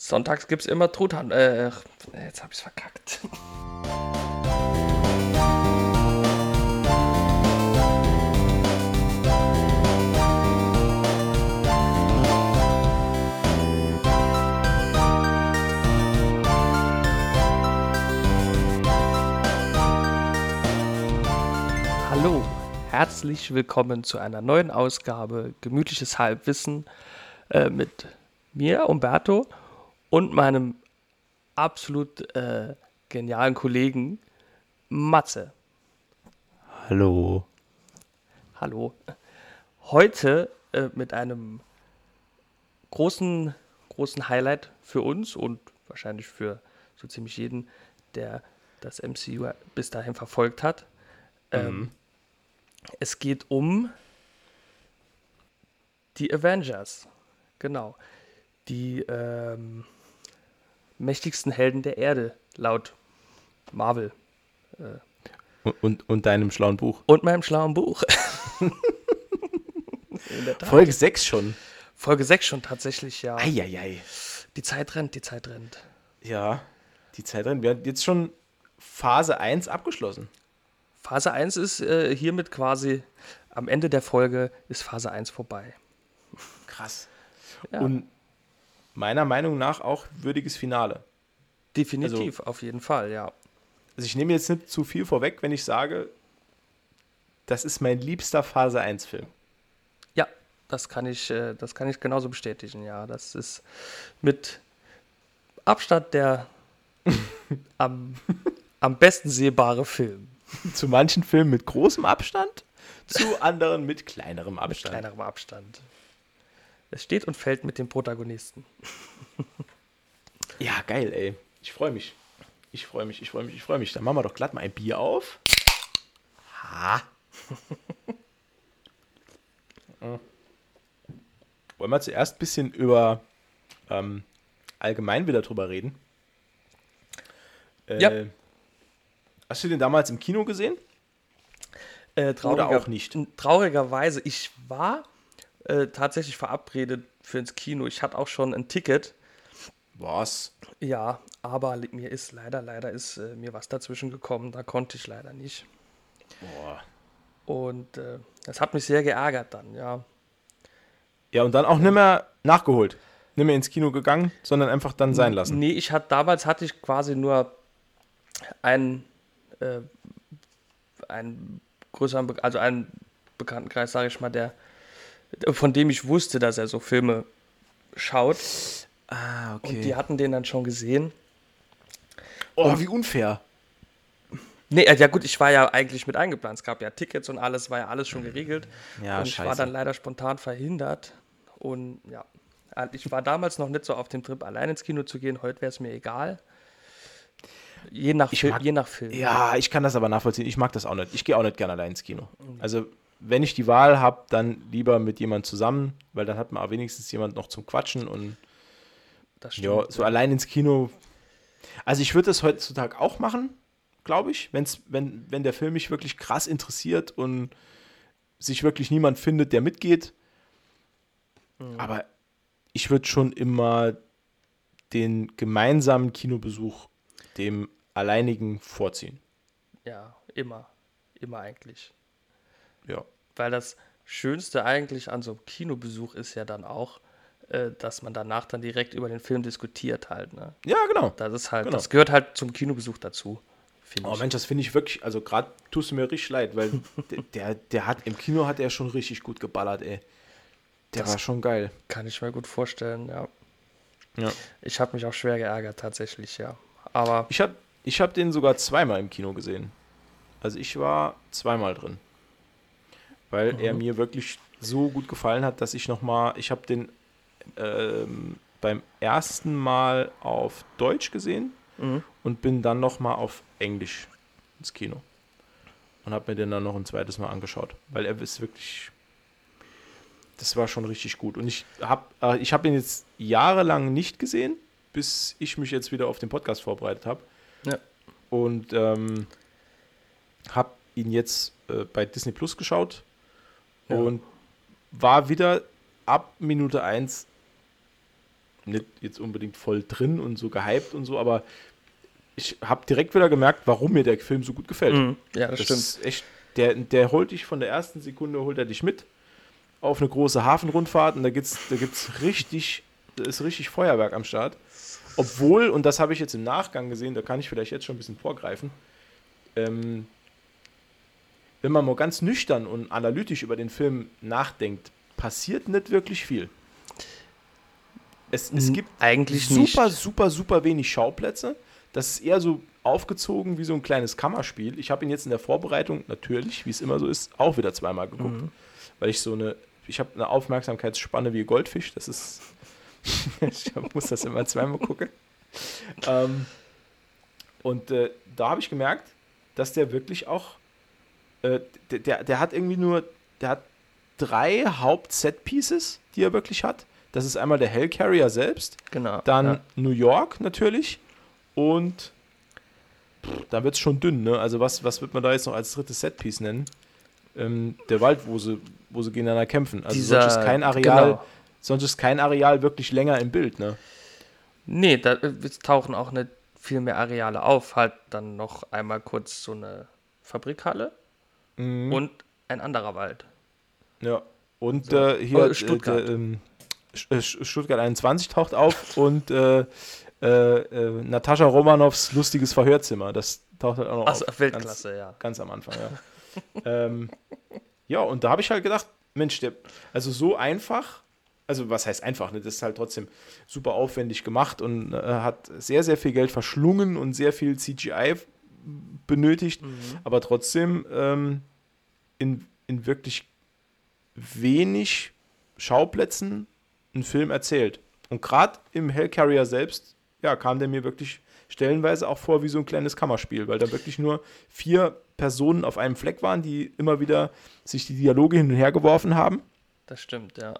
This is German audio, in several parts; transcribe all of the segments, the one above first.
Sonntags gibt's immer Truthahn. Äh, jetzt hab ich's verkackt. Hallo, herzlich willkommen zu einer neuen Ausgabe Gemütliches Halbwissen äh, mit mir, Umberto, und meinem absolut äh, genialen Kollegen Matze. Hallo. Hallo. Heute äh, mit einem großen, großen Highlight für uns und wahrscheinlich für so ziemlich jeden, der das MCU bis dahin verfolgt hat. Ähm, es geht um die Avengers. Genau. Die ähm, mächtigsten Helden der Erde, laut Marvel. Und, und, und deinem schlauen Buch. Und meinem schlauen Buch. Folge 6 schon. Folge 6 schon tatsächlich, ja. Eieiei. Die Zeit rennt, die Zeit rennt. Ja, die Zeit drin. Wir haben jetzt schon Phase 1 abgeschlossen. Phase 1 ist äh, hiermit quasi am Ende der Folge ist Phase 1 vorbei. Krass. Ja. Und meiner Meinung nach auch würdiges Finale. Definitiv, auf jeden Fall, ja. Also ich nehme jetzt nicht zu viel vorweg, wenn ich sage, das ist mein liebster Phase 1 Film. Ja, das kann ich, äh, das kann ich genauso bestätigen, ja. Das ist mit Abstand der am, am besten sehbare Film. Zu manchen Filmen mit großem Abstand, zu anderen mit kleinerem Mit Abstand. kleinerem Abstand. Es steht und fällt mit dem Protagonisten. Ja, geil, ey. Ich freue mich. Ich freue mich, ich freue mich, ich freue mich. Dann machen wir doch glatt mal ein Bier auf. Ha. Wollen wir zuerst ein bisschen über ähm, allgemein wieder drüber reden? Äh, Ja. Hast du den damals im Kino gesehen? Äh, trauriger, auch nicht? Traurigerweise, ich war äh, tatsächlich verabredet für ins Kino. Ich hatte auch schon ein Ticket. Was? Ja, aber mir ist leider, leider ist äh, mir was dazwischen gekommen. Da konnte ich leider nicht. Boah. Und äh, das hat mich sehr geärgert dann, ja. Ja, und dann auch nicht mehr nachgeholt. Nicht mehr ins Kino gegangen, sondern einfach dann sein lassen. Nee, ich hatte damals hatte ich quasi nur einen, äh, einen größeren, Be also einen Bekanntenkreis, sage ich mal, der, von dem ich wusste, dass er so Filme schaut. Ah, Und die hatten den dann schon gesehen. Oh, wie unfair. Nee, ja gut, ich war ja eigentlich mit eingeplant. Es gab ja Tickets und alles, war ja alles schon geregelt. Ja, und ich war scheiße. dann leider spontan verhindert. Und ja, äh, ich war damals noch nicht so auf dem Trip, allein ins Kino zu gehen. Heute wäre es mir egal. Je nach, Ich Fil mag- je nach Film. Ja, ich kann das aber nachvollziehen. Ich mag das auch nicht. Ich gehe auch nicht gerne allein ins Kino. Also, wenn ich die Wahl habe, dann lieber mit jemand zusammen, weil dann hat man auch wenigstens jemand noch zum Quatschen und das ja, so allein ins Kino. Also, ich würde das heutzutage auch machen, glaube ich, wenn's, wenn, wenn der Film mich wirklich krass interessiert und sich wirklich niemand findet, der mitgeht. Aber ich würde schon immer den gemeinsamen Kinobesuch dem alleinigen vorziehen. Ja, immer. Immer eigentlich. Ja. Weil das Schönste eigentlich an so einem Kinobesuch ist ja dann auch, äh, dass man danach dann direkt über den Film diskutiert halt. Ne? Ja, genau. Das ist halt, Genau. das gehört halt zum Kinobesuch dazu. finde Oh ich. Mensch, das finde ich wirklich, also gerade tust du mir richtig leid, weil der, der, der hat im Kino hat er schon richtig gut geballert, ey. Der Das- war schon geil. Kann ich mir gut vorstellen, ja. Ja. Ich habe mich auch schwer geärgert, tatsächlich, ja. Aber Ich habe ich hab den sogar zweimal im Kino gesehen. Also ich war zweimal drin. Weil er mir wirklich so gut gefallen hat, dass ich nochmal, ich habe den ähm, beim ersten Mal auf Deutsch gesehen Mhm. und bin dann nochmal auf Englisch ins Kino. Und habe mir den dann noch ein zweites Mal angeschaut. Weil er ist wirklich, das war schon richtig gut. Und ich habe äh, ich hab ihn jetzt jahrelang nicht gesehen, bis ich mich jetzt wieder auf den Podcast vorbereitet habe. Ja. Und ähm, habe ihn jetzt äh, bei Disney Plus geschaut Ja. und war wieder ab Minute 1 nicht jetzt unbedingt voll drin und so gehypt und so, aber ich habe direkt wieder gemerkt, warum mir der Film so gut gefällt. Mhm. Ja, das, Das stimmt. ist echt, der, der holt dich von der ersten Sekunde, holt er dich mit auf eine große Hafenrundfahrt und da gibt's, da gibt's richtig, da ist richtig Feuerwerk am Start. Obwohl, und das habe ich jetzt im Nachgang gesehen, da kann ich vielleicht jetzt schon ein bisschen vorgreifen, ähm, wenn man mal ganz nüchtern und analytisch über den Film nachdenkt, passiert nicht wirklich viel. Es, es gibt eigentlich super, nicht. super, super wenig Schauplätze. Das ist eher so aufgezogen wie so ein kleines Kammerspiel. Ich habe ihn jetzt in der Vorbereitung, natürlich, wie es immer so ist, auch wieder zweimal geguckt. Mhm. Weil ich so eine, ich habe eine Aufmerksamkeitsspanne wie Goldfisch. Das ist, ich muss das immer zweimal gucken. Ähm, und äh, da habe ich gemerkt, dass der wirklich auch, äh, der, der, der hat irgendwie nur, der hat drei Haupt-Set-Pieces, die er wirklich hat. Das ist einmal der Hellcarrier selbst, Genau. dann ja. New York natürlich und pff, da wird es schon dünn, ne? Also was, was wird man da jetzt noch als drittes Setpiece nennen? Ähm, der Wald, wo sie, wo sie gegeneinander kämpfen. Also Dieser- sonst ist kein Areal, genau. sonst ist kein Areal wirklich länger im Bild, ne? Nee, da äh, tauchen auch nicht viel mehr Areale auf. Halt dann noch einmal kurz so eine Fabrikhalle Mhm. und ein anderer Wald. Ja. Und So. äh, hier Oh, äh, Stuttgart. der, ähm, Sch- äh, Stuttgart 21 taucht auf und äh, äh, äh, Natascha Romanows lustiges Verhörzimmer. Das taucht halt auch noch Achso, auf. Weltklasse, ja. Ganz, ganz am Anfang, ja. ähm, ja, und da habe ich halt gedacht, Mensch, der, also so einfach, also was heißt einfach, ne? das ist halt trotzdem super aufwendig gemacht und äh, hat sehr, sehr viel Geld verschlungen und sehr viel CGI benötigt, Mhm. aber trotzdem ähm, in, in wirklich wenig Schauplätzen einen Film erzählt. Und gerade im Hellcarrier selbst, ja, kam der mir wirklich stellenweise auch vor wie so ein kleines Kammerspiel, weil da wirklich nur vier Personen auf einem Fleck waren, die immer wieder sich die Dialoge hin und her geworfen haben. Das stimmt, ja.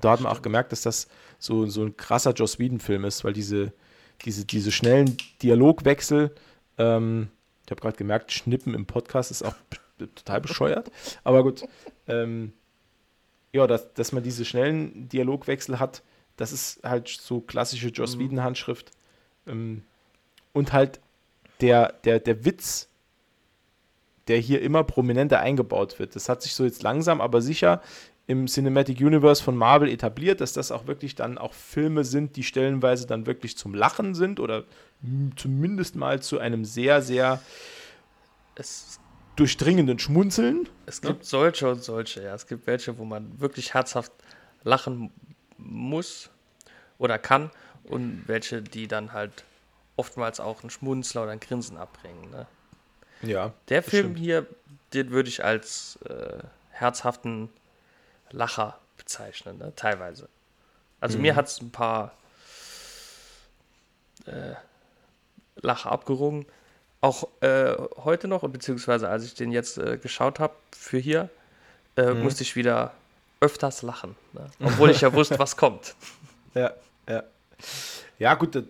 Da hat man auch gemerkt, dass das so, so ein krasser Joss Whedon-Film ist, weil diese, diese, diese schnellen Dialogwechsel, ähm, ich habe gerade gemerkt, Schnippen im Podcast ist auch total bescheuert, aber gut, ähm, ja, dass, dass man diese schnellen Dialogwechsel hat, das ist halt so klassische Joss Mhm. Whedon-Handschrift. Ähm, und halt der, der, der Witz, der hier immer prominenter eingebaut wird. Das hat sich so jetzt langsam, aber sicher im Cinematic Universe von Marvel etabliert, dass das auch wirklich dann auch Filme sind, die stellenweise dann wirklich zum Lachen sind oder zumindest mal zu einem sehr, sehr Es, durchdringenden Schmunzeln. es Ja. gibt solche und solche, ja. Es gibt welche, wo man wirklich herzhaft lachen muss oder kann und welche, die dann halt oftmals auch einen Schmunzler oder ein Grinsen abbringen. Ne? Ja. Der Film stimmt. hier, den würde ich als äh, herzhaften Lacher bezeichnen, ne? teilweise. Also Mhm. mir hat es ein paar äh, Lacher abgerungen. Auch äh, heute noch, beziehungsweise als ich den jetzt äh, geschaut habe für hier, äh, Mhm. musste ich wieder öfters lachen. Ne? Obwohl ich ja wusste, was kommt. Ja, ja. Ja, gut, das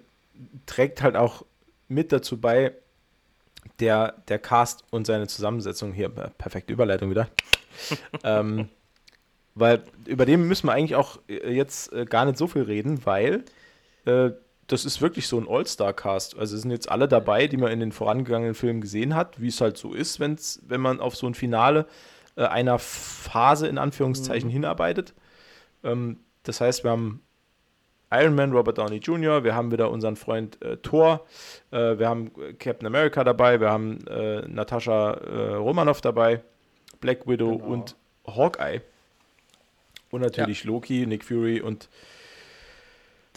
trägt halt auch mit dazu bei, der, der Cast und seine Zusammensetzung hier. Perfekte Überleitung wieder. ähm, weil über den müssen wir eigentlich auch äh, jetzt äh, gar nicht so viel reden, weil äh, das ist wirklich so ein All-Star-Cast. Also es sind jetzt alle dabei, die man in den vorangegangenen Filmen gesehen hat, wie es halt so ist, wenn's, wenn man auf so ein Finale äh, einer Phase in Anführungszeichen hinarbeitet. Ähm, das heißt, wir haben Iron Man, Robert Downey Jr., wir haben wieder unseren Freund äh, Thor, äh, wir haben äh, Captain America dabei, wir haben Natascha Romanoff dabei, Black Widow Genau. und Hawkeye. Und natürlich Loki, Nick Fury und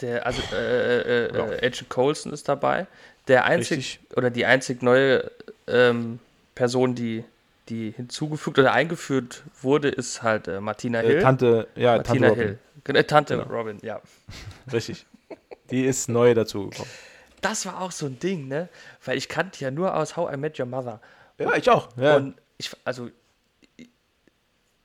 Der, also äh, äh, Ja. äh, Agent Coulson ist dabei. Der einzig Richtig. oder die einzig neue ähm, Person, die, die hinzugefügt oder eingeführt wurde, ist halt äh, Martina Hill. äh, Tante, ja, Martina Tante Robin. Hill. Genau, äh, Tante Genau. Robin, ja. Richtig. Die ist neu dazu gekommen. Das war auch so ein Ding, ne? Weil ich kannte ja nur aus How I Met Your Mother. Ja, ich auch. Ja. Und ich, also,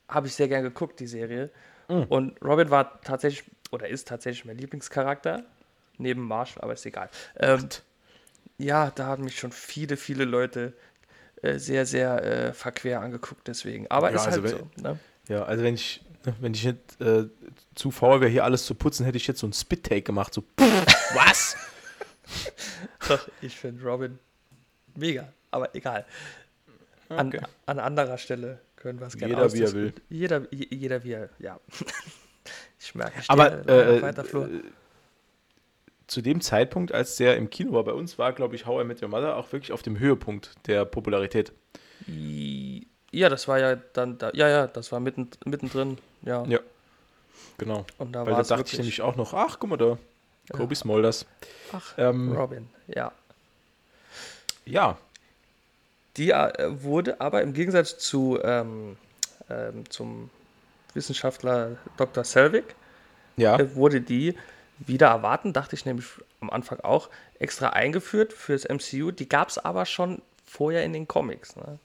habe ich sehr gern geguckt, die Serie. Mhm. Und Robin war tatsächlich, oder ist tatsächlich mein Lieblingscharakter. Neben Marshall, aber ist egal. Ähm, ja, da haben mich schon viele, viele Leute äh, sehr, sehr äh, verquer angeguckt, deswegen. Aber Ja, ist also halt wenn- so. Ne? Ja, also wenn ich, Wenn ich nicht äh, zu faul wäre, hier alles zu putzen, hätte ich jetzt so einen Spit-Take gemacht. So, was? Ich finde Robin mega, aber egal. An, Okay. an anderer Stelle können wir es gerne Jeder, wie er will. Jeder, je- jeder wie er, ja. ich merke, ich Aber äh, weiter äh, zu dem Zeitpunkt, als der im Kino war bei uns, war, glaube ich, How I Met Your Mother auch wirklich auf dem Höhepunkt der Popularität. Ja, das war ja dann, da, ja, ja, das war mitten, mittendrin, ja. Ja. Genau. Und da Weil da dachte ich nämlich auch noch, ach, guck mal da, Kobe Smulders. ach, Ähm, Robin, ja. ja, Die äh, wurde aber im Gegensatz zu, ähm, ähm, zum Wissenschaftler Dr. Selvig, ja, äh, wurde die wieder erwarten, dachte ich nämlich am Anfang auch, extra eingeführt fürs MCU. Die gab es aber schon vorher in den Comics. Ne?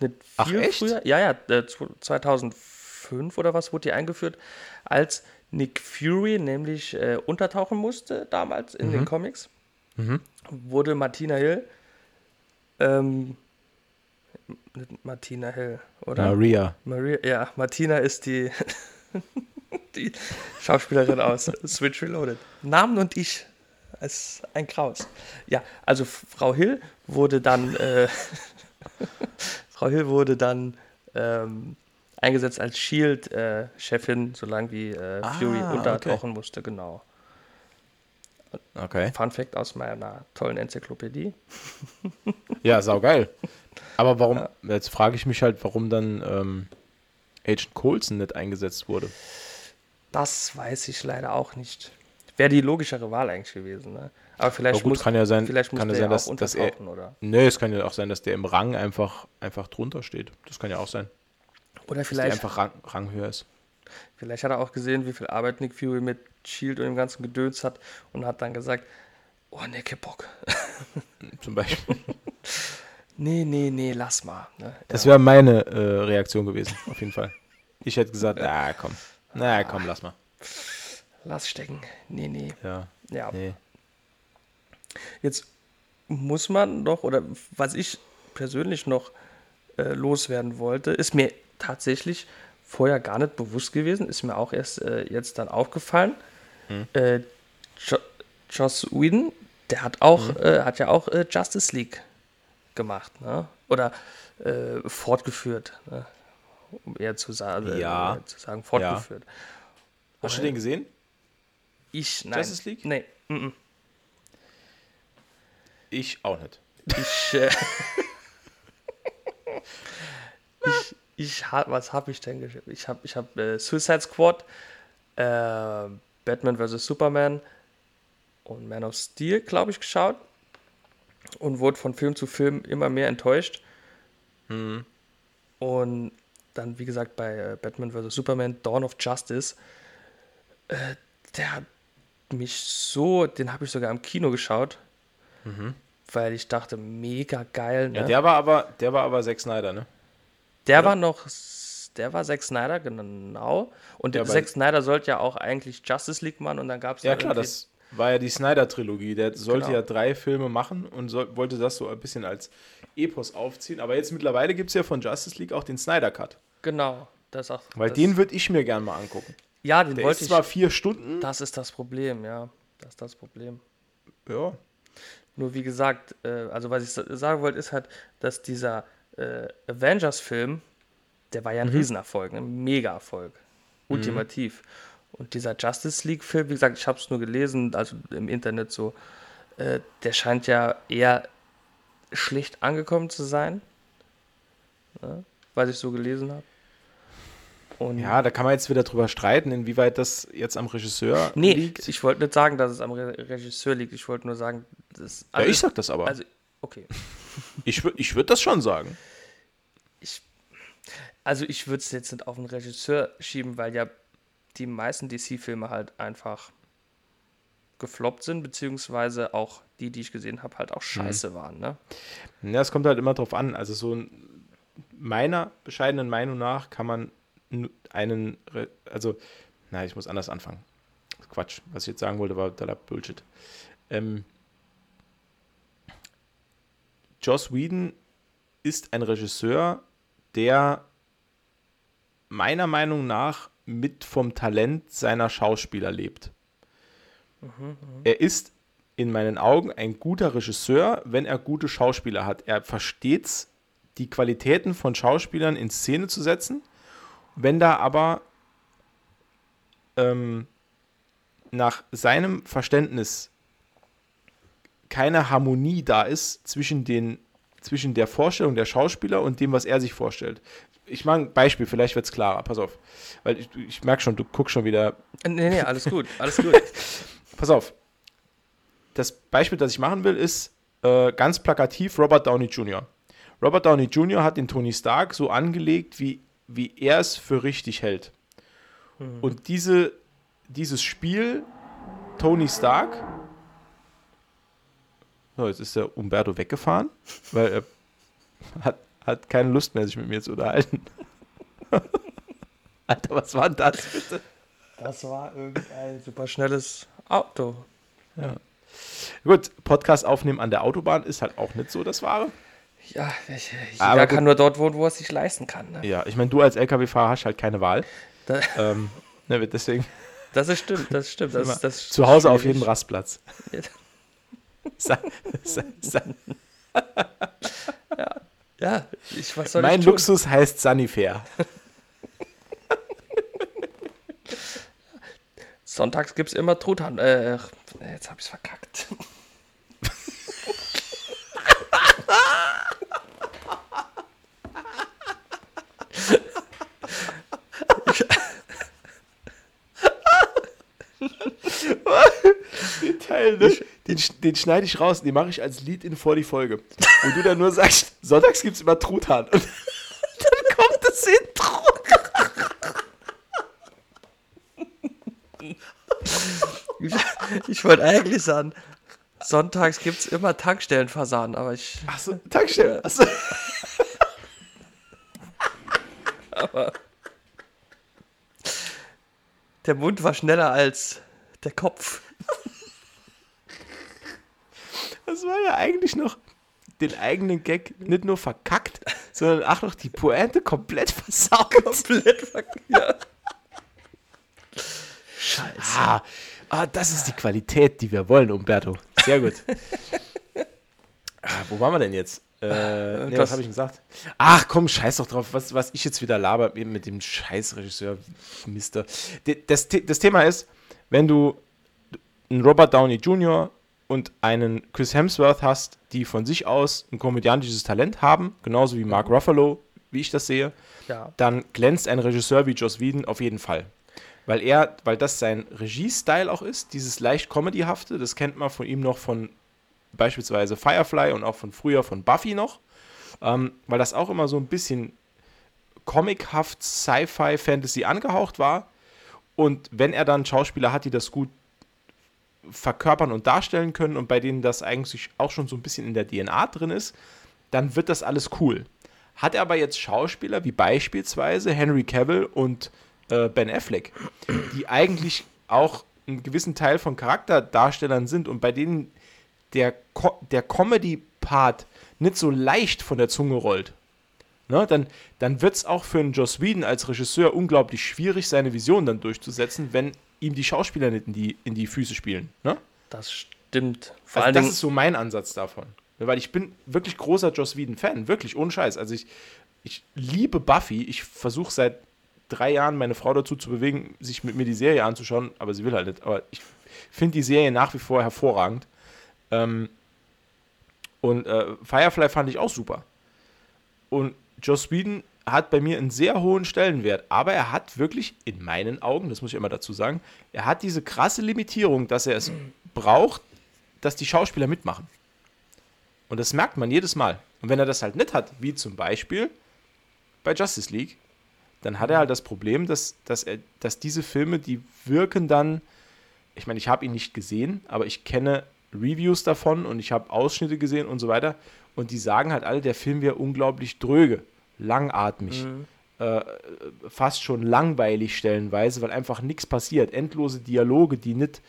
Nicht Ach, viel echt? früher. Ja, ja, äh, zw- 2005 oder was wurde die eingeführt, als Nick Fury nämlich äh, untertauchen musste, damals in Mhm. den Comics. Wurde Martina Hill, ähm, Martina Hill, oder? Maria. Maria, ja, Martina ist die, die Schauspielerin aus Switch Reloaded. Namen und ich als ein Kraus. Ja, also Frau Hill wurde dann, äh, Frau Hill wurde dann ähm, eingesetzt als Shield-Chefin, solange wie äh, Fury Ah, untertauchen musste, genau. Okay. Fun Fact aus meiner tollen Enzyklopädie. Ja, saugeil. Aber warum, jetzt frage ich mich halt, warum dann ähm, Agent Coulson nicht eingesetzt wurde. Das weiß ich leider auch nicht. Wäre die logischere Wahl eigentlich gewesen. Ne? Aber vielleicht Aber gut, muss, kann ja sein, vielleicht muss kann ja sein, ja dass, auch dass er. oder? Nee, es kann ja auch sein, dass der im Rang einfach, einfach drunter steht. Das kann ja auch sein. Oder Dass der vielleicht, einfach Rang, Rang höher ist. Vielleicht hat er auch gesehen, wie viel Arbeit Nick Fury mit Shield und dem ganzen Gedöns hat und hat dann gesagt, oh ne, kein Bock. Zum Beispiel. Nee, nee, nee, lass mal. Ne? Das wäre meine äh, Reaktion gewesen, auf jeden Fall. Ich hätte gesagt, na komm. Na komm, lass mal. Lass stecken. Nee, nee. Ja, Ja. nee. Jetzt muss man noch, oder was ich persönlich noch äh, loswerden wollte, ist mir tatsächlich vorher gar nicht bewusst gewesen, ist mir auch erst äh, jetzt dann aufgefallen. Äh, jo Joss Whedon, der hat auch, äh, hat ja auch äh, Justice League gemacht, ne? Oder äh, fortgeführt, ne? um eher zu, sa Ja. äh, zu sagen, fortgeführt. Hast du den gesehen? Ich, nein. Justice League? Nee. mm, mm. Ich auch nicht. Ich, ich, ich hab, was habe ich denn geschrieben? Ich habe ich hab, äh, Suicide Squad, äh, Batman vs. Superman und Man of Steel, glaube ich, geschaut und wurde von Film zu Film immer mehr enttäuscht. Und dann, wie gesagt, bei äh, Batman vs. Superman, Dawn of Justice, äh, der hat mich so, den habe ich sogar im Kino geschaut, weil ich dachte, mega geil. Ne? Ja, der war aber, der war aber Zack Snyder, ne? Der Oder? war noch, der war Zack Snyder, genau. Und Ja, Zack Snyder sollte ja auch eigentlich Justice League machen und dann gab es Ja, klar, das war ja die Snyder-Trilogie. Der sollte Genau. ja drei Filme machen und soll, wollte das so ein bisschen als Epos aufziehen. Aber jetzt mittlerweile gibt es ja von Justice League auch den Snyder-Cut. Genau, das auch. Weil das, den würde ich mir gern mal angucken. ja, den Der wollte ist ich. zwar vier Stunden. Das ist das Problem, ja, das ist das Problem. Ja. Nur wie gesagt, äh, also was ich sa- sagen wollte, ist halt, dass dieser äh, Avengers-Film, der war ja ein Mhm. Riesenerfolg, ein Mega-Erfolg, ultimativ. Und dieser Justice League-Film, wie gesagt, ich habe es nur gelesen, also im Internet so, äh, der scheint ja eher schlecht angekommen zu sein, ne? was ich so gelesen habe. Und ja, da kann man jetzt wieder drüber streiten, inwieweit das jetzt am Regisseur nee, liegt. ich wollte nicht sagen, dass es am Re Regisseur liegt, ich wollte nur sagen, dass ja, ich sag das aber. also, okay. Ich ich würde das schon sagen. ich, also ich würde es jetzt nicht auf den Regisseur schieben, weil ja die meisten DC-Filme halt einfach gefloppt sind, beziehungsweise auch die, die ich gesehen habe, halt auch scheiße waren. Ne? Ja, es kommt halt immer drauf an. Also so ein, meiner bescheidenen Meinung nach kann man einen, also, nein, ich muss anders anfangen. Quatsch, was ich jetzt sagen wollte, war totaler Bullshit. Ähm, Joss Whedon ist ein Regisseur, der meiner Meinung nach mit vom Talent seiner Schauspieler lebt. Er ist in meinen Augen ein guter Regisseur, wenn er gute Schauspieler hat. Er versteht es, die Qualitäten von Schauspielern in Szene zu setzen. Wenn da aber ähm, nach seinem Verständnis keine Harmonie da ist zwischen, den, zwischen der Vorstellung der Schauspieler und dem, was er sich vorstellt. Ich mache ein Beispiel, vielleicht wird es klarer. Pass auf. Weil ich, ich merke schon, du guckst schon wieder. Nee, nee, alles gut, alles gut. Pass auf. Das Beispiel, das ich machen will, ist äh, ganz plakativ Robert Downey Jr. Robert Downey Jr. hat den Tony Stark so angelegt, wie, wie er es für richtig hält. Und diese, dieses Spiel, Tony Stark, so, jetzt ist der Umberto weggefahren, weil er hat, hat keine Lust mehr, sich mit mir zu unterhalten. Alter, was war denn das bitte? Das war irgendein super schnelles Auto. Gut, Podcast aufnehmen an der Autobahn ist halt auch nicht so das Wahre. Ja, ich, Aber jeder gut. kann nur dort wohnen, wo er es sich leisten kann. Ne? Ja, ich meine, du als LKW-Fahrer hast halt keine Wahl. Da, Ähm, ne, deswegen das ist stimmt, das stimmt. Das, das ist zu Hause auf jedem Rastplatz. Sa Ja, ich, was soll mein ich tun? Luxus heißt Sanifair. Sonntags gibt es immer Truthahn. Äh, jetzt habe ich es verkackt. Den Teil, ne? Den, den schneide ich raus, den mache ich als Lied-In vor die Folge. Wo du dann nur sagst, sonntags gibt es immer Truthahn. Und dann kommt das Intro. Ich, ich wollte eigentlich sagen, sonntags gibt es immer Tankstellenversagen, aber ich. Achso, Tankstelle. Achso. Der Mund war schneller als der Kopf. Das war ja eigentlich noch den eigenen Gag nicht nur verkackt, sondern auch noch die Pointe komplett versaut. Komplett verkackt. Ja. Scheiße. Ah, ah, das ist die Qualität, die wir wollen, Umberto. Sehr gut. ah, wo waren wir denn jetzt? Äh, nee, das- was habe ich gesagt? Ach komm, scheiß doch drauf, was, was ich jetzt wieder laber mit dem Scheißregisseur Mister. Das, das Thema ist, wenn du einen Robert Downey Jr. und einen Chris Hemsworth hast, die von sich aus ein komödiantisches Talent haben, genauso wie Mark Ruffalo, wie ich das sehe, Ja. dann glänzt ein Regisseur wie Joss Whedon auf jeden Fall. Weil er, weil das sein Regiestyle auch ist, dieses leicht Comedyhafte, das kennt man von ihm noch von beispielsweise Firefly und auch von früher von Buffy noch, ähm, weil das auch immer so ein bisschen comichaft Sci-Fi Fantasy angehaucht war. Und wenn er dann Schauspieler hat, die das gut verkörpern und darstellen können und bei denen das eigentlich auch schon so ein bisschen in der DNA drin ist, dann wird das alles cool. Hat er aber jetzt Schauspieler wie beispielsweise Henry Cavill und äh, Ben Affleck, die eigentlich auch einen gewissen Teil von Charakterdarstellern sind und bei denen der, Co der Comedy-Part nicht so leicht von der Zunge rollt, ne, dann, dann wird es auch für einen Joss Whedon als Regisseur unglaublich schwierig, seine Vision dann durchzusetzen, wenn ihm die Schauspieler nicht in die, in die Füße spielen. Ne? Das stimmt. Vor Also das ist so mein Ansatz davon. Weil ich bin wirklich großer Joss Whedon-Fan, wirklich, ohne Scheiß. Also ich, ich liebe Buffy. Ich versuche seit drei Jahren meine Frau dazu zu bewegen, sich mit mir die Serie anzuschauen, aber sie will halt nicht. Aber ich finde die Serie nach wie vor hervorragend. Ähm, und äh, Firefly fand ich auch super. Und Joss Whedon hat bei mir einen sehr hohen Stellenwert, aber er hat wirklich in meinen Augen, das muss ich immer dazu sagen, er hat diese krasse Limitierung, dass er es braucht, dass die Schauspieler mitmachen. Und das merkt man jedes Mal. Und wenn er das halt nicht hat, wie zum Beispiel bei Justice League, dann hat er halt das Problem, dass, dass, er, dass diese Filme, die wirken dann, ich meine, ich habe ihn nicht gesehen, aber ich kenne Reviews davon und ich habe Ausschnitte gesehen und so weiter. Und die sagen halt alle, der Film wäre unglaublich dröge, langatmig, äh, fast schon langweilig stellenweise, weil einfach nichts passiert. Endlose Dialoge, die nicht,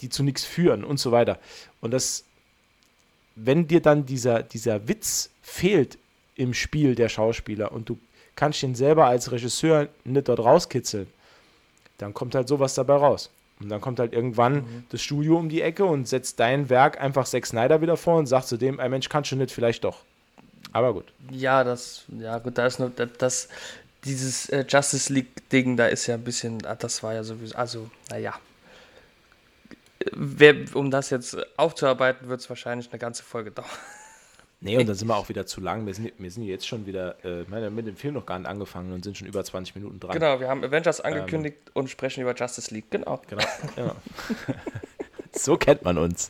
die zu nichts führen und so weiter. Und das, wenn dir dann dieser, dieser Witz fehlt im Spiel der Schauspieler und du kannst ihn selber als Regisseur nicht dort rauskitzeln, dann kommt halt sowas dabei raus. Und dann kommt halt irgendwann Mhm. das Studio um die Ecke und setzt dein Werk einfach Zack Snyder wieder vor und sagt zu dem, ey Mensch, kannst du nicht, vielleicht doch. Aber gut. Ja, das, ja gut, da ist nur, das, dieses äh, Justice League-Ding, da ist ja ein bisschen, ah, das war ja sowieso, also, naja. Wer, um das jetzt aufzuarbeiten, wird es wahrscheinlich eine ganze Folge dauern. Nee, und dann sind wir auch wieder zu lang. Wir sind, wir sind jetzt schon wieder, äh, wir haben mit dem Film noch gar nicht angefangen und sind schon über 20 Minuten dran. Genau, wir haben Avengers angekündigt und sprechen über Justice League, genau. Genau. genau. so kennt man uns.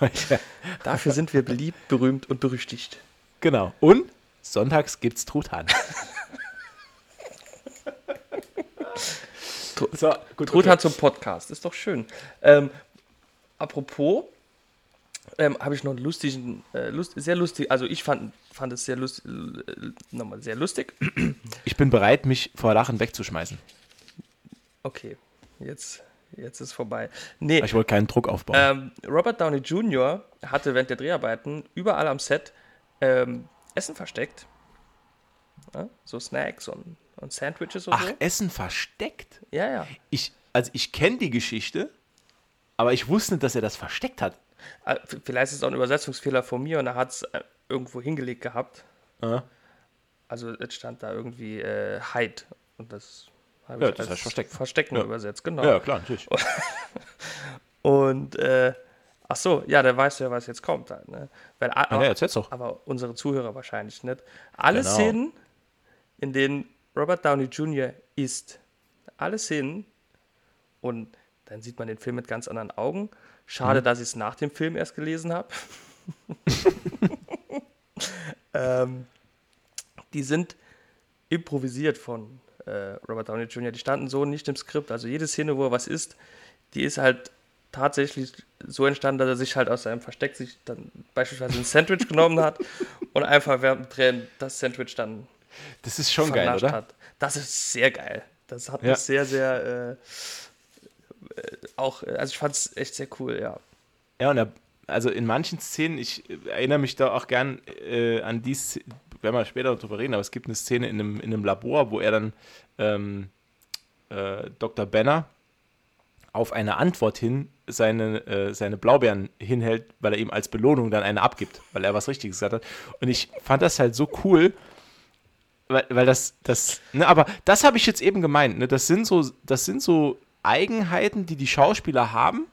Dafür sind wir beliebt, berühmt und berüchtigt. genau. Und sonntags gibt's Truthahn. Tru- so, gut. Truthahn zum Podcast, ist doch schön. Ähm, apropos, ähm, habe ich noch einen lustigen, äh, lust, sehr lustig, also ich fand, fand es sehr lustig, äh, nochmal sehr lustig. Ich bin bereit, mich vor Lachen wegzuschmeißen. Okay, jetzt, jetzt ist vorbei. Nee, Ich wollte keinen Druck aufbauen. ähm, Robert Downey Jr. hatte während der Dreharbeiten überall am Set ähm, Essen versteckt. Ja, so Snacks und, und Sandwiches und Ach, so. Essen versteckt? Ja, ja. Ich, also ich kenne die Geschichte, aber ich wusste nicht, dass er das versteckt hat. V- Vielleicht ist es auch ein Übersetzungsfehler von mir und er hat es äh, irgendwo hingelegt gehabt. Ja. Also es stand da irgendwie äh, Hide und das habe Ja, ich das heißt verstecken. Verstecken Ja. übersetzt, genau. Ja, klar, natürlich. Und äh, ach so, ja, der weiß ja, was jetzt kommt. Halt, ne? Weil, Ja, nee, erzähl's doch. aber unsere Zuhörer wahrscheinlich nicht. Alle Genau. Szenen, in denen Robert Downey Jr. isst, alle Szenen, und dann sieht man den Film mit ganz anderen Augen. Schade, Mhm. dass ich es nach dem Film erst gelesen habe. ähm, die sind improvisiert von äh, Robert Downey Jr. Die standen so nicht im Skript. Also jede Szene, wo er was isst, die ist halt tatsächlich so entstanden, dass er sich halt aus seinem Versteck sich dann beispielsweise ein Sandwich genommen hat und einfach während dem Drehen das Sandwich dann Das ist schon geil, oder? hat. Das ist sehr geil. Das hat Ja. mich sehr, sehr äh, äh, auch, äh, also ich fand es echt sehr cool, ja. Ja, und er, also in manchen Szenen, ich erinnere mich da auch gern äh, an die werden wir später noch drüber reden, aber es gibt eine Szene in einem, in einem Labor, wo er dann ähm, äh, Dr. Benner auf eine Antwort hin seine, äh, seine Blaubeeren hinhält, weil er ihm als Belohnung dann eine abgibt, weil er was Richtiges gesagt hat. Und ich fand das halt so cool, weil, weil das, das, ne, aber das habe ich jetzt eben gemeint, ne, das sind so, das sind so Eigenheiten, die die Schauspieler haben,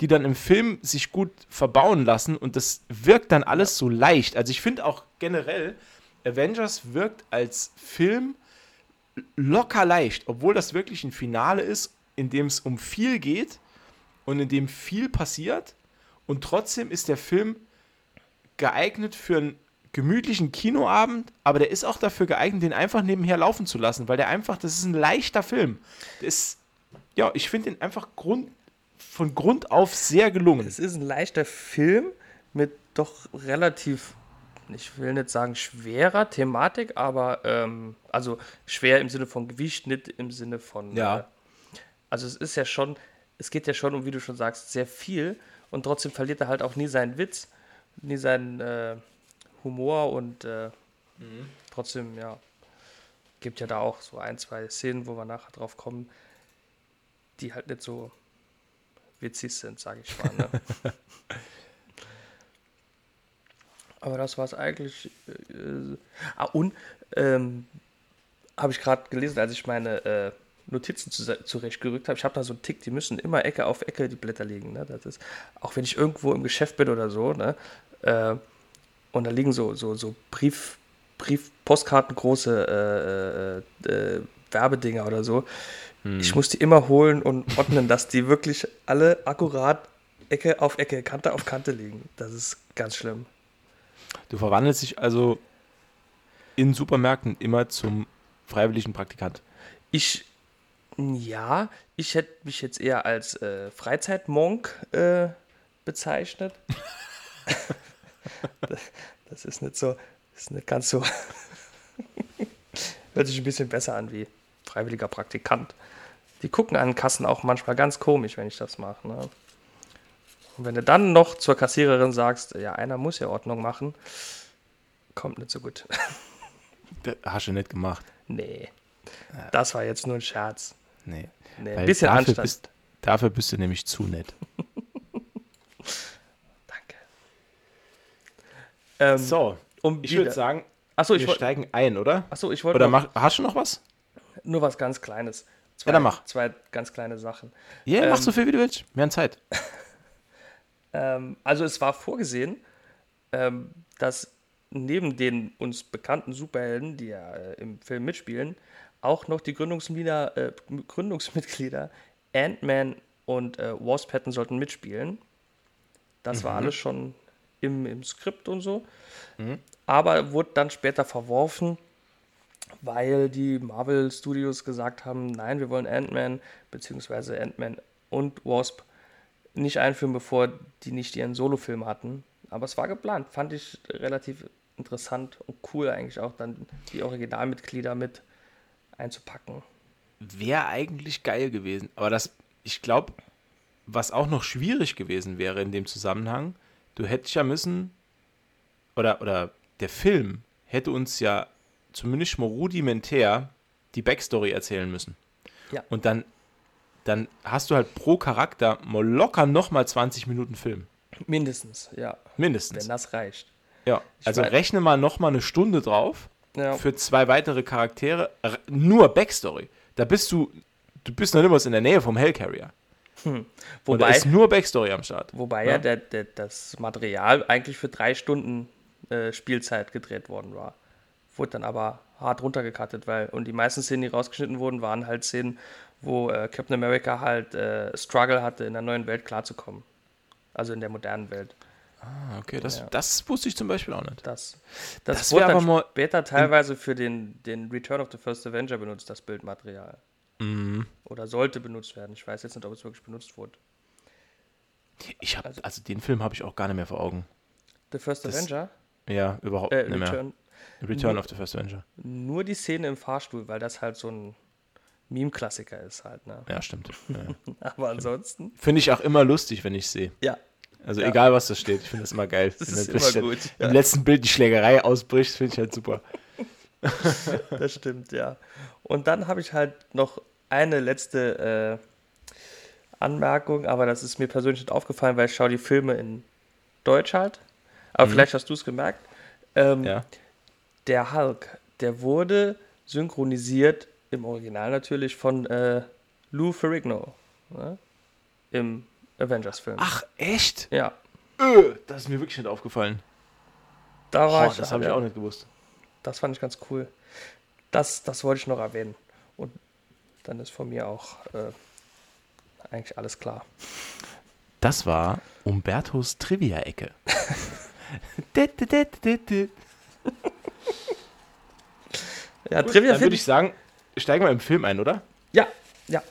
die dann im Film sich gut verbauen lassen und das wirkt dann alles so leicht. Also ich finde auch generell, Avengers wirkt als Film locker leicht, obwohl das wirklich ein Finale ist, in dem es um viel geht und in dem viel passiert und trotzdem ist der Film geeignet für einen gemütlichen Kinoabend, aber der ist auch dafür geeignet, den einfach nebenher laufen zu lassen, weil der einfach, das ist ein leichter Film. Ist, ja, ich finde den einfach Grund, von Grund auf sehr gelungen. Es ist ein leichter Film mit doch relativ, ich will nicht sagen schwerer Thematik, aber ähm, also schwer im Sinne von Gewicht, nicht im Sinne von. Ja. Äh, also es ist ja schon, es geht ja schon um, wie du schon sagst, sehr viel und trotzdem verliert er halt auch nie seinen Witz, nie seinen äh, Humor und äh, trotzdem, ja, gibt ja da auch so ein, zwei Szenen, wo wir nachher drauf kommen, die halt nicht so witzig sind, sage ich mal. Ne? Aber das war es eigentlich. Äh, ah, und ähm, habe ich gerade gelesen, als ich meine äh, Notizen zu, zurechtgerückt habe. Ich habe da so einen Tick, die müssen immer Ecke auf Ecke die Blätter liegen. Ne? Das ist, auch wenn ich irgendwo im Geschäft bin oder so, ne? Äh, und da liegen so, so, so Brief, Brief, Postkarten, große äh, äh, äh, Werbedinger oder so. Ich muss die immer holen und ordnen, dass die wirklich alle akkurat Ecke auf Ecke, Kante auf Kante liegen. Das ist ganz schlimm. Du verwandelst dich also in Supermärkten immer zum freiwilligen Praktikant. Ich, ja, ich hätte mich jetzt eher als äh, Freizeitmonk äh, bezeichnet. das, das ist nicht so, ist nicht ganz so. Hört sich ein bisschen besser an wie freiwilliger Praktikant. Die gucken an den Kassen auch manchmal ganz komisch, wenn ich das mache. Ne? Und wenn du dann noch zur Kassiererin sagst, ja, einer muss ja Ordnung machen, kommt nicht so gut. Das hast du nicht gemacht. Nee, das war jetzt nur ein Scherz. Nee. Nee, ein bisschen dafür Anstand. Bist, dafür bist du nämlich zu nett. Danke. Ähm, So, um ich würde sagen, Achso, ich wir steigen ein, oder? achso, ich wollte Oder noch- mach, hast du noch was? Nur was ganz Kleines. Zwei, Ja, dann mach. Zwei ganz kleine Sachen. Ja, mach Ähm, so viel, wie du willst. Wir haben Zeit. Ähm, also es war vorgesehen, ähm, dass neben den uns bekannten Superhelden, die ja äh, im Film mitspielen, auch noch die Gründungsmitglieder, äh, Gründungsmitglieder Ant-Man und äh, Wasp hätten sollten mitspielen. Das war alles schon im, im Skript und so. Aber wurde dann später verworfen, weil die Marvel Studios gesagt haben, nein, wir wollen Ant-Man bzw. Ant-Man und Wasp nicht einführen, bevor die nicht ihren Solofilm hatten. Aber es war geplant. Fand ich relativ interessant und cool eigentlich auch dann die Originalmitglieder mit einzupacken. Wäre eigentlich geil gewesen. Aber das, ich glaube, was auch noch schwierig gewesen wäre in dem Zusammenhang, du hättest ja müssen, oder, oder der Film hätte uns ja zumindest mal rudimentär die Backstory erzählen müssen. Ja. Und dann, dann hast du halt pro Charakter mal locker nochmal 20 Minuten Film. Mindestens, ja. Mindestens. Wenn das reicht. Ja, also weiß- rechne mal nochmal eine Stunde drauf Ja. für zwei weitere Charaktere. Nur Backstory. Da bist du, du bist noch niemals in der Nähe vom Hellcarrier. Und da Wobei, ist nur Backstory am Start. wobei Ja. ja, der, der, das Material eigentlich für drei Stunden äh, Spielzeit gedreht worden war. Wurde dann aber hart runtergekattet, weil, und die meisten Szenen, die rausgeschnitten wurden, waren halt Szenen, wo äh, Captain America halt äh, Struggle hatte, in der neuen Welt klarzukommen. Also in der modernen Welt. Ah, okay, das, Ja. das wusste ich zum Beispiel auch nicht. Das, das, Das wurde dann aber später teilweise für den, den Return of the First Avenger benutzt, das Bildmaterial. Mhm. Oder sollte benutzt werden. Ich weiß jetzt nicht, ob es wirklich benutzt wurde. Ich habe, also den Film habe ich auch gar nicht mehr vor Augen. The First Das- Avenger? Ja, überhaupt Äh, nicht mehr. Return. Return of the First Avenger. Nur die Szene im Fahrstuhl, weil das halt so ein Meme-Klassiker ist halt. Ne? Ja, stimmt. Ja. Aber ansonsten, Finde ich auch immer lustig, wenn ich sehe. ja, Also Ja. egal, was da steht. Ich finde das immer geil. Das Wenn ist immer gut, Im ja. letzten Bild die Schlägerei ausbricht, finde ich halt super. das stimmt, ja. Und dann habe ich halt noch eine letzte äh, Anmerkung, aber das ist mir persönlich nicht aufgefallen, weil ich schaue die Filme in Deutsch halt. Aber vielleicht hast du es gemerkt. Ähm, Mhm. Ja. Der Hulk, der wurde synchronisiert, im Original natürlich, von äh, Lou Ferrigno. Ne? Im Avengers-Film. Ach, echt? Ja, Öh, das ist mir wirklich nicht aufgefallen. da war Boah, ich. das habe ich auch nicht gewusst. Das fand ich ganz cool. Das, das wollte ich noch erwähnen. Und dann ist von mir auch äh, eigentlich alles klar. Das war Umbertos Trivia-Ecke. Ja, Gut, Trivia dann würde ich sagen, steigen wir im Film ein, oder? Ja, ja.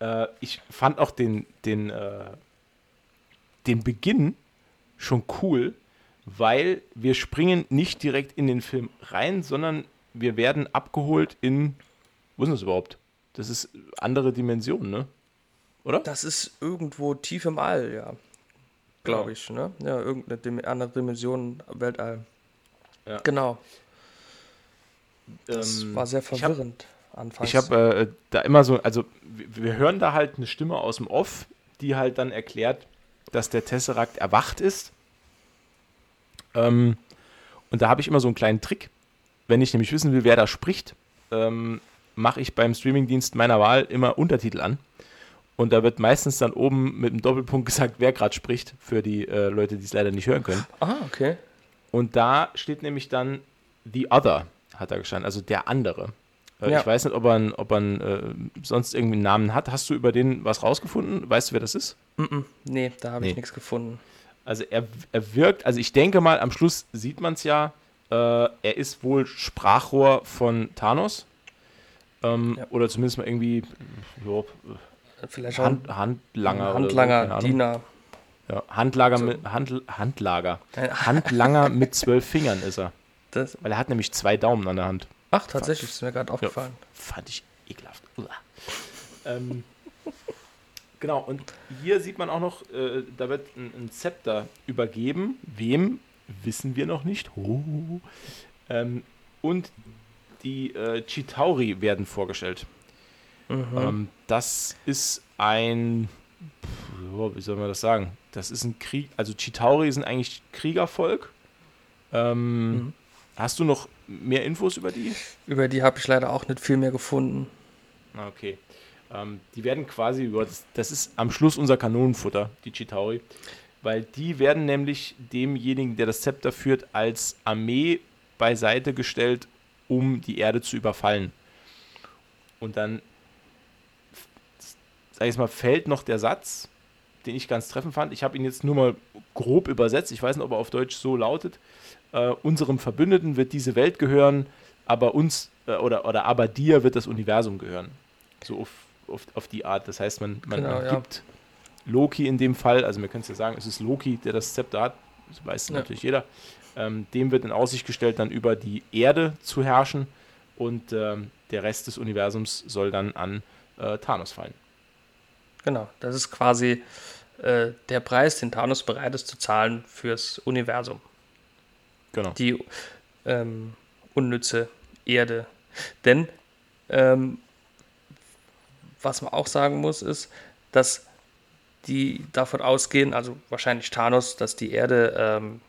Äh, ich fand auch den, den, äh, den Beginn schon cool, weil wir springen nicht direkt in den Film rein, sondern wir werden abgeholt in, wo ist das überhaupt? Das ist andere Dimension, ne? Oder? Das ist irgendwo tief im All, ja. Glaube ich, ne? Ja, irgendeine Dim andere Dimension, Weltall. Ja. Genau. Das Ähm, war sehr ich hab- verwirrend anfangs. Ich habe äh, da immer so, also wir, wir hören da halt eine Stimme aus dem Off, die halt dann erklärt, dass der Tesseract erwacht ist. Ähm, und da habe ich immer so einen kleinen Trick. Wenn ich nämlich wissen will, wer da spricht, ähm, mache ich beim Streamingdienst meiner Wahl immer Untertitel an. Und da wird meistens dann oben mit einem Doppelpunkt gesagt, wer gerade spricht, für die äh, Leute, die es leider nicht hören können. ah, okay. Und da steht nämlich dann The Other, hat da gestanden, also der andere. Äh, Ja. Ich weiß nicht, ob er, ob er äh, sonst irgendwie einen Namen hat. Hast du über den was rausgefunden? Weißt du, wer das ist? Mm -mm. Nee, da habe ich Nee. nichts gefunden. Also er, er wirkt, also ich denke mal, am Schluss sieht man es ja, äh, er ist wohl Sprachrohr von Thanos. Ähm, Ja. Oder zumindest mal irgendwie jo, Vielleicht auch Hand, Handlanger. oder so, Handlanger, keine Ahnung. Diener. Ja, Handlager So. mit, Hand, Handlager. Handlanger mit zwölf Fingern ist er. Das, Weil er hat nämlich zwei Daumen an der Hand. ach, tatsächlich, ist mir gerade aufgefallen. Fand ich ekelhaft. Ähm, genau, und hier sieht man auch noch, äh, da wird ein, ein Zepter übergeben. Wem, wissen wir noch nicht. Oh. Ähm, und die äh, Chitauri werden vorgestellt. Ähm, das ist ein, wie soll man das sagen? Das ist ein Krieg, also Chitauri sind eigentlich Kriegervolk. Ähm, mhm. Hast du noch mehr Infos über die? Über die habe ich leider auch nicht viel mehr gefunden. Ah, okay. Ähm, die werden quasi, das, das ist am Schluss unser Kanonenfutter, die Chitauri. Weil die werden nämlich demjenigen, der das Zepter führt, als Armee beiseite gestellt, um die Erde zu überfallen. Und dann, sag ich mal, fällt noch der Satz, den ich ganz treffend fand. Ich habe ihn jetzt nur mal grob übersetzt. Ich weiß nicht, ob er auf Deutsch so lautet. Äh, unserem Verbündeten wird diese Welt gehören, aber uns äh, oder, oder aber dir wird das Universum gehören. So auf, auf, auf die Art. Das heißt, man, man genau, gibt ja. Loki in dem Fall, also man könnte ja sagen, es ist Loki, der das Zepter hat, das weiß ja. natürlich jeder. Ähm, dem wird in Aussicht gestellt, dann über die Erde zu herrschen und ähm, der Rest des Universums soll dann an äh, Thanos fallen. Genau, das ist quasi äh, der Preis, den Thanos bereit ist zu zahlen fürs Universum. Genau. Die ähm, unnütze Erde. Denn ähm, was man auch sagen muss, ist, dass die davon ausgehen, also wahrscheinlich Thanos, dass die Erde ähm,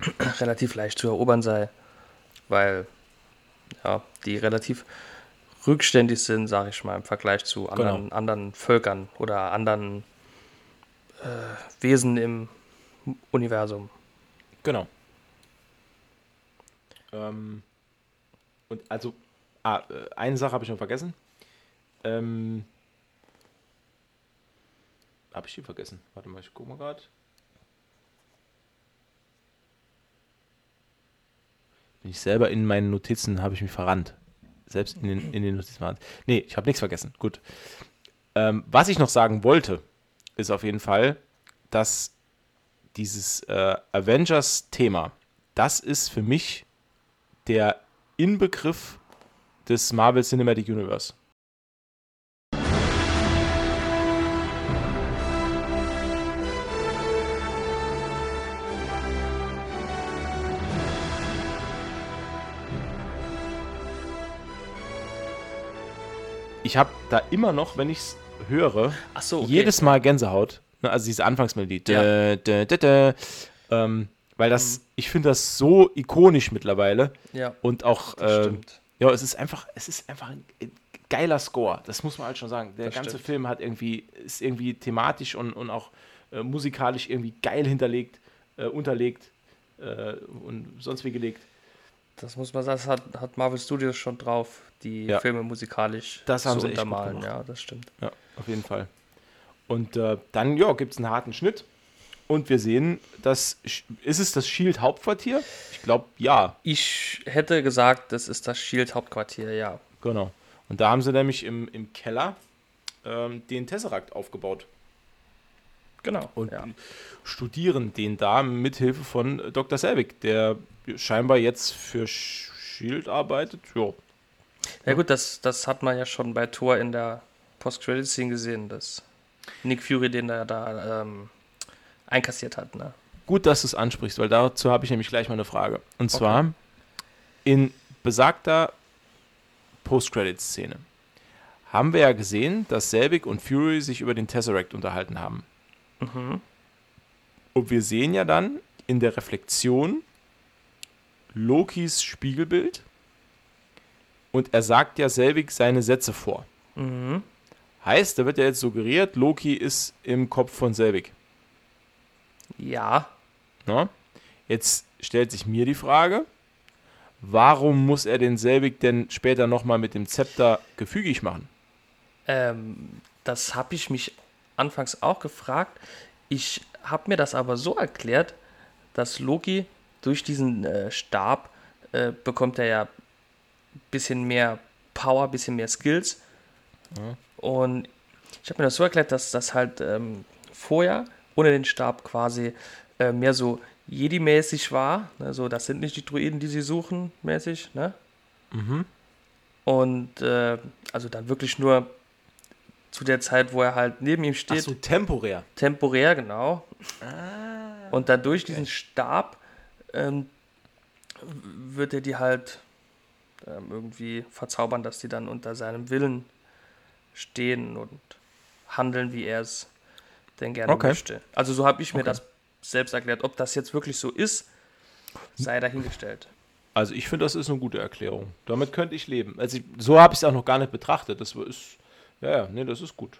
relativ leicht zu erobern sei, weil ja, die relativ rückständig sind, sage ich mal, im Vergleich zu anderen, genau. anderen Völkern oder anderen äh, Wesen im Universum. Genau. Ähm, und also, ah, äh, eine Sache habe ich noch vergessen. Ähm, habe ich die vergessen? Warte mal, ich gucke mal gerade. Bin ich selber in meinen Notizen, habe ich mich verrannt. Selbst in den, in den Notizen. Nee, ich habe nichts vergessen. Gut. Ähm, was ich noch sagen wollte, ist auf jeden Fall, dass dieses äh, Avengers-Thema, das ist für mich der Inbegriff des Marvel Cinematic Universe. Ich habe da immer noch, wenn ich es höre, so, okay. jedes Mal Gänsehaut. Ne, also diese Anfangsmelodie. Ja. Dä, dä, dä, ähm, weil das, mhm. ich finde das so ikonisch mittlerweile. Ja. Und auch, äh, ja, es ist einfach, es ist einfach ein geiler Score. Das muss man halt schon sagen. Der das ganze stimmt. Film hat irgendwie, ist irgendwie thematisch und, und auch äh, musikalisch irgendwie geil hinterlegt, äh, unterlegt äh, und sonst wie gelegt. Das muss man sagen, das hat, hat Marvel Studios schon drauf, die ja. Filme musikalisch das haben zu sie untermalen. Ja, das stimmt. Ja, auf jeden Fall. Und äh, dann, ja, gibt es einen harten Schnitt. Und wir sehen, dass ist es das Shield Hauptquartier? Ich glaube, ja. Ich hätte gesagt, das ist das Shield Hauptquartier, ja. Genau. Und da haben sie nämlich im, im Keller ähm, den Tesseract aufgebaut. Genau. Und ja. studieren den da mit Hilfe von Dr. Selvig, der scheinbar jetzt für Shield arbeitet. Ja. Ja gut, das, das hat man ja schon bei Thor in der Post-Credit-Scene gesehen, dass Nick Fury den da, da ähm, einkassiert hat. Ne? Gut, dass du es ansprichst, weil dazu habe ich nämlich gleich mal eine Frage. Und zwar okay. in besagter Post-Credit-Szene haben wir ja gesehen, dass Selbig und Fury sich über den Tesseract unterhalten haben. Mhm. Und wir sehen ja dann in der Reflexion Lokis Spiegelbild und er sagt ja Selvig seine Sätze vor. Mhm. Heißt, da wird ja jetzt suggeriert, Loki ist im Kopf von Selvig. Ja. Na? Jetzt stellt sich mir die Frage, warum muss er den Selbig denn später nochmal mit dem Zepter gefügig machen? Ähm, das habe ich mich anfangs auch gefragt. Ich habe mir das aber so erklärt, dass Loki durch diesen äh, Stab äh, bekommt er ja ein bisschen mehr Power, ein bisschen mehr Skills. Ja. Und ich habe mir das so erklärt, dass das halt ähm, vorher ohne den Stab quasi äh, mehr so Jedi-mäßig war. Ne? So, das sind nicht die Druiden, die sie suchen, mäßig. Ne? Mhm. Und äh, also dann wirklich nur zu der Zeit, wo er halt neben ihm steht. Ach so, temporär. Temporär, genau. Ah, und dann durch okay. diesen Stab ähm, wird er die halt ähm, irgendwie verzaubern, dass die dann unter seinem Willen stehen und handeln, wie er es denn gerne Okay. möchte. Also so habe ich mir Okay. das selbst erklärt. Ob das jetzt wirklich so ist, sei dahingestellt. Also ich finde, das ist eine gute Erklärung. Damit könnte ich leben. Also ich, so habe ich es auch noch gar nicht betrachtet. Das ist, ja, ja, nee, das ist gut.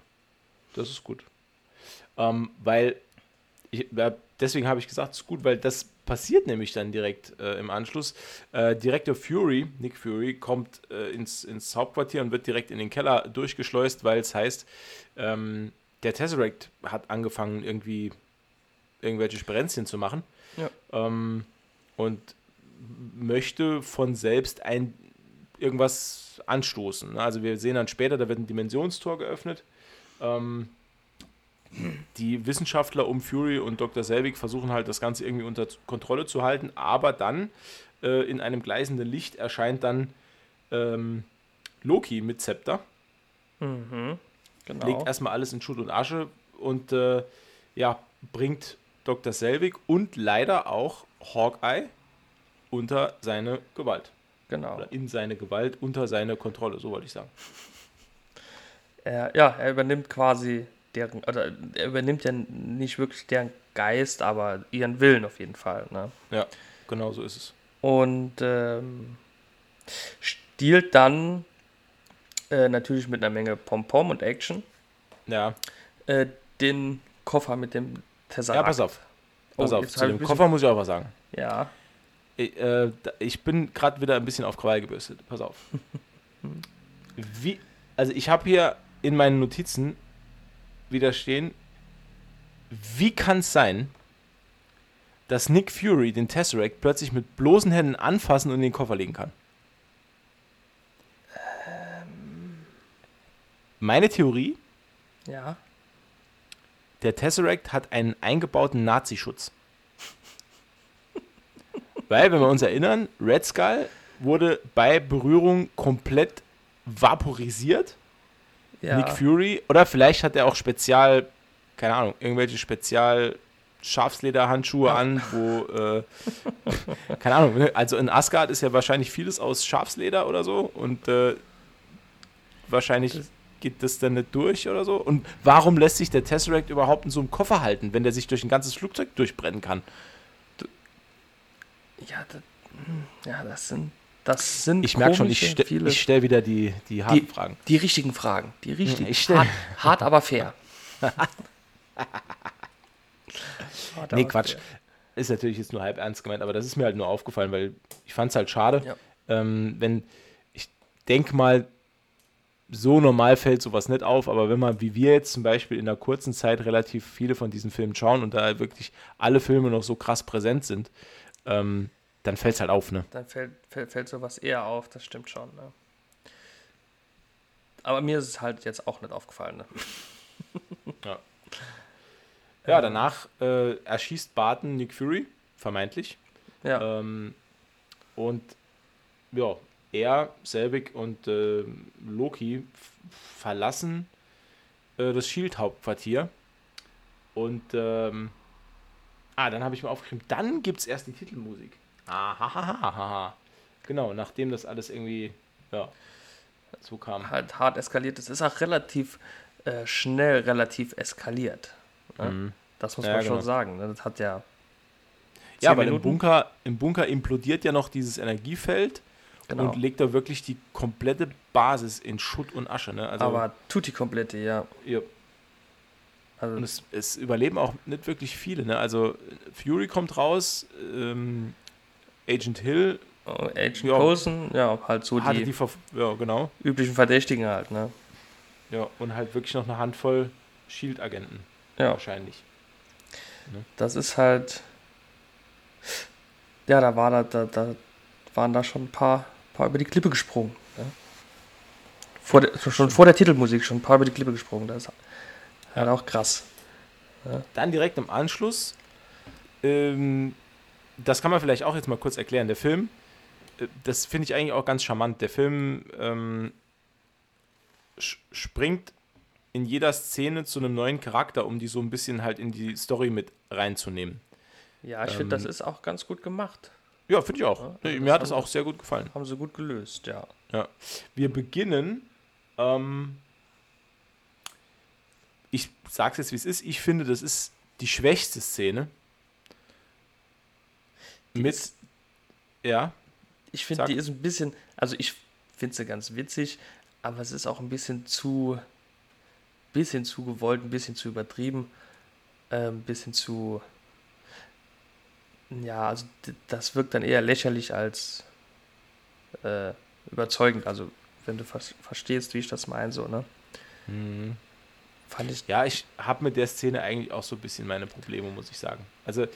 Das ist gut. Ähm, weil, ich, deswegen habe ich gesagt, es ist gut, weil das passiert nämlich dann direkt äh, im Anschluss. Äh, Direktor Fury, Nick Fury, kommt äh, ins, ins Hauptquartier und wird direkt in den Keller durchgeschleust, weil es heißt, ähm, der Tesseract hat angefangen, irgendwie irgendwelche Sperenzchen zu machen. Ja. Ähm, und möchte von selbst ein irgendwas anstoßen. ne? Also wir sehen dann später, da wird ein Dimensionstor geöffnet. Ähm, die Wissenschaftler um Fury und Dr. Selvig versuchen halt das Ganze irgendwie unter Kontrolle zu halten, aber dann äh, in einem gleißenden Licht erscheint dann ähm, Loki mit Zepter Mhm. Genau. legt erstmal alles in Schutt und Asche und äh, ja, bringt Dr. Selvig und leider auch Hawkeye unter seine Gewalt. genau. Oder in seine Gewalt, unter seine Kontrolle, so wollte ich sagen. Er, ja, er übernimmt quasi deren, oder er übernimmt ja nicht wirklich deren Geist, aber ihren Willen auf jeden Fall. Ne? Ja, genau so ist es. Und ähm, stiehlt dann äh, natürlich mit einer Menge Pom-Pom und Action Ja, äh, den Koffer mit dem Tesseract. ja pass auf. Pass Oh, auf, zu dem Koffer muss ich auch was sagen. Ja, Ich, äh, da- ich bin gerade wieder ein bisschen auf Krawall gebürstet. Pass auf. Wie, also ich habe hier in meinen Notizen wieder stehen, wie kann es sein, dass Nick Fury den Tesseract plötzlich mit bloßen Händen anfassen und in den Koffer legen kann? Meine Theorie, ja. der Tesseract hat einen eingebauten Nazi-Schutz. Weil, wenn wir uns erinnern, Red Skull wurde bei Berührung komplett vaporisiert. ja. Nick Fury, oder vielleicht hat er auch spezial, keine Ahnung, irgendwelche spezial Schafslederhandschuhe Ja. an, wo, äh, keine Ahnung, ne? also in Asgard ist ja wahrscheinlich vieles aus Schafsleder oder so und äh, wahrscheinlich Das- geht das dann nicht durch oder so. Und warum lässt sich der Tesseract überhaupt in so einem Koffer halten, wenn der sich durch ein ganzes Flugzeug durchbrennen kann? Ja, das, hm, ja, das sind, das sind Ich merke schon, ich, viele, ich stelle wieder die, die harten Die- Fragen. die richtigen Fragen. Die richtigen. ich hart, hart, aber fair. Hart, Nee, Quatsch. fair. Ist natürlich jetzt nur halb ernst gemeint, aber das ist mir halt nur aufgefallen, weil ich fand es halt schade, Ja. ähm, wenn, ich denke mal, so normal fällt sowas nicht auf, aber wenn man, wie wir jetzt zum Beispiel in einer kurzen Zeit relativ viele von diesen Filmen schauen und da wirklich alle Filme noch so krass präsent sind, ähm, dann fällt es halt auf, ne? Dann fällt, fällt, fällt sowas eher auf, das stimmt schon. Ne? Aber mir ist es halt jetzt auch nicht aufgefallen. Ne? Ja, danach äh, erschießt Barton Nick Fury, vermeintlich. Ja, Ähm, und ja, er, Selvig und äh, Loki verlassen äh, das Shield-Hauptquartier. Und ähm, ah, dann habe ich mir aufgeschrieben, dann gibt es erst die Titelmusik. Ahahaha. Genau, nachdem das alles irgendwie ja, so kam. halt hart eskaliert. Es ist auch relativ äh, schnell relativ eskaliert. Ne? Mhm. Das muss Ja, man genau. schon sagen. Ne? Das hat ja. Ja, weil im. Bunker, im Bunker implodiert ja noch dieses Energiefeld Genau. und legt da wirklich die komplette Basis in Schutt und Asche. Ne? Also, aber tutti komplette, ja. ja, Also, Und es, es überleben auch nicht wirklich viele. Ne? Also Fury kommt raus, ähm, Agent Hill oh, Agent ja. Coulson, ja, halt so die, die, ja genau, üblichen Verdächtigen halt, ne? ja und halt wirklich noch eine Handvoll Shield-Agenten Ja, wahrscheinlich. das ist halt. Ja, da, war da, da, da waren da schon ein paar, paar über die Klippe gesprungen. Ne? Vor der, schon vor der Titelmusik schon ein paar über die Klippe gesprungen. Das ist halt auch krass. Dann direkt im Anschluss, ähm, das kann man vielleicht auch jetzt mal kurz erklären. Der Film, äh, das finde ich eigentlich auch ganz charmant. Der Film ähm, springt in jeder Szene zu einem neuen Charakter, um die so ein bisschen halt in die Story mit reinzunehmen. Ja, ich finde, das Ähm, ist auch ganz gut gemacht. Ja, finde ich auch. Ja, Nee, also Mir hat das haben- auch sehr gut gefallen. Haben sie gut gelöst, ja. Wir beginnen ähm, ich sag's jetzt, wie es ist, ich finde, das ist die schwächste Szene. Die Mit, ist- ja, Ich finde, die ist ein bisschen, also ich finde sie ganz witzig, aber es ist auch ein bisschen zu, bisschen zu gewollt, ein bisschen zu übertrieben, äh, ein bisschen zu, ja, also das wirkt dann eher lächerlich als äh, überzeugend. Also wenn du ver verstehst, wie ich das meine, so, ne? Fand ich, Ja, ich habe mit der Szene eigentlich auch so ein bisschen meine Probleme, muss ich sagen. Also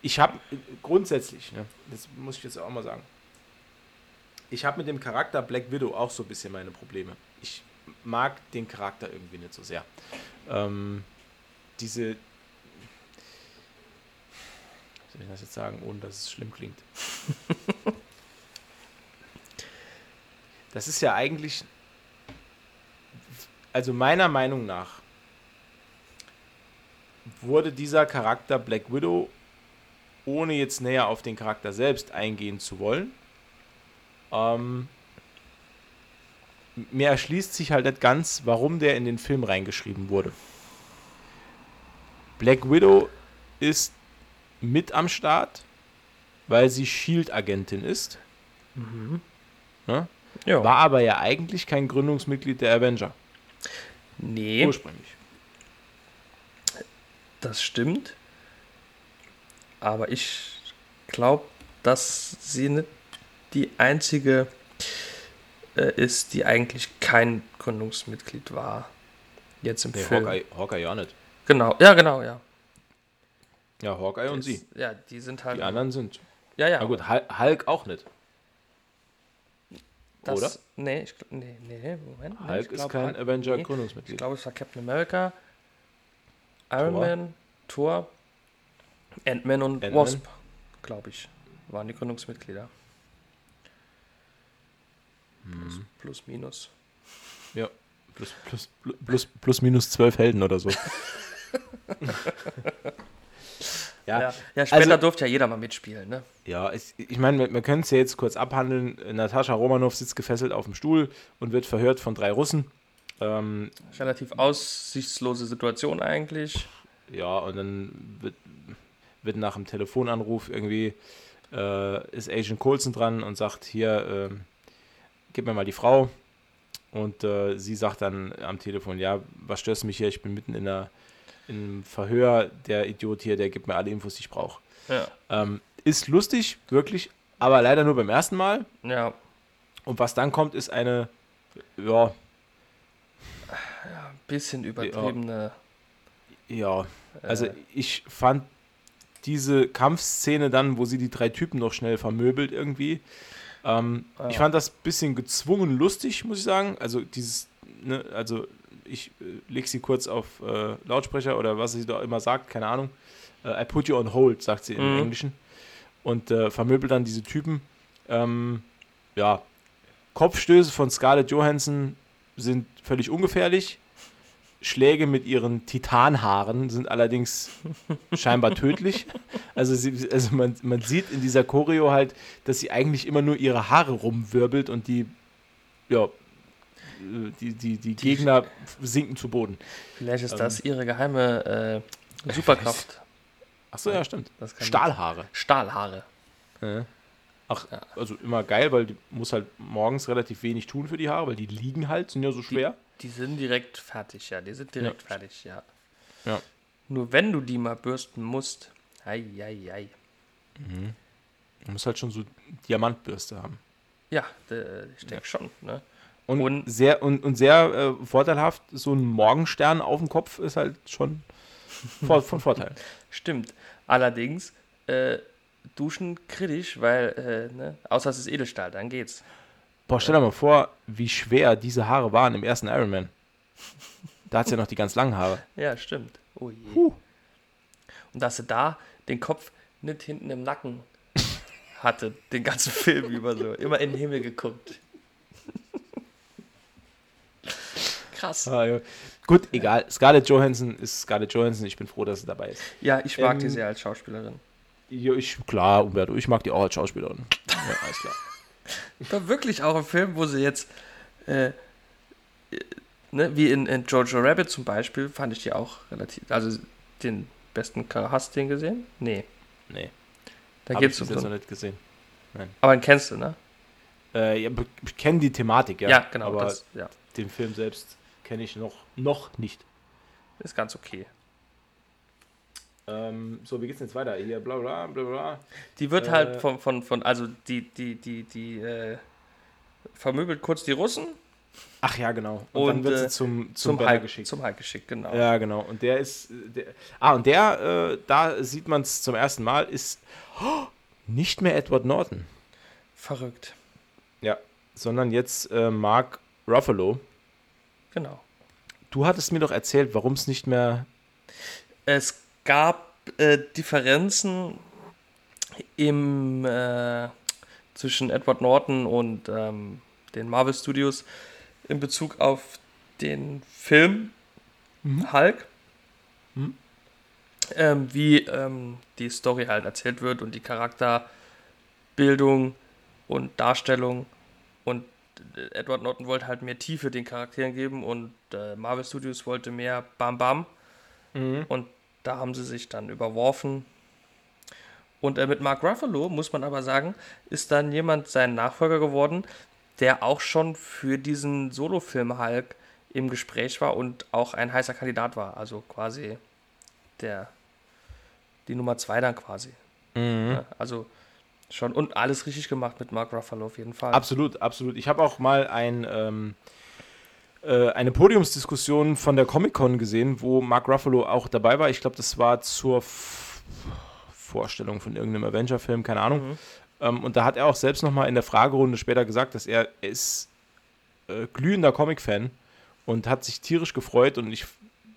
ich habe grundsätzlich, ne, das muss ich jetzt auch mal sagen, ich habe mit dem Charakter Black Widow auch so ein bisschen meine Probleme. Ich mag den Charakter irgendwie nicht so sehr. Ähm, diese, soll ich das jetzt sagen, ohne dass es schlimm klingt? Das ist ja eigentlich, also meiner Meinung nach, wurde dieser Charakter Black Widow, ohne jetzt näher auf den Charakter selbst eingehen zu wollen, ähm, mir erschließt sich halt nicht ganz, warum der in den Film reingeschrieben wurde. Black Widow ist mit am Start, weil sie Shield-Agentin ist, mhm. ne? war aber ja eigentlich kein Gründungsmitglied der Avenger. nee, Ursprünglich. das stimmt. Aber ich glaube, dass sie nicht die einzige äh, ist, die eigentlich kein Gründungsmitglied war. Jetzt im Nee, Film. Hawkeye, Hawkeye ja nicht. Genau, ja, genau, ja. Ja, Hawkeye und Das- sie. Ja, die sind halt. Die anderen sind. ja, ja. Na gut, Hul- Hulk auch nicht. das, oder? Nee, ich, nee, nee, Moment. nee, Hulk ich ist glaub, kein Hulk- nee. Ich Avenger-Gründungsmitglied. glaube, es war Captain America, Iron Thor. Man, Thor, Ant-Man und Ant-Man. Wasp, glaube ich, waren die Gründungsmitglieder. Plus, Hm. plus minus. Ja. Plus, plus, plus, plus minus zwölf Helden oder so. ja, Ja, ja später also- durfte ja jeder mal mitspielen, ne? Ja, ich, ich meine, wir, wir können es ja jetzt kurz abhandeln. Natascha Romanoff sitzt gefesselt auf dem Stuhl und wird verhört von drei Russen. Ähm, Relativ aussichtslose Situation eigentlich. ja, und dann wird, wird nach dem Telefonanruf irgendwie, äh, ist Agent Coulson dran und sagt, hier, ähm, gib mir mal die Frau. Und äh, sie sagt dann am Telefon, ja, was störst du mich hier? Ich bin mitten in einer, in einem Verhör. Der Idiot hier, der gibt mir alle Infos, die ich brauche. Ja. Ähm, ist lustig, wirklich, aber leider nur beim ersten Mal. Ja, Und was dann kommt, ist eine, ja, bisschen übertriebene. ja, also äh, ich fand diese Kampfszene dann, wo sie die drei Typen noch schnell vermöbelt irgendwie, ähm, Ja. ich fand das ein bisschen gezwungen lustig, muss ich sagen. Also dieses, ne, also ich äh, leg sie kurz auf äh, Lautsprecher oder was sie da immer sagt, keine Ahnung. Äh, I put you on hold, sagt sie im Mhm. Englischen. Und äh, vermöbelt dann diese Typen. Ähm, ja, Kopfstöße von Scarlett Johansson sind völlig ungefährlich. Schläge mit ihren Titanhaaren sind allerdings scheinbar tödlich. Also, sie, also man, man sieht in dieser Choreo halt, dass sie eigentlich immer nur ihre Haare rumwirbelt und die, ja, die, die, die Gegner sinken zu Boden. vielleicht ist ähm, das ihre geheime äh, Superkraft. Achso, ja, stimmt. Das kann Stahlhaare. Stahlhaare. Ach, Ja. also immer geil, weil die muss halt morgens relativ wenig tun für die Haare, weil die liegen halt, sind ja so schwer. Die sind direkt fertig, ja. Die sind direkt fertig, ja. Ja. Nur wenn du die mal bürsten musst, ei, ei, ei. Man muss halt schon so Diamantbürste haben. Ja, äh, ich denke schon, ne? Und, Und- sehr, und, und sehr äh, vorteilhaft, so ein Morgenstern auf dem Kopf ist halt schon vor, von Vorteil. Stimmt. Allerdings, äh, duschen kritisch, weil, äh, ne, außer es ist Edelstahl, dann geht's. Boah, stell dir mal vor, wie schwer diese Haare waren im ersten Iron Man. Da hat sie ja noch die ganz langen Haare. Ja, stimmt. Oh je. Puh. Und dass sie da den Kopf nicht hinten im Nacken hatte, den ganzen Film über so, immer in den Himmel geguckt. Krass. Ah, ja. Gut, egal. Scarlett Johansson ist Scarlett Johansson. Ich bin froh, dass sie dabei ist. Ja, ich mag die Ähm, sehr als Schauspielerin. Ja, ich, klar, Umberto, ich mag die auch als Schauspielerin. Ja, alles klar. War wirklich auch ein Film, wo sie jetzt äh, ne, wie in, in Jojo Rabbit zum Beispiel, fand ich die auch relativ, also den besten Charakter. Hast du den gesehen? Nee. Nee. Da Hab gibt's ich bis so, nicht gesehen. aber den kennst du, ne? Äh, ja, ich kenne die Thematik, ja. Ja, genau. Aber das ja, den Film selbst kenne ich noch, noch nicht. ist ganz okay. Ähm, so, wie geht's denn jetzt weiter? Hier, bla bla bla bla. Die wird Äh, halt von, von, von, also die, die, die, die, äh, vermöbelt kurz die Russen Ach ja, genau. Und, Und, dann wird äh, sie zum, zum, zum Banner Hulk geschickt. Zum Hulk geschickt, genau. Ja, genau. Und der ist. äh, Der, ah, und der, äh, da sieht man es zum ersten Mal, ist oh, nicht mehr Edward Norton, Verrückt. sondern jetzt äh, Mark Ruffalo. Genau. Du hattest mir doch erzählt, warum es nicht mehr. Es gab äh, Differenzen im, äh, zwischen Edward Norton und ähm, den Marvel Studios in Bezug auf den Film Hulk. Mhm. Ähm, wie ähm, die Story halt erzählt wird und die Charakterbildung und Darstellung. Edward Norton wollte halt mehr Tiefe den Charakteren geben und äh, Marvel Studios wollte mehr Bam Bam. Und da haben sie sich dann überworfen. Und äh, mit Mark Ruffalo, muss man aber sagen, ist dann jemand sein Nachfolger geworden, der auch schon für diesen Solofilm Hulk im Gespräch war und auch ein heißer Kandidat war. Also quasi der, die Nummer zwei dann quasi. Ja, also schon und alles richtig gemacht mit Mark Ruffalo auf jeden Fall. Absolut, absolut. Ich habe auch mal ein, ähm, äh, eine Podiumsdiskussion von der Comic-Con gesehen, wo Mark Ruffalo auch dabei war. Ich glaube, das war zur F Vorstellung von irgendeinem Avenger-Film, keine Ahnung. Mhm. Ähm, und da hat er auch selbst nochmal in der Fragerunde später gesagt, dass er, er ist äh, glühender Comic-Fan und hat sich tierisch gefreut und ich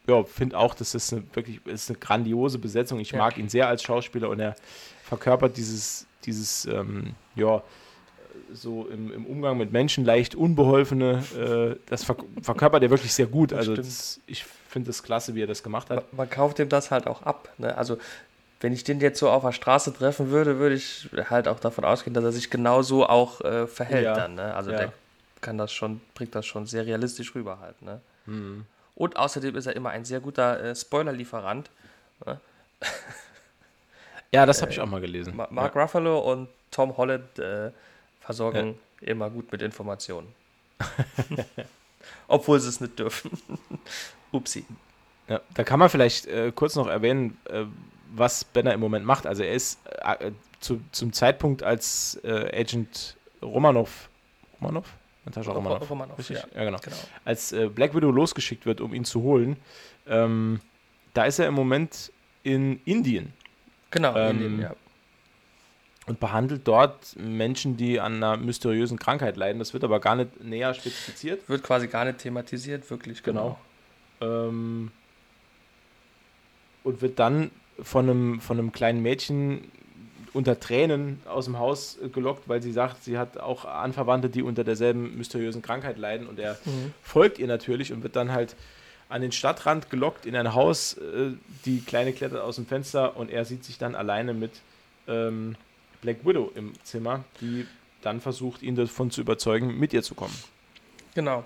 ja, finde auch, dass das eine, wirklich ist eine grandiose Besetzung. Ich Ja. mag ihn sehr als Schauspieler und er verkörpert dieses, dieses ähm, ja, so im, im Umgang mit Menschen leicht unbeholfene, äh, das verk verkörpert er wirklich sehr gut. Das also das, ich finde das klasse, wie er das gemacht hat. Man, man kauft ihm das halt auch ab. Ne? Also, wenn ich den jetzt so auf der Straße treffen würde, würde ich halt auch davon ausgehen, dass er sich genauso auch äh, verhält Ja. dann. Ne? Also, Ja. der kann das schon, bringt das schon sehr realistisch rüber halt. Ne? Mhm. Und außerdem ist er immer ein sehr guter äh, Spoiler-Lieferant. Ja, das habe ich auch mal gelesen. Ma Mark Ruffalo und Tom Holland äh, versorgen immer gut mit Informationen. Obwohl sie es nicht dürfen. Upsi. Ja, da kann man vielleicht äh, kurz noch erwähnen, äh, was Benner im Moment macht. Also er ist äh, zu, zum Zeitpunkt, als äh, Agent Romanov, Romanov? Natascha Romanov, Romanov, richtig? ja. Ja, genau. Genau. Als äh, Black Widow losgeschickt wird, um ihn zu holen, ähm, da ist er im Moment in Indien Genau, Ähm, Indien, ja. und behandelt dort Menschen, die an einer mysteriösen Krankheit leiden. Das wird aber gar nicht näher spezifiziert. Wird quasi gar nicht thematisiert, wirklich, genau. Ähm, und wird dann von einem, von einem kleinen Mädchen unter Tränen aus dem Haus gelockt, weil sie sagt, sie hat auch Anverwandte, die unter derselben mysteriösen Krankheit leiden. Und er Mhm. folgt ihr natürlich und wird dann halt an den Stadtrand gelockt in ein Haus. Äh, die Kleine klettert aus dem Fenster und er sieht sich dann alleine mit ähm, Black Widow im Zimmer, die dann versucht, ihn davon zu überzeugen, mit ihr zu kommen. Genau.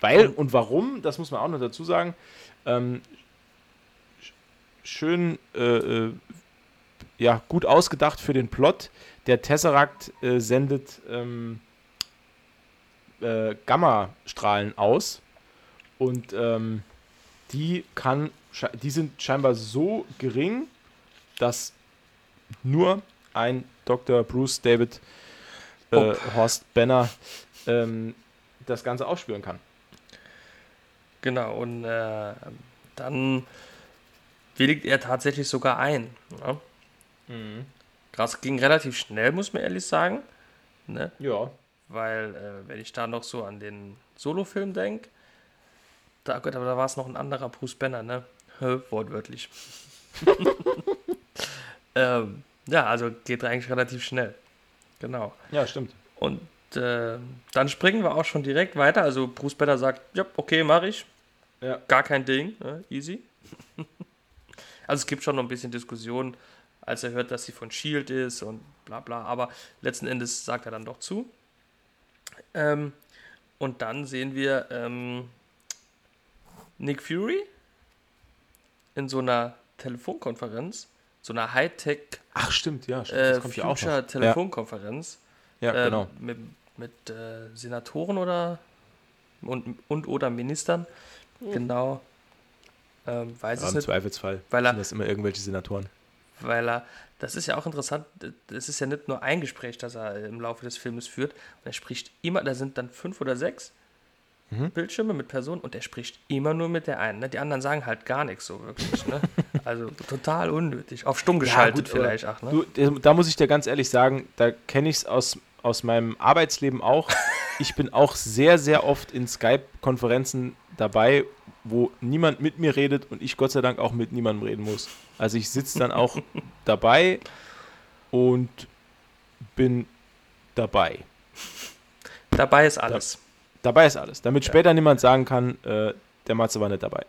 Weil und warum, das muss man auch noch dazu sagen, ähm, sch- schön, äh, äh, ja, gut ausgedacht für den Plot. Der Tesseract äh, sendet ähm, äh, Gammastrahlen aus und ähm, die kann, die sind scheinbar so gering, dass nur ein Dr. Bruce David äh. Horst Benner ähm, das Ganze aufspüren kann. Genau, und äh, dann willigt er tatsächlich sogar ein. Ne? Krass, ging relativ schnell, muss man ehrlich sagen. Ne? Ja. Weil, äh, wenn ich da noch so an den Solo-Film denke, da, Gott, aber da war es noch ein anderer Bruce Banner, ne? Hä, Wortwörtlich. ähm, ja, also geht eigentlich relativ schnell. Genau. Ja, stimmt. Und äh, dann springen wir auch schon direkt weiter. Also Bruce Banner sagt, ja, okay, mache ich. Ja. Gar kein Ding, ne? easy. also es gibt schon noch ein bisschen Diskussion, als er hört, dass sie von Shield ist und bla bla, aber letzten Endes sagt er dann doch zu. Ähm, und dann sehen wir ähm, Nick Fury in so einer Telefonkonferenz, so einer Hightech Ach, stimmt, ja. Stimmt, äh, das kommt ja auch Future noch. Telefonkonferenz Ja, ja äh, genau. mit, mit äh, Senatoren oder und, und oder Ministern. Genau. Ähm, weiß Ja, es Im nicht, Zweifelsfall weil er- sind das immer irgendwelche Senatoren. weil er, das ist ja auch interessant, es ist ja nicht nur ein Gespräch, das er im Laufe des Filmes führt, er spricht immer, da sind dann fünf oder sechs Mhm. Bildschirme mit Personen und er spricht immer nur mit der einen. Ne? Die anderen sagen halt gar nichts so wirklich. Ne? Also total unnötig. Auf stumm geschaltet gut, aber vielleicht auch. Ne? Du, der- da muss ich dir ganz ehrlich sagen, da kenne ich es aus, aus meinem Arbeitsleben auch. Ich bin auch sehr, sehr oft in Skype-Konferenzen dabei, wo niemand mit mir redet und ich Gott sei Dank auch mit niemandem reden muss. Also ich sitze dann auch dabei und bin dabei. Dabei ist alles. Dabei ist alles. Damit später niemand sagen kann, äh, der Matze war nicht dabei.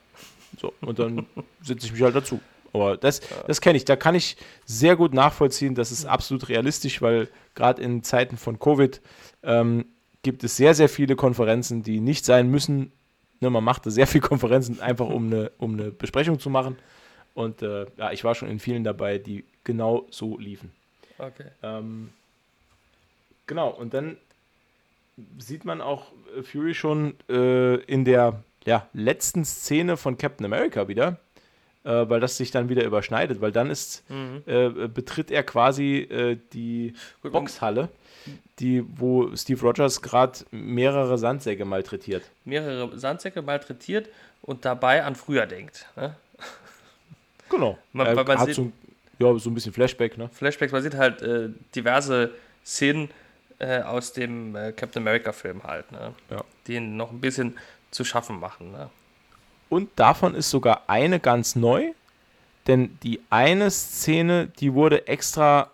So, und dann sitze ich mich halt dazu. Aber das, das kenne ich. Da kann ich sehr gut nachvollziehen. Das ist absolut realistisch, weil gerade in Zeiten von Covid ähm, gibt es sehr, sehr viele Konferenzen, die nicht sein müssen. Ne, man machte sehr viele Konferenzen einfach, um eine, um eine Besprechung zu machen. Und äh, ja, ich war schon in vielen dabei, die genau so liefen. Okay. Ähm, genau, und dann sieht man auch äh, Fury schon äh, in der ja, letzten Szene von Captain America wieder, äh, weil das sich dann wieder überschneidet, weil dann ist, Mhm. äh, betritt er quasi äh, die Boxhalle, die, wo Steve Rogers gerade mehrere Sandsäcke malträtiert. mehrere Sandsäcke malträtiert und dabei an früher denkt. Ne? Genau. Man- man hat so, ein- ja, so ein bisschen Flashback, ne? Flashbacks, man sieht halt äh, diverse Szenen äh, aus dem äh, Captain America-Film halt, ne? Ja. die ihn noch ein bisschen zu schaffen machen. Ne? Und davon ist sogar eine ganz neu, denn die eine Szene, die wurde extra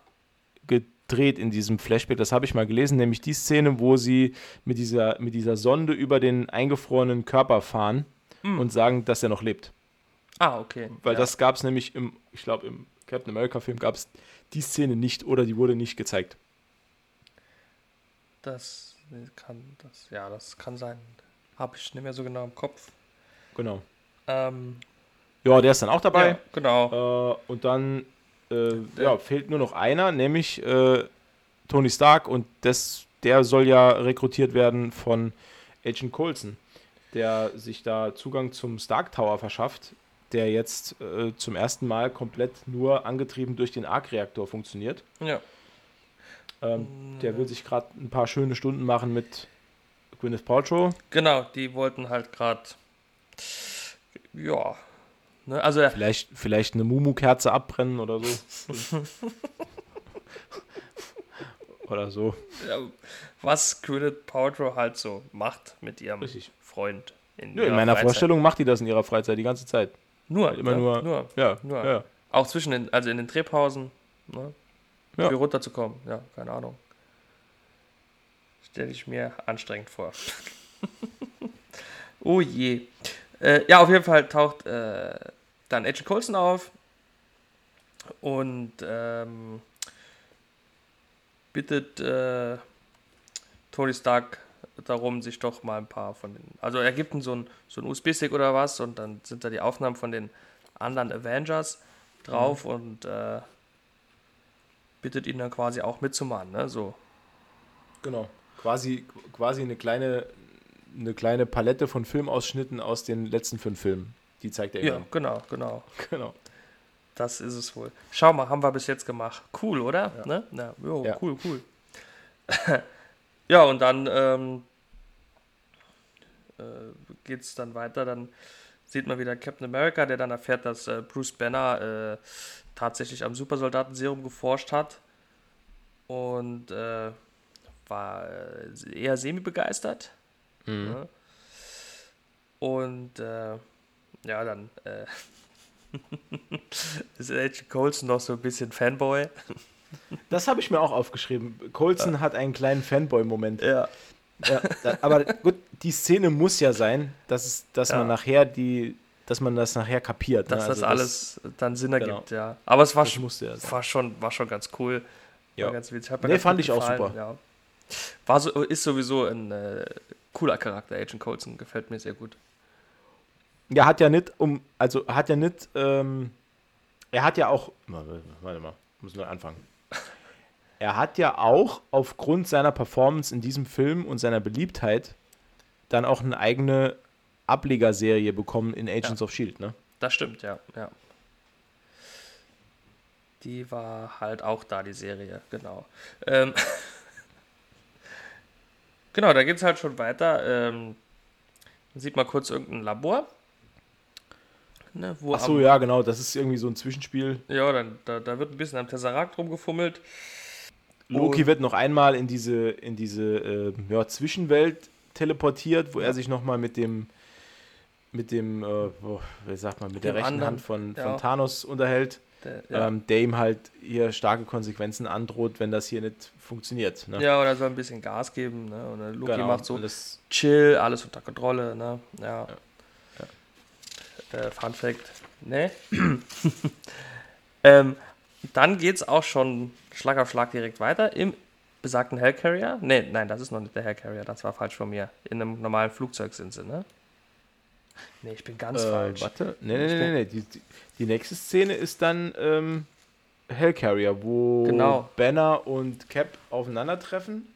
gedreht in diesem Flashback, das habe ich mal gelesen, nämlich die Szene, wo sie mit dieser, mit dieser Sonde über den eingefrorenen Körper fahren und sagen, dass er noch lebt. Ah, okay. Weil ja. das gab es nämlich im, ich glaube, im Captain America-Film gab es die Szene nicht oder die wurde nicht gezeigt. Das kann, das, ja, das kann sein. Habe ich nicht mehr so genau im Kopf. Genau. Ähm, Ja, der ist dann auch dabei. ja, genau. Äh, und dann äh, ja, fehlt nur noch einer, nämlich äh, Tony Stark und das, der soll ja rekrutiert werden von Agent Coulson, der sich da Zugang zum Stark Tower verschafft, der jetzt äh, zum ersten Mal komplett nur angetrieben durch den Arc-Reaktor funktioniert. Ja. Ähm, der will sich gerade ein paar schöne Stunden machen mit Gwyneth Paltrow. Genau, die wollten halt gerade. Ja. Ne, also, Vielleicht, vielleicht eine Mumu-Kerze abbrennen oder so. oder so. ja, was Gwyneth Paltrow halt so macht mit ihrem Richtig. Freund. In, Ja, in meiner Freizeit. Vorstellung macht die das in ihrer Freizeit die ganze Zeit. Nur, immer ne? nur- nur. Ja, Nur. ja. Auch zwischen den, also in den Drehpausen, ne? Ja. Für runterzukommen. Ja, keine Ahnung. Stelle ich mir anstrengend vor. oh je. Äh, ja, auf jeden Fall taucht äh, dann Agent Coulson auf und ähm, bittet äh, Tony Stark darum, sich doch mal ein paar von den. Also er gibt ihm so ein, so USB-Stick oder was und dann sind da die Aufnahmen von den anderen Avengers drauf und äh, bittet ihn dann quasi auch mitzumachen, ne? So. Genau. Quasi, quasi eine kleine, eine kleine Palette von Filmausschnitten aus den letzten fünf Filmen. Die zeigt er Ja, ihm. genau, genau. Genau. Das ist es wohl. Schau mal, haben wir bis jetzt gemacht. Cool, oder? Ja. Ne? Ja, jo, Ja. cool, cool. ja, und dann ähm, äh, geht es dann weiter. Dann sieht man wieder Captain America, der dann erfährt, dass äh, Bruce Banner äh, tatsächlich am Supersoldatenserum geforscht hat. Und äh, war äh, eher semi-begeistert. Mhm. Ne? Und äh, ja, dann äh, ist Agent Coulson noch so ein bisschen Fanboy. Das habe ich mir auch aufgeschrieben. Coulson hat einen kleinen Fanboy-Moment. Ja. Ja, da, aber gut, die Szene muss ja sein, dass, es, dass Ja. man nachher die, dass man das nachher kapiert. ne? Dass Also das alles dann Sinn genau. ergibt, ja. Aber es war, Das schon, ja war, schon, war schon ganz cool. Ja. War ganz witzig. Hat Nee, fand ich auch gefallen, super. Ja. War so, ist sowieso ein äh, cooler Charakter, Agent Coulson. Gefällt mir sehr gut. Ja, hat ja nicht um, also hat ja nicht, ähm, er hat ja auch, warte mal, muss nur anfangen. Er hat ja auch aufgrund seiner Performance in diesem Film und seiner Beliebtheit dann auch eine eigene Ablegerserie bekommen in Agents Ja. of Shield, ne? Das stimmt, ja, ja. Die war halt auch da, die Serie, genau. Ähm, genau, da geht es halt schon weiter. Ähm, man sieht mal kurz irgendein Labor. Ne, Ach so, ja, genau, das ist irgendwie so ein Zwischenspiel. Ja, dann, da, da wird ein bisschen am Tesseract rumgefummelt. Loki Und- wird noch einmal in diese, in diese äh, ja, Zwischenwelt teleportiert, wo er sich nochmal mit dem, mit dem, äh, oh, wie sagt man, mit der Dem rechten anderen, Hand von, ja. von Thanos unterhält, Der, ja. ähm, der ihm halt hier starke Konsequenzen androht, wenn das hier nicht funktioniert. Ne? ja, oder soll ein bisschen Gas geben. Ne? Und der Loki Genau, macht so das, chill, alles unter Kontrolle. Ne? Ja. Äh, Fun Fact. Ne? ähm, dann geht's auch schon Schlag auf Schlag direkt weiter im besagten Hellcarrier. Ne, nein, das ist noch nicht der Hellcarrier, das war falsch von mir. In einem normalen Flugzeug sind sie, ne? Ne, ich bin ganz äh, falsch. warte, nee, nee, nee, nee, nee. Die, die, die nächste Szene ist dann ähm, Hellcarrier, wo Genau. Banner und Cap aufeinandertreffen.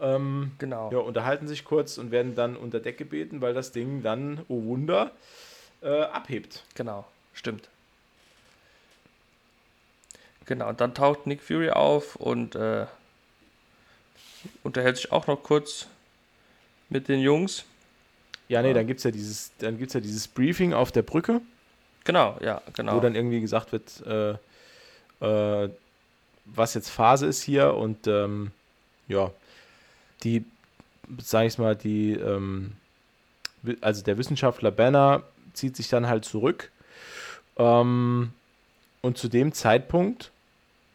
Ähm, Genau. Ja, unterhalten sich kurz und werden dann unter Deck gebeten, weil das Ding dann, oh Wunder, äh, abhebt. Genau, stimmt. Genau, und dann taucht Nick Fury auf und äh, unterhält sich auch noch kurz mit den Jungs. Ja, nee, dann gibt es ja dieses, dann gibt's ja dieses Briefing auf der Brücke, Genau, ja, genau. wo dann irgendwie gesagt wird, äh, äh, was jetzt Phase ist hier und ähm, ja, die, sag ich mal, die, ähm, also der Wissenschaftler Banner zieht sich dann halt zurück. Ähm, und zu dem Zeitpunkt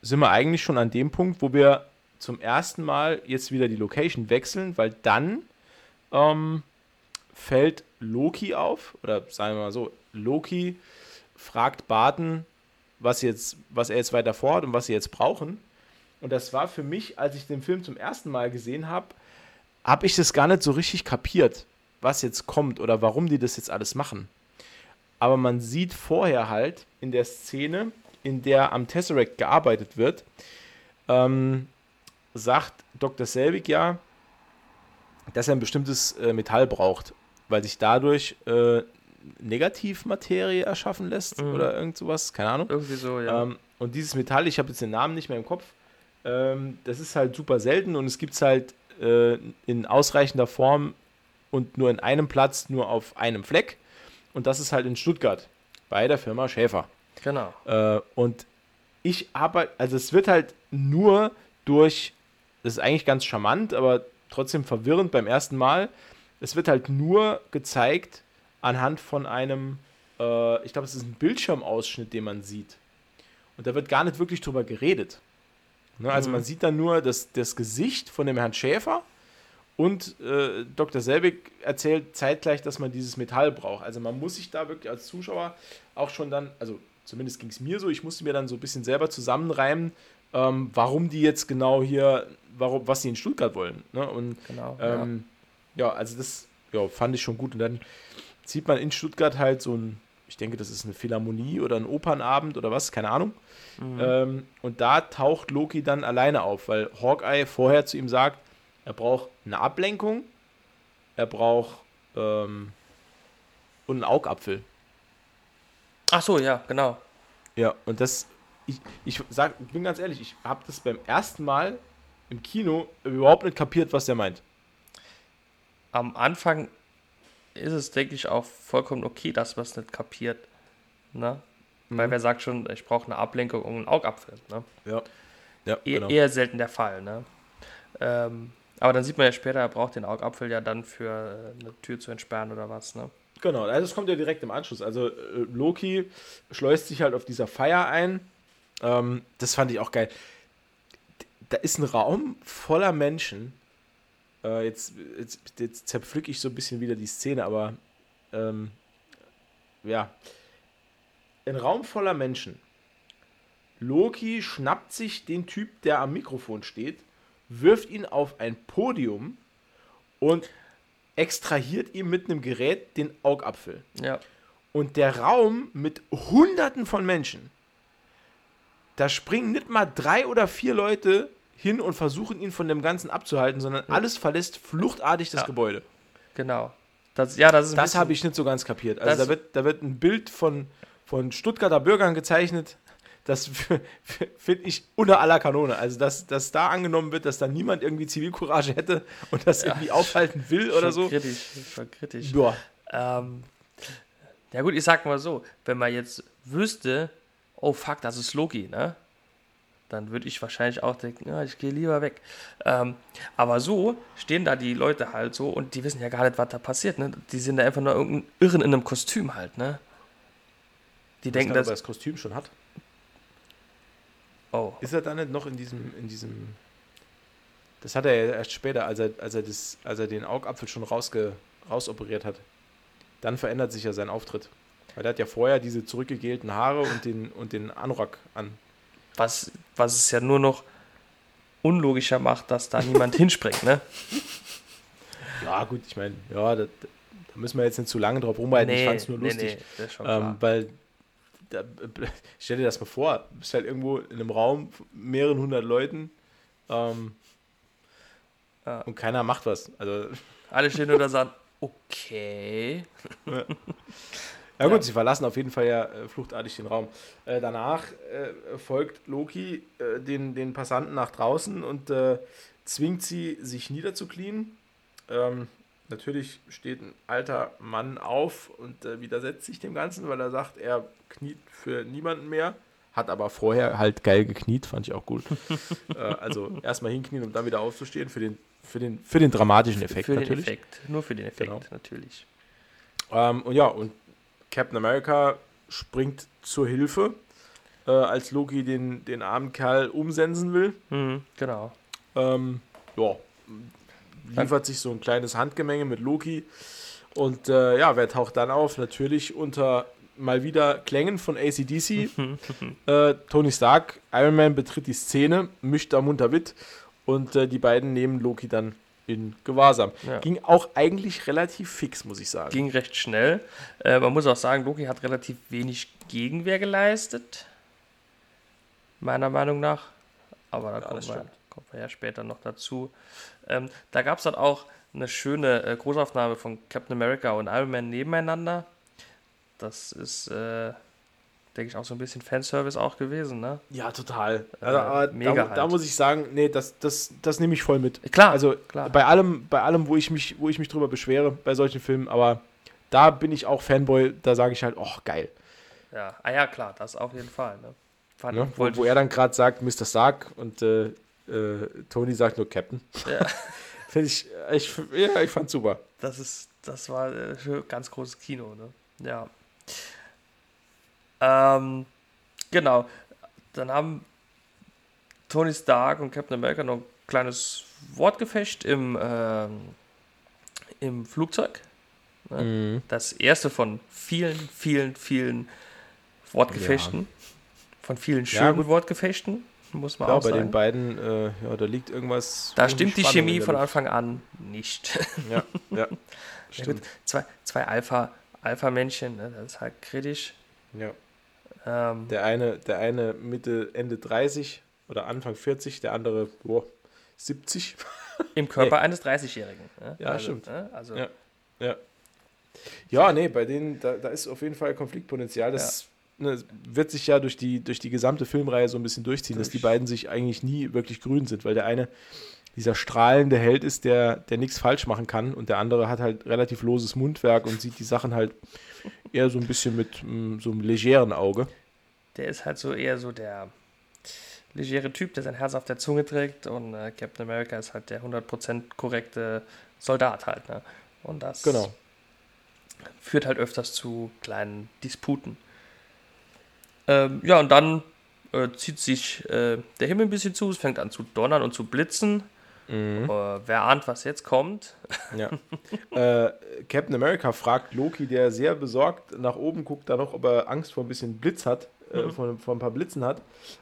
sind wir eigentlich schon an dem Punkt, wo wir zum ersten Mal jetzt wieder die Location wechseln, weil dann ähm, fällt Loki auf, oder sagen wir mal so, Loki fragt Barton, was, jetzt, was er jetzt weiter vorhat und was sie jetzt brauchen. Und das war für mich, als ich den Film zum ersten Mal gesehen habe, habe ich das gar nicht so richtig kapiert, was jetzt kommt oder warum die das jetzt alles machen. Aber man sieht vorher halt in der Szene, in der am Tesseract gearbeitet wird, ähm, sagt Dr. Selvig ja, dass er ein bestimmtes äh, Metall braucht, weil sich dadurch äh, Negativmaterie erschaffen lässt Mhm. oder irgend sowas, keine Ahnung. Irgendwie so, ja. Ähm, und dieses Metall, ich habe jetzt den Namen nicht mehr im Kopf, ähm, das ist halt super selten und es gibt es halt äh, in ausreichender Form und nur in einem Platz, nur auf einem Fleck. Und das ist halt in Stuttgart bei der Firma Schäfer. Genau. Äh, und ich habe, also es wird halt nur durch, das ist eigentlich ganz charmant, aber trotzdem verwirrend beim ersten Mal, es wird halt nur gezeigt anhand von einem, äh, ich glaube, es ist ein Bildschirmausschnitt, den man sieht. Und da wird gar nicht wirklich drüber geredet. Ne? Also Mhm. man sieht dann nur das, das Gesicht von dem Herrn Schäfer und äh, Dr. Selbig erzählt zeitgleich, dass man dieses Metall braucht. Also man muss sich da wirklich als Zuschauer auch schon dann, also zumindest ging es mir so, ich musste mir dann so ein bisschen selber zusammenreimen, ähm, warum die jetzt genau hier, warum, was sie in Stuttgart wollen. Ne? Und Genau. ähm, ja. also das ja, fand ich schon gut. Und dann sieht man in Stuttgart halt so ein, ich denke, das ist eine Philharmonie oder ein Opernabend oder was, keine Ahnung. ja. Mhm. Ähm, und da taucht Loki dann alleine auf, weil Hawkeye vorher zu ihm sagt, er braucht eine Ablenkung, er braucht ähm, und einen Augapfel. Ach so, ja, genau. Ja, und das, ich, ich sag, ich bin ganz ehrlich, ich habe das beim ersten Mal im Kino überhaupt nicht kapiert, was der meint. Am Anfang ist es, denke ich, auch vollkommen okay, dass man es nicht kapiert. Ne? Weil Mhm. wer sagt schon, ich brauche eine Ablenkung und einen Augapfel. Ne? Ja. Ja, E genau. Eher selten der Fall. Ne? Ähm, aber dann sieht man ja später, er braucht den Augapfel ja dann für äh, eine Tür zu entsperren oder was. Ne? Genau, also es kommt ja direkt im Anschluss. Also äh, Loki schleust sich halt auf dieser Feier ein. Ähm, das fand ich auch geil. Da ist ein Raum voller Menschen. Äh, jetzt, jetzt, jetzt zerpflücke ich so ein bisschen wieder die Szene, aber ähm, ja. Ein Raum voller Menschen. Loki schnappt sich den Typ, der am Mikrofon steht, wirft ihn auf ein Podium und extrahiert ihm mit einem Gerät den Augapfel. Ja. Und der Raum mit Hunderten von Menschen, da springen nicht mal drei oder vier Leute hin und versuchen ihn von dem Ganzen abzuhalten, sondern alles verlässt fluchtartig das Ja. Gebäude. Genau. Das, ja, das Das habe ich nicht so ganz kapiert. Also da wird, da wird ein Bild von, von Stuttgarter Bürgern gezeichnet. Das finde ich unter aller Kanone. Also, dass, dass da angenommen wird, dass da niemand irgendwie Zivilcourage hätte und das irgendwie aufhalten will oder schon so. Kritisch, schon kritisch. Ja, Ähm, ja gut, ich sag mal so, wenn man jetzt wüsste, oh fuck, das ist Loki, ne? Dann würde ich wahrscheinlich auch denken, ja, ich gehe lieber weg. Ähm, aber so stehen da die Leute halt so und die wissen ja gar nicht, was da passiert, ne? Die sind da einfach nur irgendein Irren in einem Kostüm halt, ne? Die denken, ob er dass. das Kostüm schon hat. Oh, Ist er dann nicht noch in diesem, in diesem. Das hat er ja erst später, als er, als er, das, als er den Augapfel schon rausge, rausoperiert hat. Dann verändert sich ja sein Auftritt. Weil er hat ja vorher diese zurückgegelten Haare und den, und den Anorak an. was, was es ja nur noch unlogischer macht, dass da niemand hinspringt, ne? Ja, gut, ich meine, ja, da, da müssen wir jetzt nicht zu lange drauf rumreiten. ich fand es nur lustig. das ist schon klar. ähm, weil, da, stell dir das mal vor, du bist halt irgendwo in einem Raum mehreren hundert Leuten ähm, Ja. und keiner macht was. Also, Alle stehen nur da und sagen, okay. ja, Ja. gut, sie verlassen auf jeden Fall ja äh, fluchtartig den Raum. Äh, danach äh, folgt Loki äh, den, den Passanten nach draußen und äh, zwingt sie, sich niederzuknien. Ähm, natürlich steht ein alter Mann auf und äh, widersetzt sich dem Ganzen, weil er sagt, er kniet für niemanden mehr. Hat aber vorher halt geil gekniet, fand ich auch gut. äh, also erstmal hinknien und dann wieder aufzustehen für den, für den, für den dramatischen Effekt für natürlich. den Effekt. Nur für den Effekt, Genau. natürlich. Ähm, und ja, und Captain America springt zur Hilfe, äh, als Loki den, den armen Kerl umsensen will. Mhm, genau. Ähm, ja, liefert sich so ein kleines Handgemenge mit Loki. Und äh, ja, wer taucht dann auf? Natürlich unter mal wieder Klängen von ACDC. äh, Tony Stark, Iron Man betritt die Szene, mischt da munter mit und äh, die beiden nehmen Loki dann in Gewahrsam. Ja. Ging auch eigentlich relativ fix, muss ich sagen. Ging recht schnell. Äh, man muss auch sagen, Loki hat relativ wenig Gegenwehr geleistet. Meiner Meinung nach. Aber da kommen, das wir. Kommen wir ja später noch dazu. Ähm, da gab es dann auch eine schöne äh, Großaufnahme von Captain America und Iron Man nebeneinander. Das ist, äh, denke ich, auch so ein bisschen Fanservice auch gewesen, ne? Ja, total. Äh, Also, aber mega da, halt. da muss ich sagen, nee, das, das, das nehme ich voll mit. Klar, Also klar. bei allem, bei allem, wo ich mich, wo ich mich drüber beschwere bei solchen Filmen, aber da bin ich auch Fanboy, da sage ich halt, oh, geil. Ja, ah ja, klar, das auf jeden Fall. Ne? Fand, Ne? Wo, wo er dann gerade sagt, Mr. Stark und äh, äh, Tony sagt nur Captain. Ja. Finde ich, ich, ja, ich fand super. Das ist, das war äh, ganz großes Kino, ne? Ja. Ähm, genau. Dann haben Tony Stark und Captain America noch ein kleines Wortgefecht im, ähm, im Flugzeug. Ne? Das erste von vielen, vielen, vielen Wortgefechten. Von vielen Ja, schönen gut. Wortgefechten, muss man Ja, auch bei sagen. den beiden, äh, ja, da liegt irgendwas. da stimmt die Spannung Chemie von. Anfang an nicht. Ja, ja. Ja, Stimmt. zwei, zwei Alpha, Alpha-Männchen, ne, das ist halt kritisch. Ja. Ähm, Der eine, der eine Mitte, Ende 30 oder Anfang 40, der andere boah, 70. Im Körper eines 30-Jährigen. Ne? Ja, also, stimmt. Ne? Also, Ja. Ja. Ja, nee, bei denen, da, da ist auf jeden Fall Konfliktpotenzial. Das ne, wird sich ja durch die, durch die gesamte Filmreihe so ein bisschen durchziehen, dass die Durch. beiden sich eigentlich nie wirklich grün sind, weil der eine dieser strahlende Held ist, der, der nichts falsch machen kann und der andere hat halt relativ loses Mundwerk und sieht die Sachen halt eher so ein bisschen mit mm, so einem legeren Auge. Der ist halt so eher so der legere Typ, der sein Herz auf der Zunge trägt und äh, Captain America ist halt der 100% korrekte Soldat halt. Ne? Und das Genau. führt halt öfters zu kleinen Disputen. Ähm, ja, und dann äh, zieht sich äh, der Himmel ein bisschen zu, es fängt an zu donnern und zu blitzen. Mhm. Äh, wer ahnt, was jetzt kommt? Ja. äh, Captain America fragt Loki, der sehr besorgt nach oben guckt, da noch, ob er Angst vor ein bisschen Blitz hat, äh, mhm. vor, vor, ein paar Blitzen hat.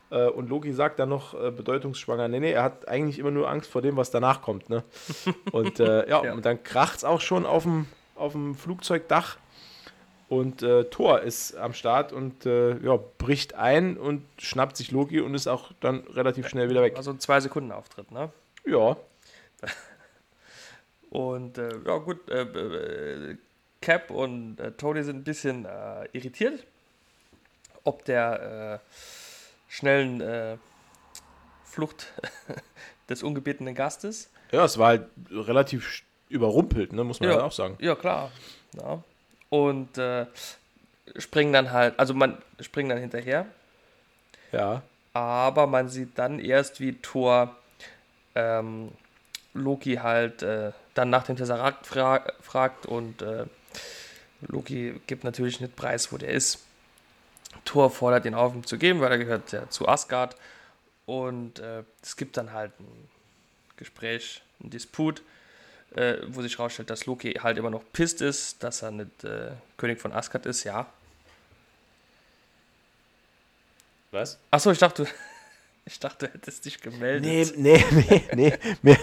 Äh, und Loki sagt dann noch bedeutungsschwanger, nee, nee, er hat eigentlich immer nur Angst vor dem, was danach kommt. Ne? Und ja, ja, und dann kracht es auch schon auf dem, auf dem Flugzeugdach. Und äh, Thor ist am Start und äh, ja, bricht ein und schnappt sich Loki und ist auch dann relativ schnell wieder weg. Also ein zwei Sekunden Auftritt, ne? Ja. Und äh, ja gut, äh, äh, Cap und äh, Tony sind ein bisschen äh, irritiert, ob der äh, schnellen Flucht des ungebetenen Gastes. Ja, es war halt relativ überrumpelt, ne, muss man ja, auch sagen. Ja, klar. Ja. Und springen dann halt, also man springt dann hinterher. Ja. Aber man sieht dann erst, wie Thor ähm, Loki halt äh, dann nach dem Tesseract fra fragt und äh, Loki gibt natürlich nicht preis, wo der ist. Thor fordert ihn auf, ihm zu geben, weil er gehört ja zu Asgard. Und äh, es gibt dann halt ein Gespräch, ein Disput, äh, wo sich herausstellt, dass Loki halt immer noch pisst ist, dass er nicht äh, König von Asgard ist, ja. Was? Achso, ich dachte, ich dachte, du hättest dich gemeldet. Nee, nee, nee, nee. Mir,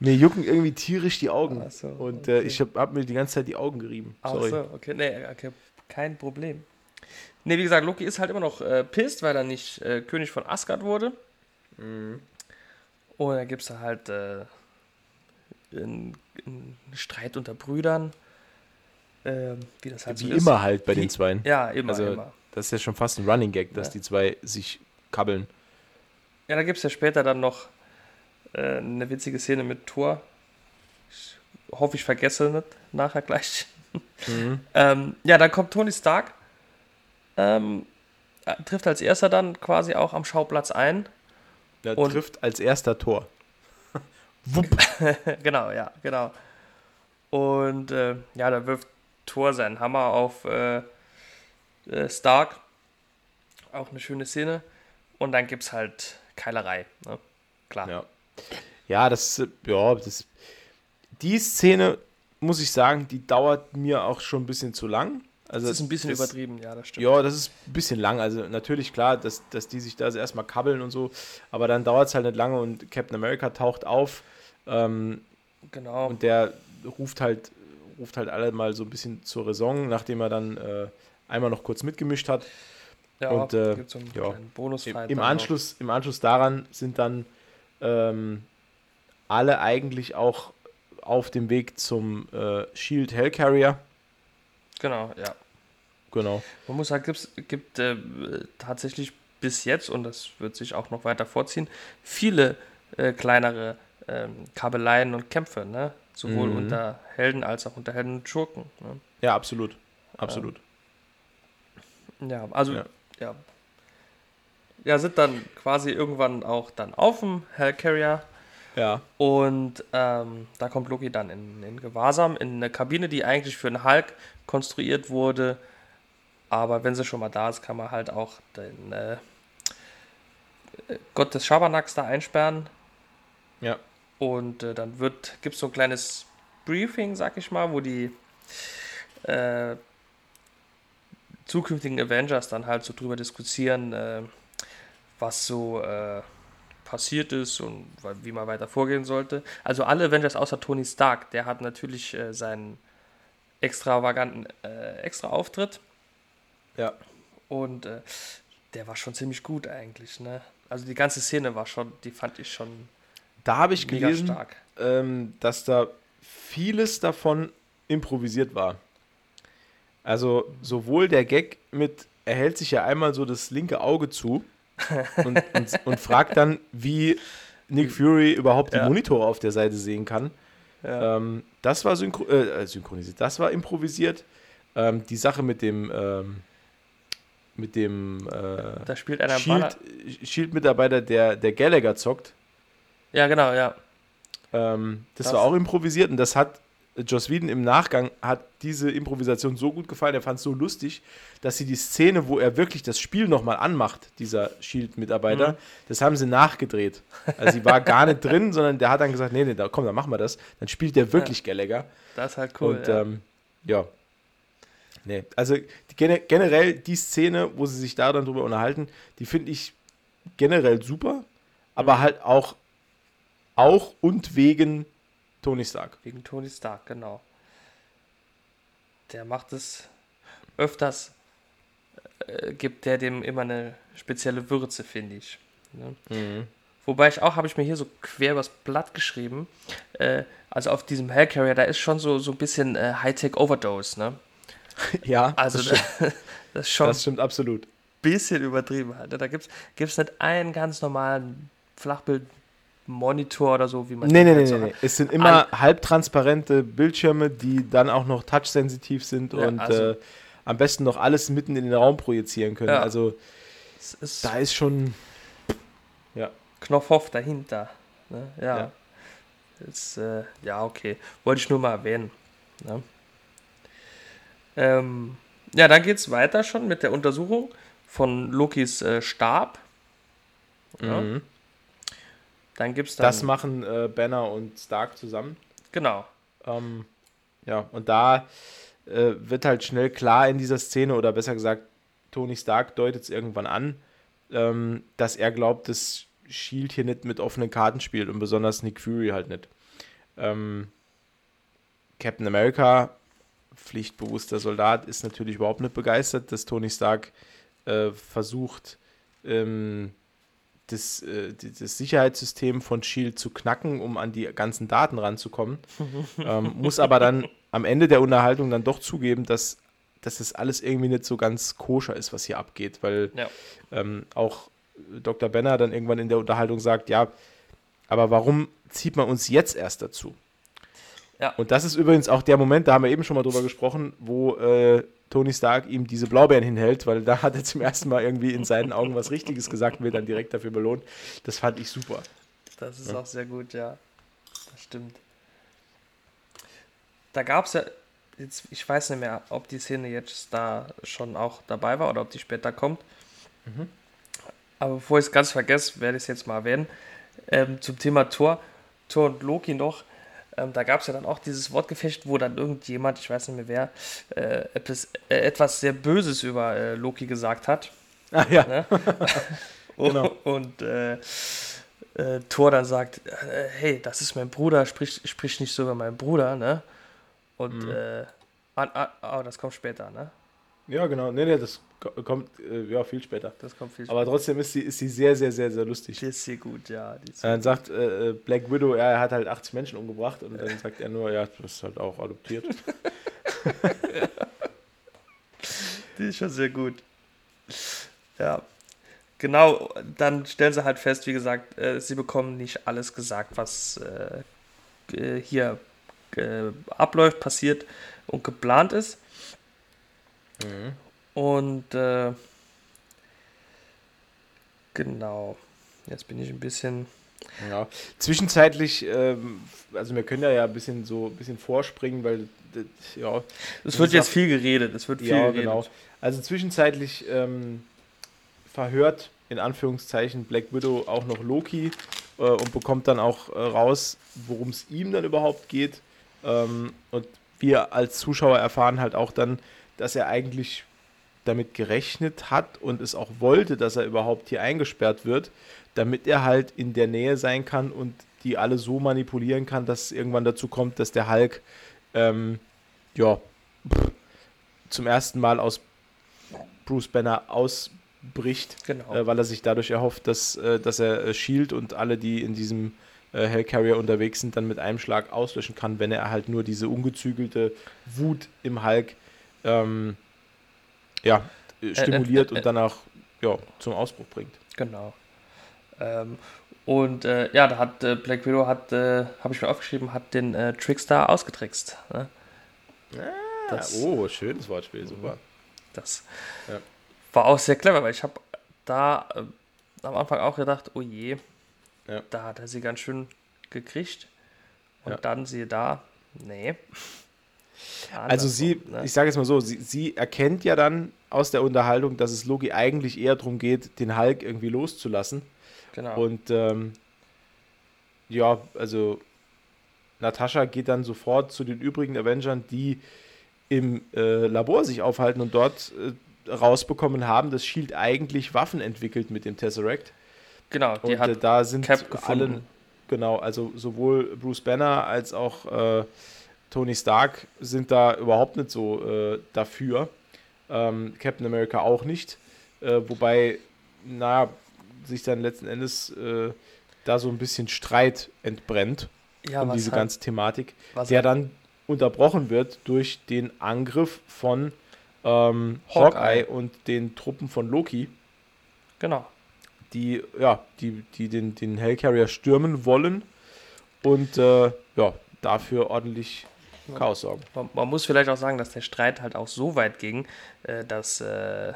mir jucken irgendwie tierisch die Augen. So, und äh, ich habe hab mir die ganze Zeit die Augen gerieben. Sorry. Ach so, okay. Nee, okay. Kein Problem. Nee, wie gesagt, Loki ist halt immer noch äh, pisst, weil er nicht äh, König von Asgard wurde. Mhm. Und da gibt es da halt äh, einen, einen, Streit unter Brüdern. Ähm, wie das halt wie so immer ist. halt bei wie, den Zweien. Ja, immer, also, immer. Das ist ja schon fast ein Running Gag, dass ja. die zwei sich kabbeln. Ja, da gibt es ja später dann noch äh, eine witzige Szene mit Thor. Ich hoffe, ich vergesse nicht nachher gleich. Mhm. ähm, ja, dann kommt Tony Stark. Ähm, trifft als erster dann quasi auch am Schauplatz ein. Er trifft als erster Tor. genau, ja, genau. Und äh, ja, da wirft Thor seinen Hammer auf äh, äh, Stark. Auch eine schöne Szene. Und dann gibt es halt Keilerei. Ne? Klar. Ja. ja, das, ja, das, die Szene, muss ich sagen, die dauert mir auch schon ein bisschen zu lang. Also das ist ein bisschen das, übertrieben, ja, das stimmt. Ja, das ist ein bisschen lang. Also natürlich klar, dass, dass die sich da also erstmal kabbeln und so, aber dann dauert es halt nicht lange und Captain America taucht auf. Ähm, genau. Und der ruft halt, ruft halt alle mal so ein bisschen zur Raison, nachdem er dann äh, einmal noch kurz mitgemischt hat. Ja, und äh, gibt so einen ja, Bonus im, Anschluss, Im Anschluss daran sind dann ähm, alle eigentlich auch auf dem Weg zum äh, Shield Hellcarrier. Genau, ja. Genau. Man muss sagen, es gibt äh, tatsächlich bis jetzt, und das wird sich auch noch weiter vorziehen, viele äh, kleinere ähm, Kabeleien und Kämpfe, ne? sowohl mhm. unter Helden als auch unter Helden und Schurken. Ne? Ja, absolut. Absolut. Ja, also ja ja, ja, sind dann quasi irgendwann auch dann auf dem Hellcarrier. Ja. Und ähm, da kommt Loki dann in, in Gewahrsam, in eine Kabine, die eigentlich für einen Hulk konstruiert wurde. Aber wenn sie schon mal da ist, kann man halt auch den äh, Gott des Schabernacks da einsperren. Ja. Und äh, dann gibt es so ein kleines Briefing, sag ich mal, wo die äh, zukünftigen Avengers dann halt so drüber diskutieren, äh, was so äh, passiert ist und wie man weiter vorgehen sollte. Also alle Avengers außer Tony Stark, der hat natürlich äh, seinen extravaganten äh, Extra-Auftritt. Ja. Und äh, der war schon ziemlich gut eigentlich, ne? Also die ganze Szene war schon, die fand ich schon. Da habe ich gelesen, ähm, dass da vieles davon improvisiert war. Also sowohl der Gag mit, er hält sich ja einmal so das linke Auge zu und, und, und fragt dann, wie Nick Fury überhaupt ja. die Monitore auf der Seite sehen kann. Ja. Ähm, das war synchro äh, synchronisiert, das war improvisiert. Ähm, die Sache mit dem ähm, mit dem äh, da spielt einer Shield-Mitarbeiter, Shield der, der Gallagher zockt. Ja, genau, ja. Ähm, das, das, war auch improvisiert und das hat Joss Whedon im Nachgang hat diese Improvisation so gut gefallen, er fand es so lustig, dass sie die Szene, wo er wirklich das Spiel nochmal anmacht, dieser Shield-Mitarbeiter, mhm. das haben sie nachgedreht. Also sie war gar nicht drin, sondern der hat dann gesagt, nee, nee, da, komm, dann machen wir das. Dann spielt der wirklich ja. Gallagher. Das ist halt cool. Und ja, ähm, ja. Nee, also generell die Szene, wo sie sich da dann drüber unterhalten, die finde ich generell super, aber mhm. halt auch, auch und wegen Tony Stark. Wegen Tony Stark, genau. Der macht es öfters, äh, gibt der dem immer eine spezielle Würze, finde ich. Ne? Mhm. Wobei ich auch, habe ich mir hier so quer übers Blatt geschrieben, äh, also auf diesem Hellcarrier, da ist schon so, so ein bisschen äh, Hightech-Overdose, ne? Ja, also das, das, das, schon das stimmt absolut. Bisschen übertrieben halt. Ne? Da gibt es nicht einen ganz normalen Flachbildmonitor oder so, wie man Nee, nee, nee, nee. Es sind immer An halbtransparente Bildschirme, die dann auch noch touchsensitiv sind ja, und also, äh, am besten noch alles mitten in den Raum projizieren können. Ja. Also ist da ist schon ja. Knopfhoff dahinter. Ne? Ja. Ja. Ist, äh, ja, okay. Wollte ich nur mal erwähnen. Ne? Ähm, ja, dann geht es weiter schon mit der Untersuchung von Lokis äh, Stab. Ja. Mhm. Dann gibt's dann. Das machen äh, Banner und Stark zusammen. Genau. Ähm, ja, und da äh, wird halt schnell klar in dieser Szene, oder besser gesagt, Tony Stark deutet es irgendwann an, ähm, dass er glaubt, dass Shield hier nicht mit offenen Karten spielt und besonders Nick Fury halt nicht. Ähm, Captain America pflichtbewusster Soldat ist natürlich überhaupt nicht begeistert, dass Tony Stark äh, versucht, ähm, das, äh, das Sicherheitssystem von Shield zu knacken, um an die ganzen Daten ranzukommen. ähm, muss aber dann am Ende der Unterhaltung dann doch zugeben, dass, dass das alles irgendwie nicht so ganz koscher ist, was hier abgeht, weil ja. ähm, auch Dr. Benner dann irgendwann in der Unterhaltung sagt, ja, aber warum zieht man uns jetzt erst dazu? Ja. Und das ist übrigens auch der Moment, da haben wir eben schon mal drüber gesprochen, wo äh, Tony Stark ihm diese Blaubeeren hinhält, weil da hat er zum ersten Mal irgendwie in seinen Augen was Richtiges gesagt und wird dann direkt dafür belohnt. Das fand ich super. Das ist ja. auch sehr gut, ja. Das stimmt. Da gab es ja, jetzt, ich weiß nicht mehr, ob die Szene jetzt da schon auch dabei war oder ob die später kommt. Mhm. Aber bevor ich es ganz vergesse, werde ich es jetzt mal erwähnen. Ähm, zum Thema Thor, Thor und Loki noch ähm, da gab es ja dann auch dieses Wortgefecht, wo dann irgendjemand, ich weiß nicht mehr wer, äh, etwas, äh, etwas, sehr Böses über äh, Loki gesagt hat. Ah ja. Ne? genau. Und äh, äh, Thor dann sagt, äh, hey, das ist mein Bruder, sprich, sprich nicht so über meinen Bruder, ne? Und mhm. ah, ah, oh, das kommt später, ne? Ja, genau. Nee, nee, das kommt äh, ja viel später. Das kommt viel später. Aber trotzdem ist sie, ist sie sehr, sehr, sehr, sehr lustig. Die ist sehr gut, ja. dann sagt äh, äh, Black Widow, ja, er hat halt 80 Menschen umgebracht und dann sagt er nur, ja, das ist halt auch adoptiert. Die ist schon sehr gut. Ja. Genau, dann stellen sie halt fest, wie gesagt, äh, sie bekommen nicht alles gesagt, was äh, hier äh, abläuft, passiert und geplant ist. Mhm. Und äh, genau, jetzt bin ich ein bisschen. Ja, zwischenzeitlich, ähm, also wir können ja, ja ein bisschen so ein bisschen vorspringen, weil ja. Es wird jetzt auch, viel geredet, es wird viel ja, geredet. Genau. Also zwischenzeitlich ähm, verhört in Anführungszeichen Black Widow auch noch Loki äh, und bekommt dann auch äh, raus, worum es ihm dann überhaupt geht. Ähm, und wir als Zuschauer erfahren halt auch dann, dass er eigentlich damit gerechnet hat und es auch wollte, dass er überhaupt hier eingesperrt wird, damit er halt in der Nähe sein kann und die alle so manipulieren kann, dass es irgendwann dazu kommt, dass der Hulk ähm, ja, zum ersten Mal aus Bruce Banner ausbricht, genau. äh, weil er sich dadurch erhofft, dass, äh, dass er äh, Shield und alle, die in diesem äh, Hellcarrier unterwegs sind, dann mit einem Schlag auslöschen kann, wenn er halt nur diese ungezügelte Wut im Hulk ähm, ja, äh, stimuliert äh, äh, und danach ja, zum Ausbruch bringt. Genau. Ähm, und äh, ja, da hat äh, Black Widow hat, äh, habe ich mir aufgeschrieben, hat den Trickster ausgetrickst. Ne? Ah, das, oh, schönes Wortspiel, super. Das ja. war auch sehr clever, weil ich habe da am Anfang auch gedacht, oh je, ja. da hat er sie ganz schön gekriegt. Und ja. dann siehe da, nee. Also sie, ne? ich sage jetzt mal so, sie, sie, erkennt ja dann aus der Unterhaltung, dass es Loki eigentlich eher darum geht, den Hulk irgendwie loszulassen. Genau. Und ähm, ja, also Natascha geht dann sofort zu den übrigen Avengern, die im äh, Labor sich aufhalten und dort äh, rausbekommen haben, dass Shield eigentlich Waffen entwickelt mit dem Tesseract. Genau, die und, hat äh, da sind Cap gefunden. Alle, genau, also sowohl Bruce Banner als auch äh, Tony Stark sind da überhaupt nicht so äh, dafür. Ähm, Captain America auch nicht. Äh, wobei, naja, sich dann letzten Endes äh, da so ein bisschen Streit entbrennt ja, um diese halt, ganze Thematik, der halt, dann unterbrochen wird durch den Angriff von ähm, Hawkeye. Hawkeye und den Truppen von Loki. Genau. Die, ja, die, die den, den Hellcarrier stürmen wollen und äh, ja, dafür ordentlich Chaos sorgen. Man, man, muss vielleicht auch sagen, dass der Streit halt auch so weit ging, äh, dass äh,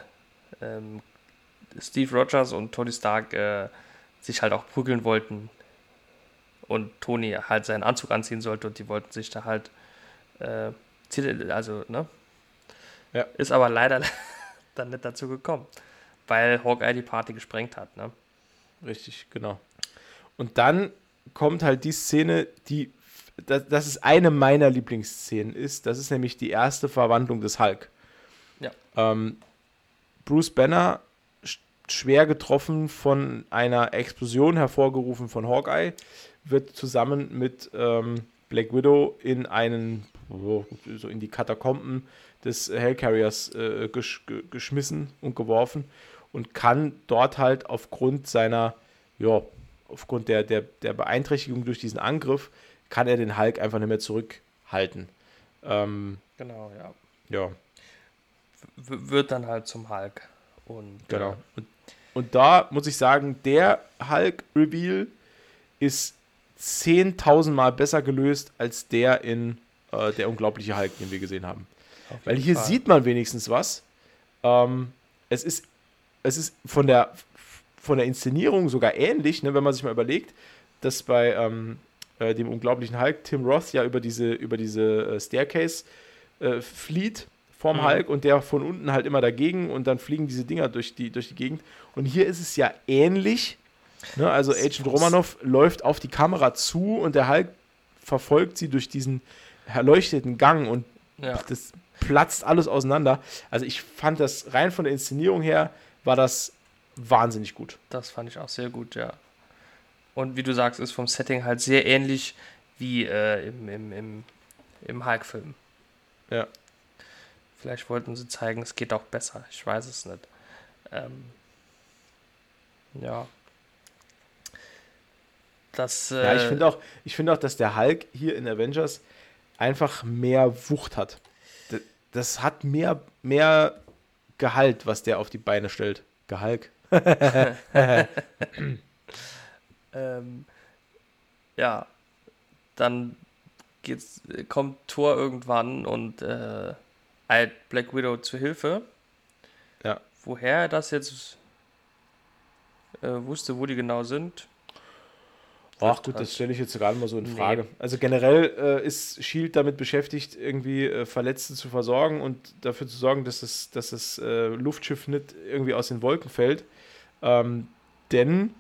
ähm, Steve Rogers und Tony Stark äh, sich halt auch prügeln wollten und Tony halt seinen Anzug anziehen sollte und die wollten sich da halt äh, also, ne? Ja. Ist aber leider dann nicht dazu gekommen, weil Hawkeye die Party gesprengt hat, ne? Richtig, genau. Und dann kommt halt die Szene, die das, das ist eine meiner Lieblingsszenen ist. Das ist nämlich die erste Verwandlung des Hulk. Ja. Ähm, Bruce Banner schwer getroffen von einer Explosion hervorgerufen von Hawkeye, wird zusammen mit ähm, Black Widow in einen, so in die Katakomben des Hellcarriers äh, gesch geschmissen und geworfen und kann dort halt aufgrund seiner, ja, aufgrund der, der, der Beeinträchtigung durch diesen Angriff, kann er den Hulk einfach nicht mehr zurückhalten. Ähm, genau, ja. Ja. W wird dann halt zum Hulk. Und, genau. Äh, und, und da muss ich sagen, der Hulk-Reveal ist 10.000 Mal besser gelöst als der in äh, der unglaubliche Hulk, den wir gesehen haben. Weil hier Fall. sieht man wenigstens was. Ähm, es ist, es ist von der, von der Inszenierung sogar ähnlich, ne, wenn man sich mal überlegt, dass bei ähm, äh, dem unglaublichen Hulk Tim Roth ja über diese, über diese äh, Staircase äh, flieht vorm mhm. Hulk und der von unten halt immer dagegen und dann fliegen diese Dinger durch die, durch die Gegend. Und hier ist es ja ähnlich, Ne, also Agent Romanov läuft auf die Kamera zu und der Hulk verfolgt sie durch diesen erleuchteten Gang und ja. das platzt alles auseinander. Also ich fand das rein von der Inszenierung her war das wahnsinnig gut. Das fand ich auch sehr gut, ja. Und wie du sagst, ist vom Setting halt sehr ähnlich wie äh, im, im, im, im Hulk-Film. Ja. Vielleicht wollten sie zeigen, es geht auch besser. Ich weiß es nicht. Ähm, ja. Das, äh ja, ich finde auch, find auch, dass der Hulk hier in Avengers einfach mehr Wucht hat. Das, das hat mehr, mehr Gehalt, was der auf die Beine stellt. Gehalt. ähm, ja, dann geht's, kommt Thor irgendwann und äh, eilt Black Widow zu Hilfe. Ja. Woher er das jetzt äh, wusste, wo die genau sind, Ach gut, das stelle ich jetzt gerade mal so in Frage. Nee. Also generell äh, ist Shield damit beschäftigt, irgendwie äh, Verletzte zu versorgen und dafür zu sorgen, dass das, dass das äh, Luftschiff nicht irgendwie aus den Wolken fällt. Ähm, denn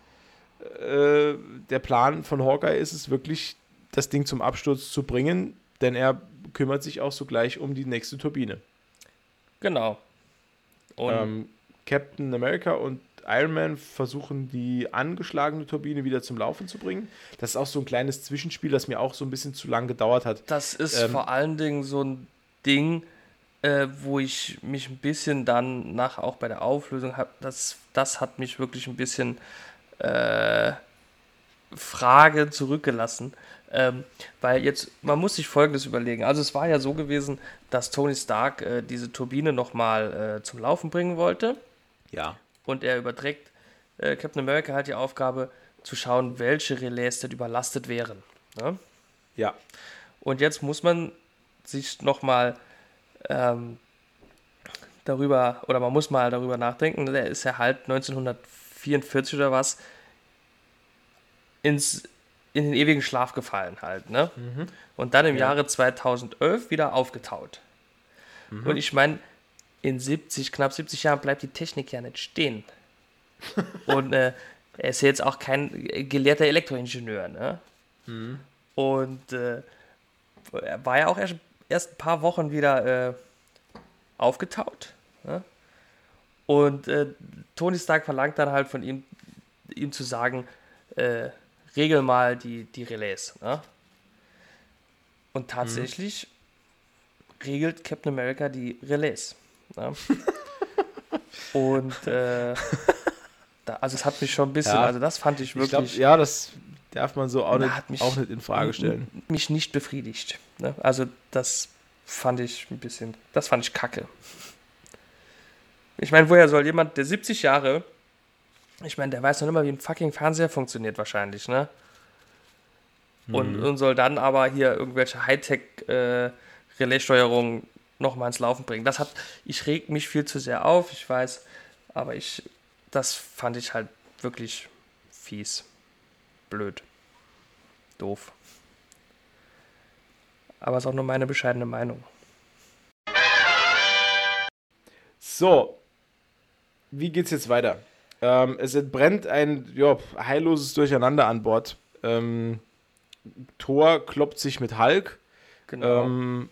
äh, der Plan von Hawkeye ist es wirklich, das Ding zum Absturz zu bringen, denn er kümmert sich auch sogleich um die nächste Turbine. Genau. Ähm, Captain America und Iron Man versuchen, die angeschlagene Turbine wieder zum Laufen zu bringen. Das ist auch so ein kleines Zwischenspiel, das mir auch so ein bisschen zu lang gedauert hat. Das ist ähm, vor allen Dingen so ein Ding, äh, wo ich mich ein bisschen dann nach auch bei der Auflösung habe, das, das hat mich wirklich ein bisschen äh, Frage zurückgelassen. Ähm, weil jetzt, man muss sich Folgendes überlegen. Also es war ja so gewesen, dass Tony Stark äh, diese Turbine nochmal äh, zum Laufen bringen wollte. Ja und er überträgt äh, Captain America halt die Aufgabe zu schauen, welche Relais denn überlastet wären. Ne? Ja. Und jetzt muss man sich nochmal ähm, darüber, oder man muss mal darüber nachdenken, der ist ja halt 1944 oder was ins, in den ewigen Schlaf gefallen halt, ne? Mhm. Und dann im ja. Jahre 2011 wieder aufgetaut. Mhm. Und ich meine, in 70, knapp 70 Jahren bleibt die Technik ja nicht stehen. Und äh, er ist ja jetzt auch kein gelehrter Elektroingenieur, ne? Mhm. Und äh, er war ja auch erst erst ein paar Wochen wieder äh, aufgetaut. Ne? Und äh, Tony Stark verlangt dann halt von ihm, ihm zu sagen, äh, regel mal die, die Relais. Ne? Und tatsächlich mhm. regelt Captain America die Relais. Ne? Und äh, da, also es hat mich schon ein bisschen, ja, also das fand ich wirklich. Ich glaub, ja, das darf man so auch, nicht, mich, auch nicht in Frage stellen. Mich nicht befriedigt. Ne? Also das fand ich ein bisschen, das fand ich kacke. Ich meine, woher soll jemand, der 70 Jahre, ich meine, der weiß noch immer, wie ein fucking Fernseher funktioniert wahrscheinlich, ne? Und, mhm. und soll dann aber hier irgendwelche Hightech-Relaissteuerungen äh, nochmal ins Laufen bringen. Das hat, ich reg mich viel zu sehr auf, ich weiß, aber ich, das fand ich halt wirklich fies. Blöd. Doof. Aber es ist auch nur meine bescheidene Meinung. So, wie geht's jetzt weiter? Ähm, es entbrennt ein ja, heilloses Durcheinander an Bord. Ähm, Thor kloppt sich mit Hulk. Genau. Ähm,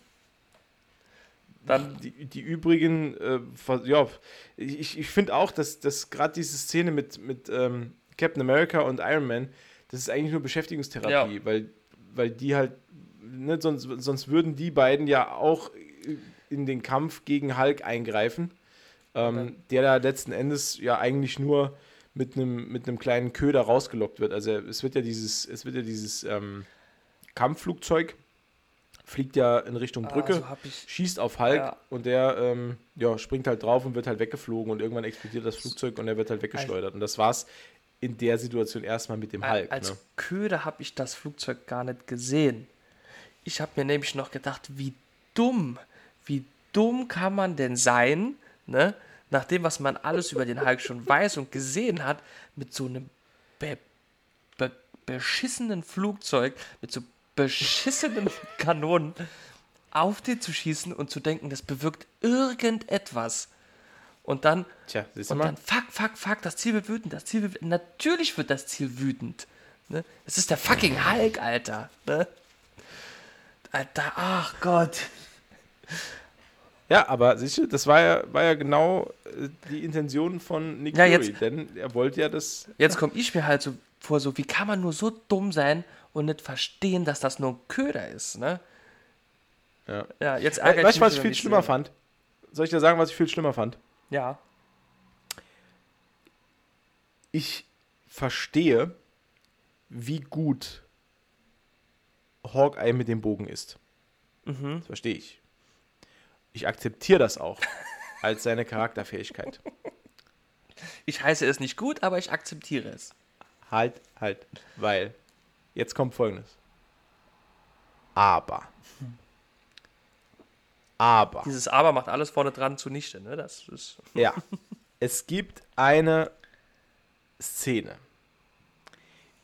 dann die, die übrigen, äh, ja, ich, ich finde auch, dass, dass gerade diese Szene mit, mit ähm, Captain America und Iron Man, das ist eigentlich nur Beschäftigungstherapie, ja. weil, weil die halt, ne, sonst, sonst würden die beiden ja auch in den Kampf gegen Hulk eingreifen ähm, der da letzten Endes ja eigentlich nur mit einem mit kleinen Köder rausgelockt wird. Also es wird ja dieses, es wird ja dieses ähm, Kampfflugzeug fliegt ja in Richtung Brücke, ah, so schießt auf Hulk ja. und der ähm, ja, springt halt drauf und wird halt weggeflogen und irgendwann explodiert das Flugzeug und er wird halt weggeschleudert. Und das war's in der Situation erstmal mit dem Hulk. Als ne? Köder habe ich das Flugzeug gar nicht gesehen. Ich habe mir nämlich noch gedacht, wie dumm, wie dumm kann man denn sein, ne, nach dem, was man alles über den Hulk schon weiß und gesehen hat, mit so einem be be beschissenen Flugzeug, mit so beschissenen Kanonen auf den zu schießen und zu denken, das bewirkt irgendetwas. Und dann, Tja, und dann, fuck, fuck, fuck, das Ziel wird wütend, das Ziel wird, natürlich wird das Ziel wütend. Ne? Es ist der fucking Hulk, Alter. Ne? Alter, ach Gott. Ja, aber siehst du, das war ja, war ja genau äh, die Intention von Nick ja, Fury, jetzt, denn er wollte ja das. Jetzt komme ich mir halt so vor, so wie kann man nur so dumm sein und nicht verstehen, dass das nur ein Köder ist, ne? Ja. Ja, jetzt ärgere Weißt du, was ich viel schlimmer sehen. fand? Soll ich dir sagen, was ich viel schlimmer fand? Ja. Ich verstehe, wie gut Hawkeye mit dem Bogen ist. Mhm. Das verstehe ich ich akzeptiere das auch als seine Charakterfähigkeit. Ich heiße es nicht gut, aber ich akzeptiere es. Halt, halt, weil jetzt kommt folgendes. Aber. Aber. Dieses Aber macht alles vorne dran zunichte, ne? Das ist. Ja. Es gibt eine Szene,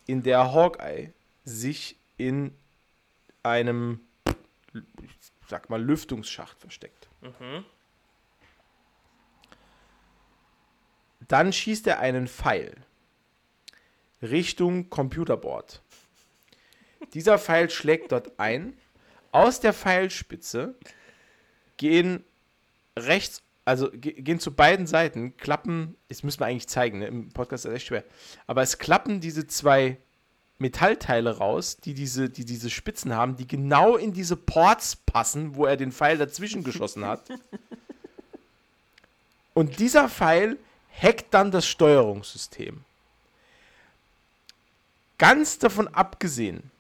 in der Hawkeye sich in einem, sag mal, Lüftungsschacht versteckt. Mhm. Dann schießt er einen Pfeil Richtung Computerboard. Dieser Pfeil schlägt dort ein. Aus der Pfeilspitze gehen rechts, also gehen zu beiden Seiten, klappen, das müssen wir eigentlich zeigen, ne? im Podcast ist das echt schwer, aber es klappen diese zwei Metallteile raus, die diese, die diese Spitzen haben, die genau in diese Ports passen, wo er den Pfeil dazwischen geschossen hat. Und dieser Pfeil hackt dann das Steuerungssystem. Ganz davon abgesehen,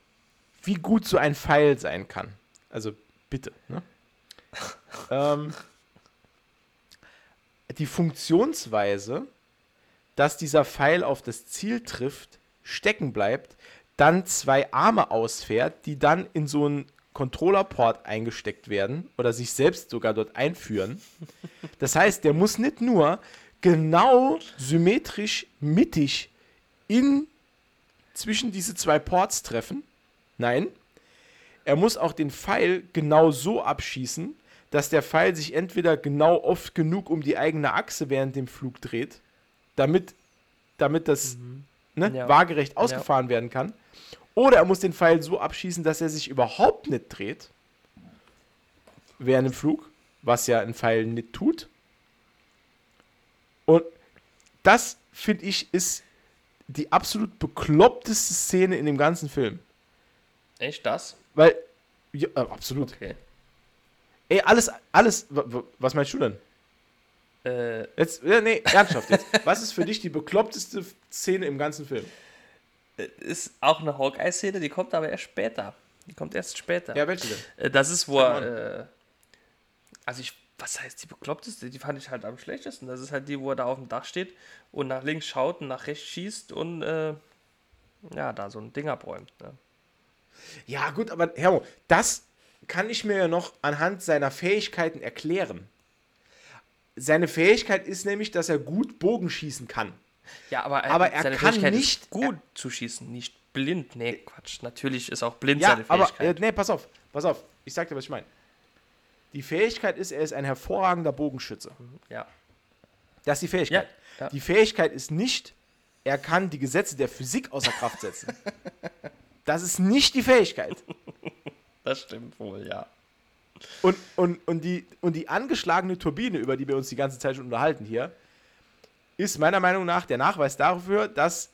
wie gut so ein Pfeil sein kann. Also bitte. Ne? ähm, die Funktionsweise, dass dieser Pfeil auf das Ziel trifft, stecken bleibt, dann zwei Arme ausfährt, die dann in so einen Controllerport eingesteckt werden oder sich selbst sogar dort einführen. Das heißt, der muss nicht nur genau symmetrisch mittig in zwischen diese zwei Ports treffen. Nein, er muss auch den Pfeil genau so abschießen, dass der Pfeil sich entweder genau oft genug um die eigene Achse während dem Flug dreht, damit, damit das mhm ne, ja. waagerecht ausgefahren ja. werden kann. Oder er muss den Pfeil so abschießen, dass er sich überhaupt nicht dreht. während dem Flug, was ja ein Pfeil nicht tut. Und das, finde ich, ist die absolut bekloppteste Szene in dem ganzen Film. Echt das? Weil, ja, äh, absolut. Okay. Ey, alles, alles, wa- wa- was meinst du denn? Äh, Jetzt, nee, ernsthaft jetzt. Was ist für dich die bekloppteste Szene im ganzen Film? ist auch eine Hawkeye-Szene, die kommt aber erst später. Die kommt erst später. Ja, welche denn? Äh, Das ist, wo er. Äh, also, ich. Was heißt die bekloppteste? Die fand ich halt am schlechtesten. Das ist halt die, wo er da auf dem Dach steht und nach links schaut und nach rechts schießt und. Äh, ja, da so ein Ding abräumt. Ne? Ja, gut, aber Hermo, das kann ich mir ja noch anhand seiner Fähigkeiten erklären. Seine Fähigkeit ist nämlich, dass er gut Bogen schießen kann. Ja, aber, Aber er kann Fähigkeit nicht- gut zu schießen, nicht blind. Nee, Quatsch. Natürlich ist auch blind Ja, seine aber, äh, Fähigkeit. nee, pass auf, pass auf. Ich sag dir, was ich meine. Die Fähigkeit ist, er ist ein hervorragender Bogenschütze. ja. Das ist die Fähigkeit. Ja, ja. Die Fähigkeit ist nicht, er kann die Gesetze der Physik außer Kraft setzen. Das ist nicht die Fähigkeit. Das stimmt wohl, ja. Und, und, und, die, und die angeschlagene Turbine, über die wir uns die ganze Zeit schon unterhalten hier, ist meiner Meinung nach der Nachweis dafür, dass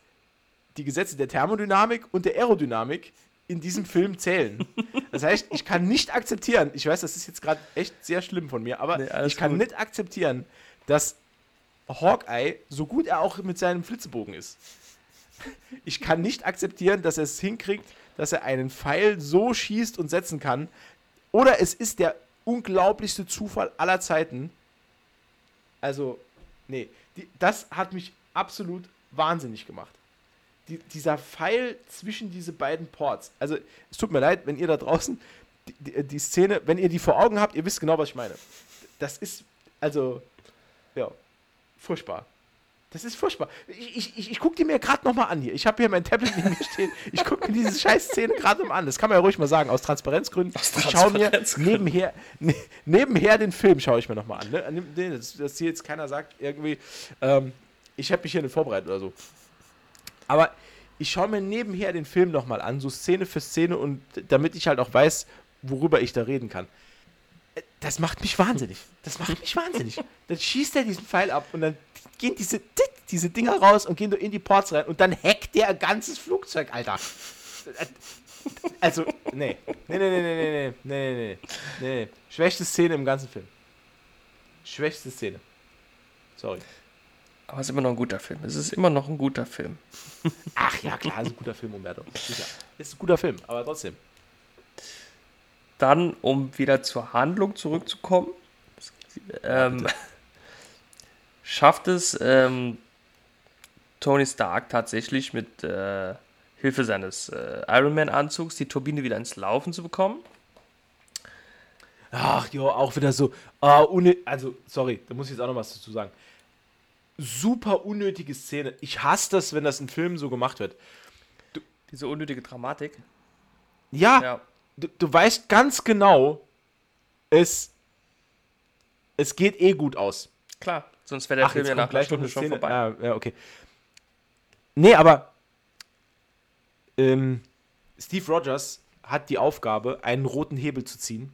die Gesetze der Thermodynamik und der Aerodynamik in diesem Film zählen. Das heißt, ich kann nicht akzeptieren, ich weiß, das ist jetzt gerade echt sehr schlimm von mir, aber Nee, ich kann gut. nicht akzeptieren, dass Hawkeye, so gut er auch mit seinem Flitzebogen ist, ich kann nicht akzeptieren, dass er es hinkriegt, dass er einen Pfeil so schießt und setzen kann. Oder es ist der unglaublichste Zufall aller Zeiten. Also, nee, die, das hat mich absolut wahnsinnig gemacht. Die, dieser Pfeil zwischen diese beiden Ports. Also, es tut mir leid, wenn ihr da draußen die, die, die Szene, wenn ihr die vor Augen habt, ihr wisst genau, was ich meine. Das ist, also, ja, furchtbar. Das ist furchtbar. Ich, ich, ich, gucke die mir gerade nochmal an hier. Ich habe hier mein Tablet neben mir stehen. Ich gucke mir diese scheiß Szene gerade mal an. Das kann man ja ruhig mal sagen, aus Transparenzgründen. Aus ich schaue mir Transparenzgründen. nebenher, ne, nebenher den Film schaue ich mir nochmal an. Ne? Dass, dass hier jetzt keiner sagt, irgendwie, ähm, ich habe mich hier nicht vorbereitet oder so. Aber ich schaue mir nebenher den Film nochmal an, so Szene für Szene und damit ich halt auch weiß, worüber ich da reden kann. Äh, Das macht mich wahnsinnig. Das macht mich wahnsinnig. Dann schießt er diesen Pfeil ab und dann gehen diese, diese Dinger raus und gehen nur in die Ports rein und dann hackt der ein ganzes Flugzeug, Alter. Also, nee. Nee, nee, nee, nee, nee, nee, nee, nee. nee, nee. Schwächste Szene im ganzen Film. Schwächste Szene. Sorry. Aber es ist immer noch ein guter Film. Es ist immer noch ein guter Film. Ach ja, klar, es ist ein guter Film, Umberto. Sicher. Es ist ein guter Film, aber trotzdem. Dann, um wieder zur Handlung zurückzukommen. Ähm, schafft es ähm, Tony Stark tatsächlich mit äh, Hilfe seines äh, Iron Man-Anzugs die Turbine wieder ins Laufen zu bekommen. Ach jo, auch wieder so. Unnö also, sorry, da muss ich jetzt auch noch was dazu sagen. Super unnötige Szene. Ich hasse das, wenn das in Filmen so gemacht wird. Diese unnötige Dramatik. Ja, Ja, du, du weißt ganz genau, es, es geht eh gut aus. klar. Sonst wäre der Film ja nach einer Stunde schon vorbei. Ja, ja, okay. Nee, aber ähm, Steve Rogers hat die Aufgabe, einen roten Hebel zu ziehen,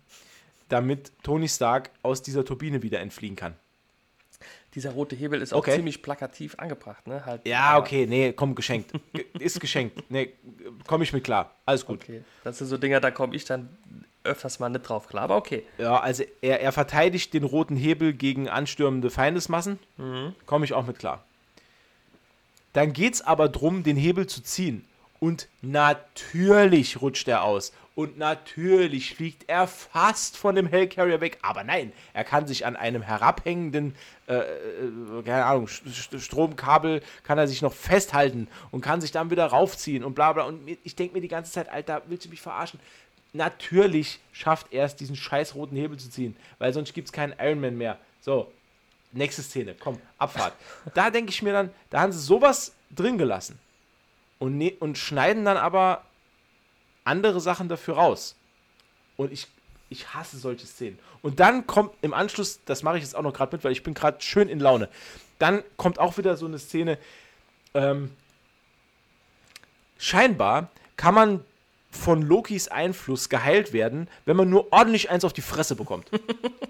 damit Tony Stark aus dieser Turbine wieder entfliehen kann. Dieser rote Hebel ist auch Okay. ziemlich plakativ angebracht, ne? Halt, Ja, aber- okay, nee, komm, geschenkt. Ge- Ist geschenkt. Nee, komme ich mit klar. Alles gut. Okay. Das sind so Dinger, da komme ich dann öfters mal nicht drauf klar, aber okay. Ja, also er, er verteidigt den roten Hebel gegen anstürmende Feindesmassen. Komme ich auch mit klar. Dann geht es aber darum, den Hebel zu ziehen. Und natürlich rutscht er aus. Und natürlich fliegt er fast von dem Hellcarrier weg. Aber nein, er kann sich an einem herabhängenden, äh, äh, keine Ahnung, St- St- Stromkabel, kann er sich noch festhalten und kann sich dann wieder raufziehen und bla bla. Und ich denke mir die ganze Zeit, Alter, willst du mich verarschen? Natürlich schafft er es, diesen scheiß roten Hebel zu ziehen, weil sonst gibt es keinen Ironman mehr. So, nächste Szene, komm, Abfahrt. da denke ich mir dann, da haben sie sowas drin gelassen und, ne und schneiden dann aber andere Sachen dafür raus. Und ich, ich hasse solche Szenen. Und dann kommt im Anschluss, das mache ich jetzt auch noch gerade mit, weil ich bin gerade schön in Laune. Dann kommt auch wieder so eine Szene. Ähm, scheinbar kann man von Lokis Einfluss geheilt werden, wenn man nur ordentlich eins auf die Fresse bekommt.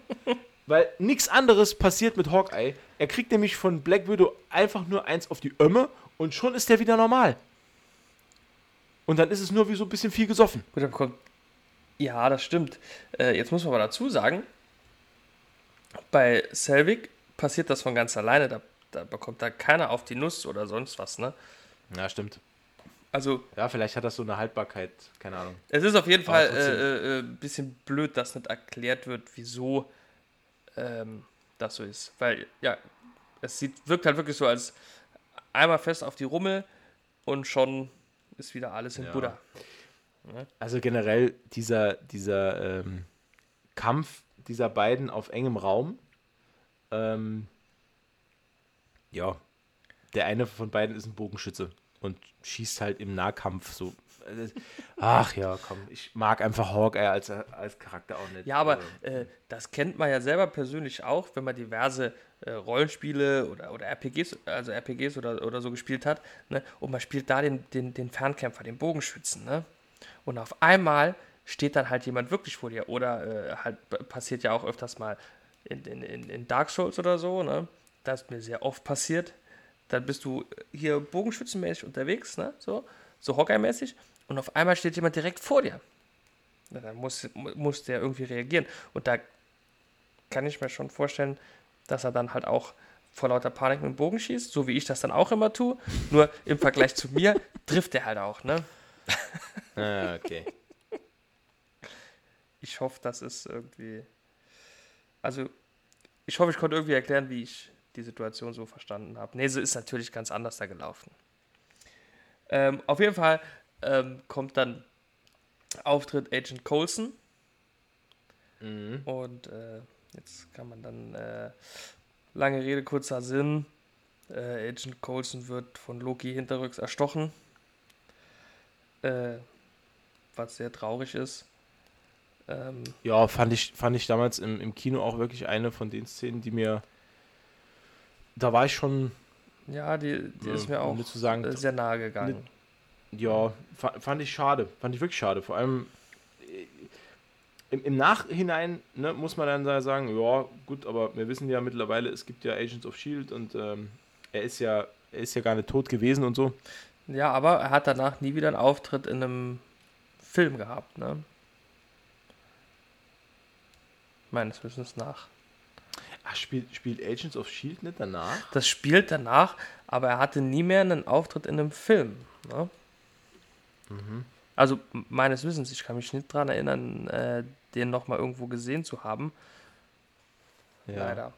Weil nichts anderes passiert mit Hawkeye. Er kriegt nämlich von Black Widow einfach nur eins auf die Ömme und schon ist er wieder normal. Und dann ist es nur wie so ein bisschen viel gesoffen. Gut, dann kommt. Ja, das stimmt. Äh, jetzt muss man aber dazu sagen, bei Selvig passiert das von ganz alleine. Da, da bekommt da keiner auf die Nuss oder sonst was, ne? Ja, stimmt. Also, Ja, vielleicht hat das so eine Haltbarkeit, keine Ahnung. es ist auf jeden Fall äh, äh, ein bisschen blöd, dass nicht erklärt wird, wieso ähm, das so ist. Weil, ja, es sieht, wirkt halt wirklich so, als einmal fest auf die Rummel und schon ist wieder alles in Ja. Buddha. Also generell dieser, dieser ähm, Kampf dieser beiden auf engem Raum. Ähm, ja, der eine von beiden ist ein Bogenschütze und schießt halt im Nahkampf so. Äh, Ach ja, komm, ich mag einfach Hawkeye als, als Charakter auch nicht. Ja, aber Also, äh, das kennt man ja selber persönlich auch, wenn man diverse äh, Rollenspiele oder, oder RPGs, also RPGs oder, oder so gespielt hat, ne? Und man spielt da den, den, den Fernkämpfer, den Bogenschützen, ne? Und auf einmal steht dann halt jemand wirklich vor dir. Oder äh, halt passiert ja auch öfters mal in, in, in, Dark Souls oder so, ne? Das ist mir sehr oft passiert. Dann bist du hier bogenschützenmäßig unterwegs, ne? So, so Hawkeye-mäßig. Und auf einmal steht jemand direkt vor dir. Na, dann muss, mu- muss der irgendwie reagieren. Und da kann ich mir schon vorstellen, dass er dann halt auch vor lauter Panik mit dem Bogen schießt, so wie ich das dann auch immer tue. Nur im Vergleich zu mir trifft er halt auch, ne? ah, okay. Ich hoffe, das ist irgendwie. Also, ich hoffe, ich konnte irgendwie erklären, wie ich die Situation so verstanden habe. Nee, so ist natürlich ganz anders da gelaufen. Ähm, auf jeden Fall ähm, kommt dann Auftritt Agent Coulson. Mhm. Und äh, jetzt kann man dann, äh, lange Rede, kurzer Sinn. Äh, Agent Coulson wird von Loki hinterrücks erstochen. Äh, was sehr traurig ist. Ähm, Ja, fand ich, fand ich damals im, im Kino auch wirklich eine von den Szenen, die mir. Da war ich schon, ja, die, die Ja, ist mir um auch sagen, äh, sehr nahe gegangen. ja, fa- fand ich schade. Fand ich wirklich schade. Vor allem äh, im, im Nachhinein ne, muss man dann da sagen, ja, gut, aber wir wissen ja mittlerweile, es gibt ja Agents of Shield und ähm, er ist ja, er ist ja gar nicht tot gewesen und so. Ja, aber er hat danach nie wieder einen Auftritt in einem Film gehabt, ne? Meines Wissens nach. Ach, spielt, spielt Agents of Shield nicht danach? Das spielt danach, aber er hatte nie mehr einen Auftritt in einem Film. Ne? Also m- meines Wissens, ich kann mich nicht daran erinnern, äh, den nochmal irgendwo gesehen zu haben. Leider.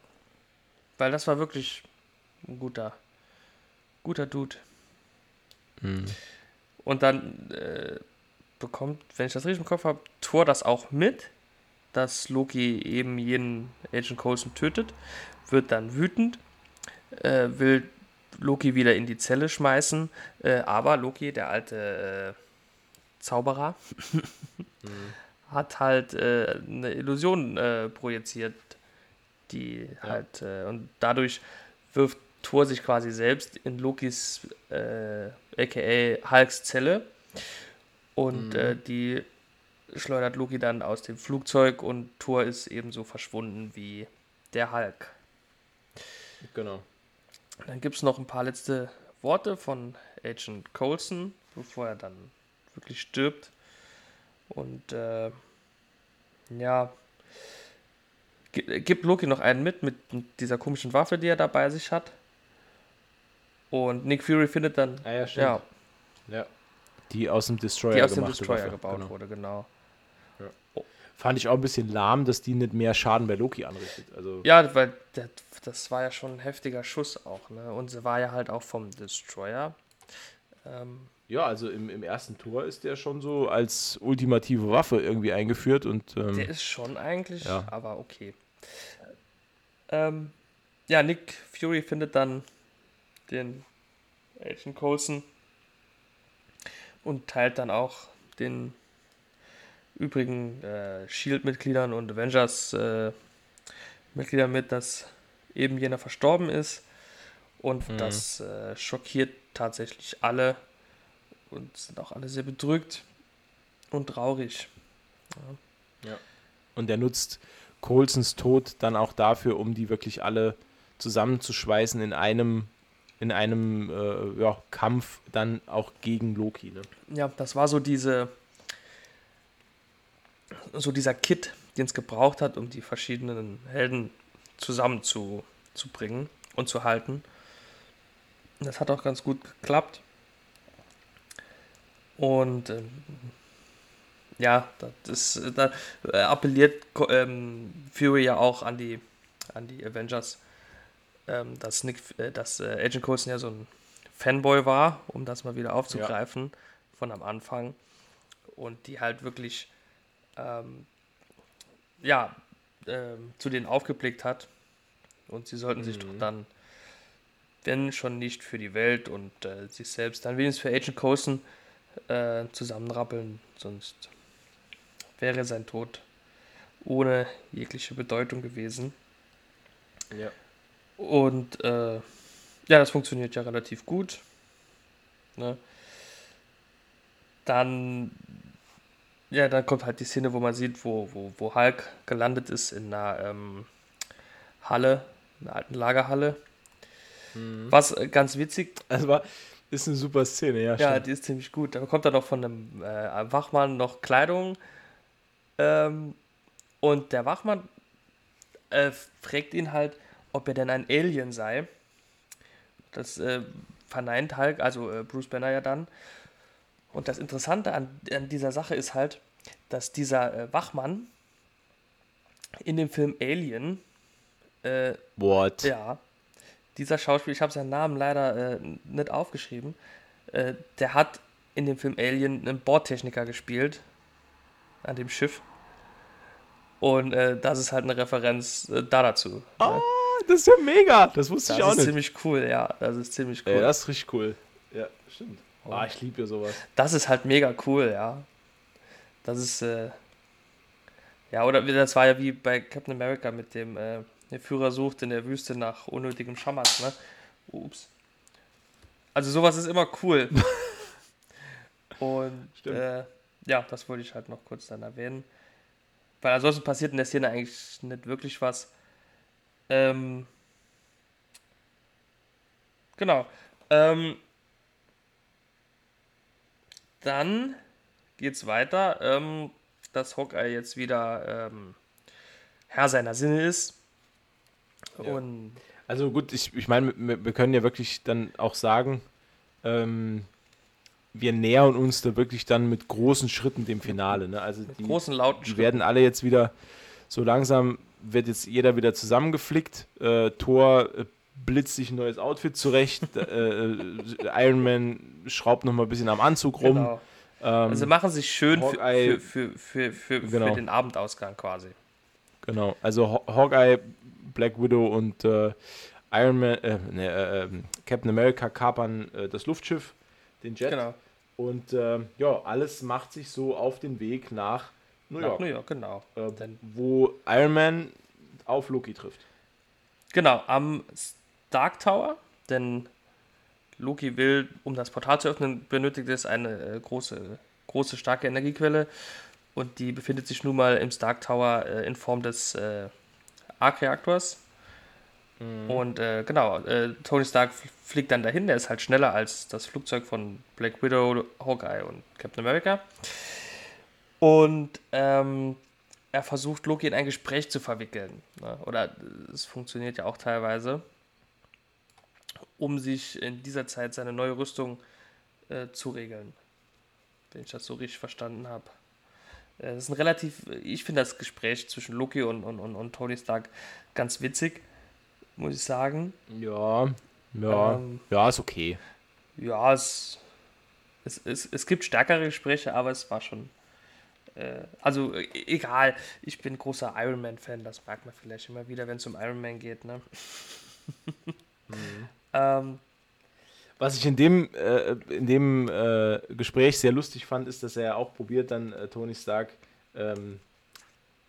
Weil das war wirklich ein guter, guter Dude. Mhm. Und dann äh, bekommt, wenn ich das richtig im Kopf habe, Thor das auch mit, dass Loki eben jeden Agent Coulson tötet, wird dann wütend, äh, will Loki wieder in die Zelle schmeißen, äh, aber Loki, der alte äh, Zauberer, hat halt äh, eine Illusion äh, projiziert, die Ja. halt, äh, und dadurch wirft Thor sich quasi selbst in Lokis, äh, aka Hulks Zelle und Mhm. äh, die schleudert Loki dann aus dem Flugzeug und Thor ist ebenso verschwunden wie der Hulk. Genau. Dann gibt es noch ein paar letzte Worte von Agent Coulson, bevor er dann wirklich stirbt. Und äh, ja, gi- gibt Loki noch einen mit, mit dieser komischen Waffe, die er da bei sich hat. Und Nick Fury findet dann, Ah ja, ja, Ja. Die aus dem Destroyer, die aus dem Destroyer Waffe, gebaut genau. wurde, genau. Fand ich auch ein bisschen lahm, dass die nicht mehr Schaden bei Loki anrichtet. Also, Ja, weil das, das war ja schon ein heftiger Schuss auch, ne? Und sie war ja halt auch vom Destroyer. Ähm, ja, also im, im ersten Tor ist der schon so als ultimative Waffe irgendwie eingeführt und ähm, Der ist schon eigentlich, Ja. aber okay. Ähm, ja, Nick Fury findet dann den Agent Coulson und teilt dann auch den übrigen äh, Shield-Mitgliedern und Avengers-Mitgliedern mit, dass eben jener verstorben ist. Und Mhm. das äh, schockiert tatsächlich alle und sind auch alle sehr bedrückt. und traurig. Ja. Und er nutzt Coulsons Tod dann auch dafür, um die wirklich alle zusammenzuschweißen in einem in einem äh, ja, Kampf dann auch gegen Loki. Ne? Ja, das war so diese so dieser Kit, den es gebraucht hat, um die verschiedenen Helden zusammenzubringen und zu halten. Das hat auch ganz gut geklappt. Und ähm, ja, das ist, da äh, appelliert ähm, Fury ja auch an die, an die Avengers, ähm, dass, Nick, äh, dass äh, Agent Coulson ja so ein Fanboy war, um das mal wieder aufzugreifen ja. von am Anfang. Und die halt wirklich ähm, ja, ähm, zu denen aufgeblickt hat. Und sie sollten mhm. sich doch mhm. dann, wenn schon nicht für die Welt und äh, sich selbst, dann wenigstens für Agent Coulson äh, zusammenrappeln, sonst wäre sein Tod ohne jegliche Bedeutung gewesen. Ja. Und äh, ja, das funktioniert ja relativ gut. Ne? Dann, ja, dann kommt halt die Szene, wo man sieht, wo, wo, wo Hulk gelandet ist in einer ähm, Halle, in einer alten Lagerhalle. Mhm. Was äh, ganz witzig. Also war, ist eine super Szene, ja. Ja, stimmt. die ist ziemlich gut. Da kommt dann noch von einem äh, Wachmann noch Kleidung. Ähm, und der Wachmann äh, fragt ihn halt, ob er denn ein Alien sei. Das äh, verneint Hulk, also äh, Bruce Banner ja dann. Und das Interessante an, an dieser Sache ist halt, dass dieser äh, Wachmann in dem Film Alien. Äh, What? Ja, dieser Schauspieler, ich habe seinen Namen leider äh, nicht aufgeschrieben, äh, der hat in dem Film Alien einen Bordtechniker gespielt an dem Schiff. Und äh, das ist halt eine Referenz äh, da dazu. Ah, ne? das ist ja mega. Das wusste das ich auch nicht. Das ist ziemlich cool, ja. Das ist ziemlich cool. Ja, das ist richtig cool. Ja, stimmt. Ah, ich liebe ja sowas. Das ist halt mega cool, ja. Das ist, äh, ja, oder das war ja wie bei Captain America mit dem, äh, der Führer sucht in der Wüste nach unnötigem Schammers, ne? Ups. Also sowas ist immer cool. Und äh, ja, das wollte ich halt noch kurz dann erwähnen. Weil ansonsten passiert in der Szene eigentlich nicht wirklich was. Ähm, genau. Ähm, dann geht's weiter, ähm, dass Hawkeye jetzt wieder ähm, Herr seiner Sinne ist ja. Und also gut, ich, ich meine, wir, wir, können ja wirklich dann auch sagen, ähm, wir nähern uns da wirklich dann mit großen Schritten dem Finale. Ne? Also die, großen lauten Die werden alle jetzt wieder, so langsam wird jetzt jeder wieder zusammengeflickt. Äh, Thor äh, blitzt sich ein neues Outfit zurecht. äh, äh Iron Man schraubt noch mal ein bisschen am Anzug rum. Genau. Ähm, also machen sich schön für, für, für, für, genau. für den Abendausgang quasi. Genau, also Hawkeye Black Widow und äh, Iron Man, äh, ne, äh, ähm, Captain America kapern äh, das Luftschiff, den Jet. Genau. Und äh, ja, alles macht sich so auf den Weg nach New York. Nach New York, genau. Äh, wo Iron Man auf Loki trifft. Genau, am Stark Tower, denn Loki will, um das Portal zu öffnen, benötigt es eine große, große, starke Energiequelle. Und die befindet sich nun mal im Stark Tower in Form des Arc-Reaktors. Mhm. Und äh, genau, äh, Tony Stark fliegt dann dahin, der ist halt schneller als das Flugzeug von Black Widow, Hawkeye und Captain America. Und ähm, er versucht Loki in ein Gespräch zu verwickeln. Ne? Oder es funktioniert ja auch teilweise, um sich in dieser Zeit seine neue Rüstung äh, zu regeln. Wenn ich das so richtig verstanden habe. Äh, das ist ein relativ, ich finde das Gespräch zwischen Loki und, und, und, und Tony Stark ganz witzig, muss ich sagen. Ja, ja, ähm, ja, ist okay. Ja, es, es, es, es gibt stärkere Gespräche, aber es war schon. Äh, also e, egal, ich bin großer Iron Man-Fan, das merkt man vielleicht immer wieder, wenn es um Iron Man geht. Ne? mhm. Ähm, was ich in dem, äh, in dem äh, Gespräch sehr lustig fand, ist, dass er auch probiert, dann äh, Tony Stark ähm,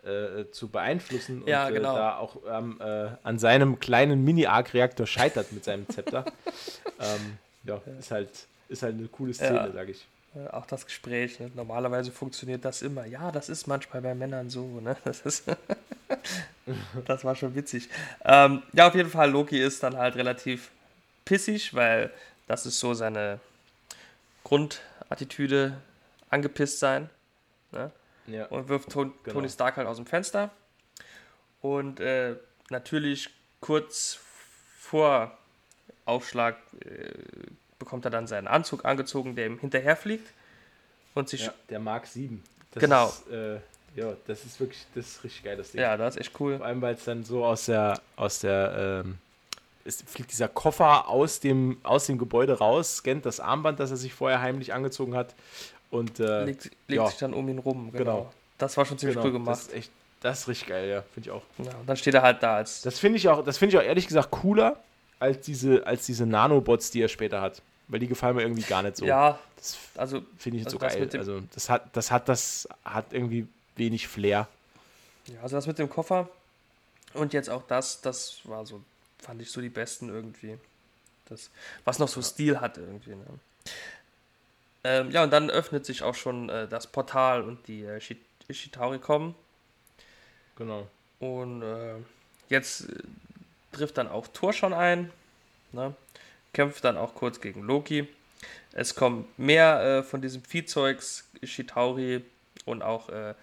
äh, zu beeinflussen ja, und äh, genau. da auch ähm, äh, an seinem kleinen Mini-Arc-Reaktor scheitert mit seinem Zepter. ähm, ja, ist halt, ist halt eine coole Szene, ja. sag ich. Auch das Gespräch. Ne? Normalerweise funktioniert das immer. Ja, das ist manchmal bei Männern so. Ne? Das, ist das war schon witzig. Ähm, ja, auf jeden Fall, Loki ist dann halt relativ pissig, weil das ist so seine Grundattitüde, angepisst sein. Ne? Ja. Und wirft Ton genau. Tony Stark halt aus dem Fenster. Und äh, natürlich kurz vor Aufschlag äh, bekommt er dann seinen Anzug angezogen, der ihm hinterherfliegt und sich. Ja, der Mark 7. Das genau. Ist, äh, ja, das ist wirklich, das ist richtig geil, das Ding. Ja, das ist echt cool. Vor allem, weil es dann so aus der, aus der, ähm, es fliegt dieser Koffer aus dem, aus dem Gebäude raus, scannt das Armband, das er sich vorher heimlich angezogen hat und äh, legt, legt ja. sich dann um ihn rum. Genau. genau. Das war schon ziemlich genau. cool gemacht. Das ist echt, das ist richtig geil, ja, finde ich auch. Ja, und dann steht er halt da als. Das finde ich auch, das finde ich auch ehrlich gesagt cooler als diese, als diese Nanobots, die er später hat. Weil die gefallen mir irgendwie gar nicht so. Ja, das also finde ich nicht also so geil. Also das hat, das hat, das hat irgendwie wenig Flair. Ja, also das mit dem Koffer und jetzt auch das, das war so, fand ich so die besten irgendwie. Das, was noch so ja. Stil hat irgendwie. Ne? Ähm, ja, und dann öffnet sich auch schon äh, das Portal und die äh, Ishitari kommen. Genau. Und äh, jetzt äh, trifft dann auch Thor schon ein. Ne? Kämpft dann auch kurz gegen Loki. Es kommt mehr äh, von diesem Viehzeugs, Ishitauri und auch äh,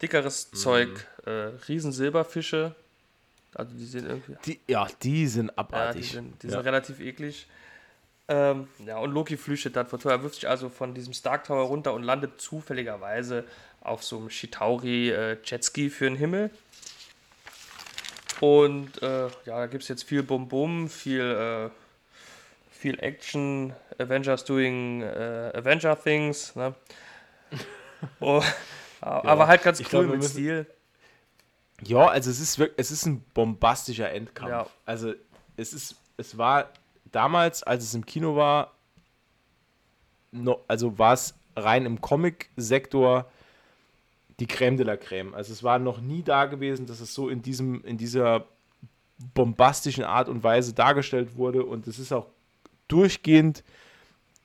dickeres mhm. Zeug, Riesensilberfische. Also die sind irgendwie. Die, ja, die sind abartig. Ja, die sind, die ja. sind relativ eklig. Ähm, ja, und Loki flüchtet dann vor Tor. Er wirft sich also von diesem Stark Tower runter und landet zufälligerweise auf so einem Shitauri äh, Jetski für den Himmel. Und äh, ja, da gibt es jetzt viel Bum-Bum, viel, äh, viel Action, Avengers doing äh, Avenger Things. Ne? oh, aber ja, halt ganz cool glaub, mit Stil. Ja, also es ist wirklich, es ist ein bombastischer Endkampf. Ja. Also es ist, es war damals, als es im Kino war, no, also war es rein im Comic-Sektor die Crème de la Crème. Also es war noch nie da gewesen, dass es so in diesem, in dieser bombastischen Art und Weise dargestellt wurde und es ist auch durchgehend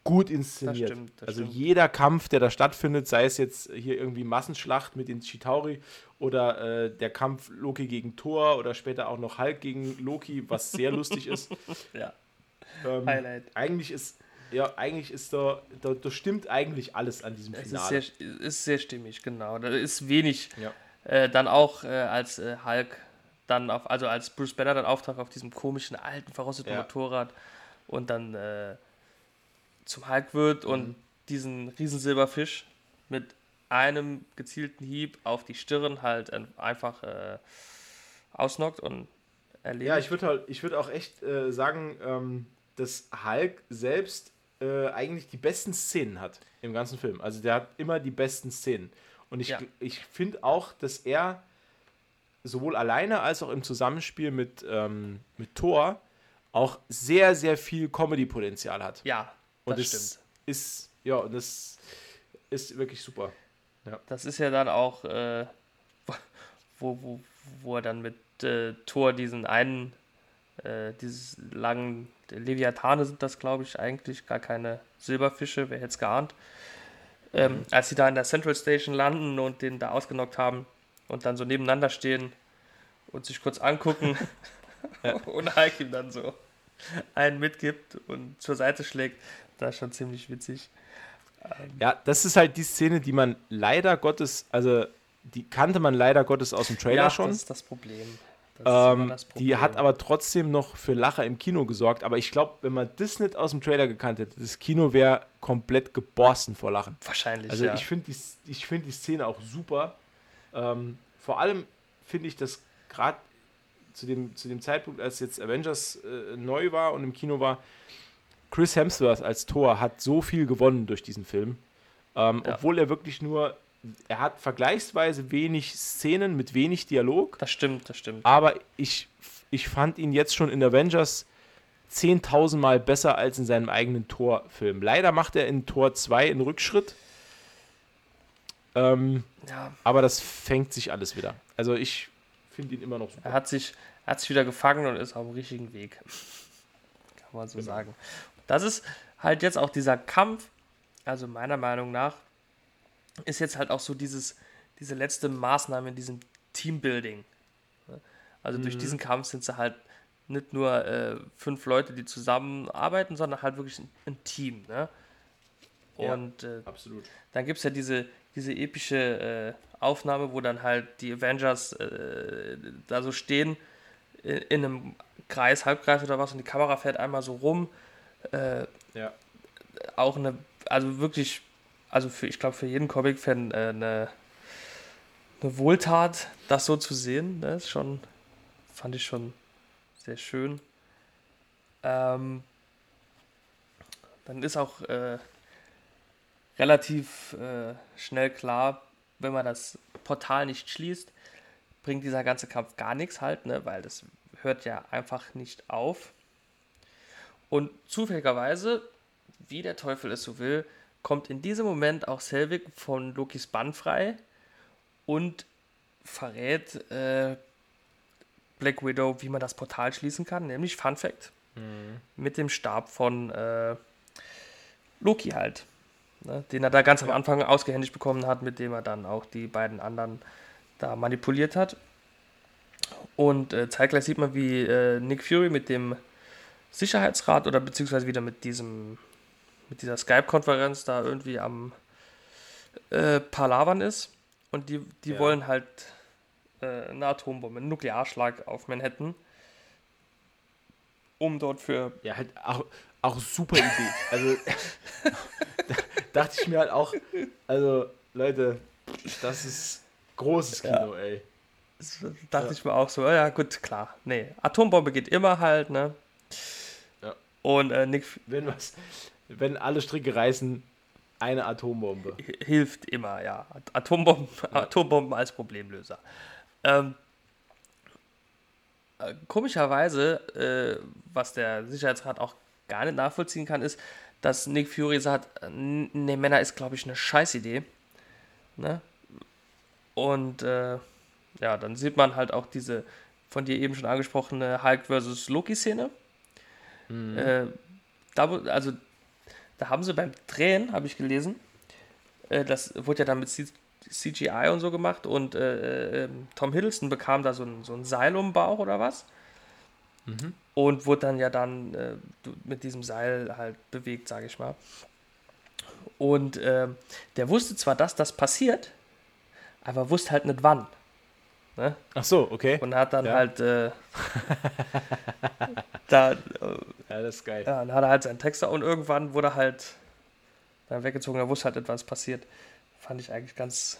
gut inszeniert. Das stimmt, das also stimmt. jeder Kampf, der da stattfindet, sei es jetzt hier irgendwie Massenschlacht mit den Chitauri oder äh, der Kampf Loki gegen Thor oder später auch noch Hulk gegen Loki, was sehr lustig ist. Ja. Ähm, Highlight. Eigentlich ist, ja, eigentlich ist da, da, da stimmt eigentlich alles an diesem Finale. Es ist sehr, ist sehr stimmig, genau. Da ist wenig ja. äh, dann auch äh, als äh, Hulk dann auf, also als Bruce Banner dann auftaucht auf diesem komischen alten verrosteten ja. Motorrad und dann äh, zum Hulk wird mhm. und diesen riesen Silberfisch mit einem gezielten Hieb auf die Stirn halt einfach äh, ausnockt und erledigt. Ja, ich würde halt, ich würde auch echt äh, sagen, ähm, dass Hulk selbst äh, eigentlich die besten Szenen hat im ganzen Film. Also der hat immer die besten Szenen. Und ich, ja. ich finde auch, dass er sowohl alleine als auch im Zusammenspiel mit, ähm, mit Thor auch sehr, sehr viel Comedy-Potenzial hat. Ja, das und stimmt. Ist, ja, und das ist wirklich super. Ja. Das ist ja dann auch, äh, wo, wo, wo er dann mit äh, Thor diesen einen, äh, dieses langen Leviathane sind das, glaube ich, eigentlich gar keine Silberfische, wer hätte es geahnt. Ähm, mhm. Als sie da in der Central Station landen und den da ausgenockt haben und dann so nebeneinander stehen und sich kurz angucken und Hulk ihm dann so einen mitgibt und zur Seite schlägt, das ist schon ziemlich witzig. Ähm, ja, das ist halt die Szene, die man leider Gottes, also die kannte man leider Gottes aus dem Trailer ja, schon. Das ist das Problem. Ähm, die hat aber trotzdem noch für Lacher im Kino gesorgt. Aber ich glaube, wenn man das nicht aus dem Trailer gekannt hätte, das Kino wäre komplett geborsten vor Lachen. Wahrscheinlich. Also ja. ich finde die, find die Szene auch super. Ähm, vor allem finde ich das gerade zu dem, zu dem Zeitpunkt, als jetzt Avengers äh, neu war und im Kino war, Chris Hemsworth als Thor hat so viel gewonnen durch diesen Film. Ähm, ja. Obwohl er wirklich nur er hat vergleichsweise wenig Szenen mit wenig Dialog. Das stimmt, das stimmt. Aber ich, ich fand ihn jetzt schon in Avengers 10.000 Mal besser als in seinem eigenen Tor-Film. Leider macht er in Tor 2 einen Rückschritt. Ähm, ja. Aber das fängt sich alles wieder. Also ich finde ihn immer noch super. Er hat sich, hat sich wieder gefangen und ist auf dem richtigen Weg. Kann man so genau. sagen. Das ist halt jetzt auch dieser Kampf also meiner Meinung nach, ist jetzt halt auch so dieses, diese letzte Maßnahme in diesem Teambuilding. Also mhm. durch diesen Kampf sind sie halt nicht nur äh, fünf Leute, die zusammenarbeiten, sondern halt wirklich ein, ein Team. Ne? Und ja, äh, absolut. dann gibt es ja diese, diese epische äh, Aufnahme, wo dann halt die Avengers äh, da so stehen in, in, einem Kreis, Halbkreis oder was und die Kamera fährt einmal so rum. Äh, ja. Auch eine, also wirklich, also für, ich glaube für jeden Comic-Fan äh, eine, eine Wohltat, das so zu sehen. Das ist schon, fand ich schon sehr schön. Ähm, dann ist auch äh, relativ äh, schnell klar, wenn man das Portal nicht schließt, bringt dieser ganze Kampf gar nichts halt, ne, weil das hört ja einfach nicht auf. Und zufälligerweise, wie der Teufel es so will, kommt in diesem Moment auch Selvig von Lokis Bann frei und verrät äh, Black Widow, wie man das Portal schließen kann, nämlich Fun Fact. Mhm. Mit dem Stab von äh, Loki halt ne, den er da ganz am Anfang ausgehändigt bekommen hat, mit dem er dann auch die beiden anderen da manipuliert hat. Und äh, zeitgleich sieht man, wie äh, Nick Fury mit dem Sicherheitsrat oder beziehungsweise wieder mit diesem mit dieser Skype-Konferenz da irgendwie am äh, Palavern ist. Und die, die ja. wollen halt äh, eine Atombombe, einen Nuklearschlag auf Manhattan, um dort für. Ja, halt auch, auch super Idee. Also dachte ich mir halt auch, also Leute, das ist großes Kino, ja. ey. Das dachte ja. ich mir auch so, ja gut, klar. Nee, Atombombe geht immer halt, ne? Ja. Und äh, Nick. Wenn was, wenn alle Stricke reißen, eine Atombombe. Hilft immer, ja. Atombomben, ja. Atombomben als Problemlöser. Ähm, äh, komischerweise, äh, was der Sicherheitsrat auch gar nicht nachvollziehen kann, ist, dass Nick Fury sagt, ne, Männer ist, glaube ich, eine Scheißidee. Ne? Und äh, ja, dann sieht man halt auch diese von dir eben schon angesprochene Hulk vs. Loki-Szene. Mhm. Äh, da, also, da haben sie beim Drehen, habe ich gelesen, äh, das wurde ja dann mit CGI und so gemacht und äh, äh, Tom Hiddleston bekam da so ein, so ein Seil um den Bauch oder was. Mhm und wurde dann ja dann äh, mit diesem Seil halt bewegt, sage ich mal. Und äh, der wusste zwar, dass das passiert, aber wusste halt nicht wann. Ne? Ach so, okay. Und hat dann ja. halt äh, da, äh, ja, das ist geil. Ja, dann hat er halt seinen Texter und irgendwann wurde halt dann weggezogen, er wusste halt etwas passiert. Fand ich eigentlich ganz,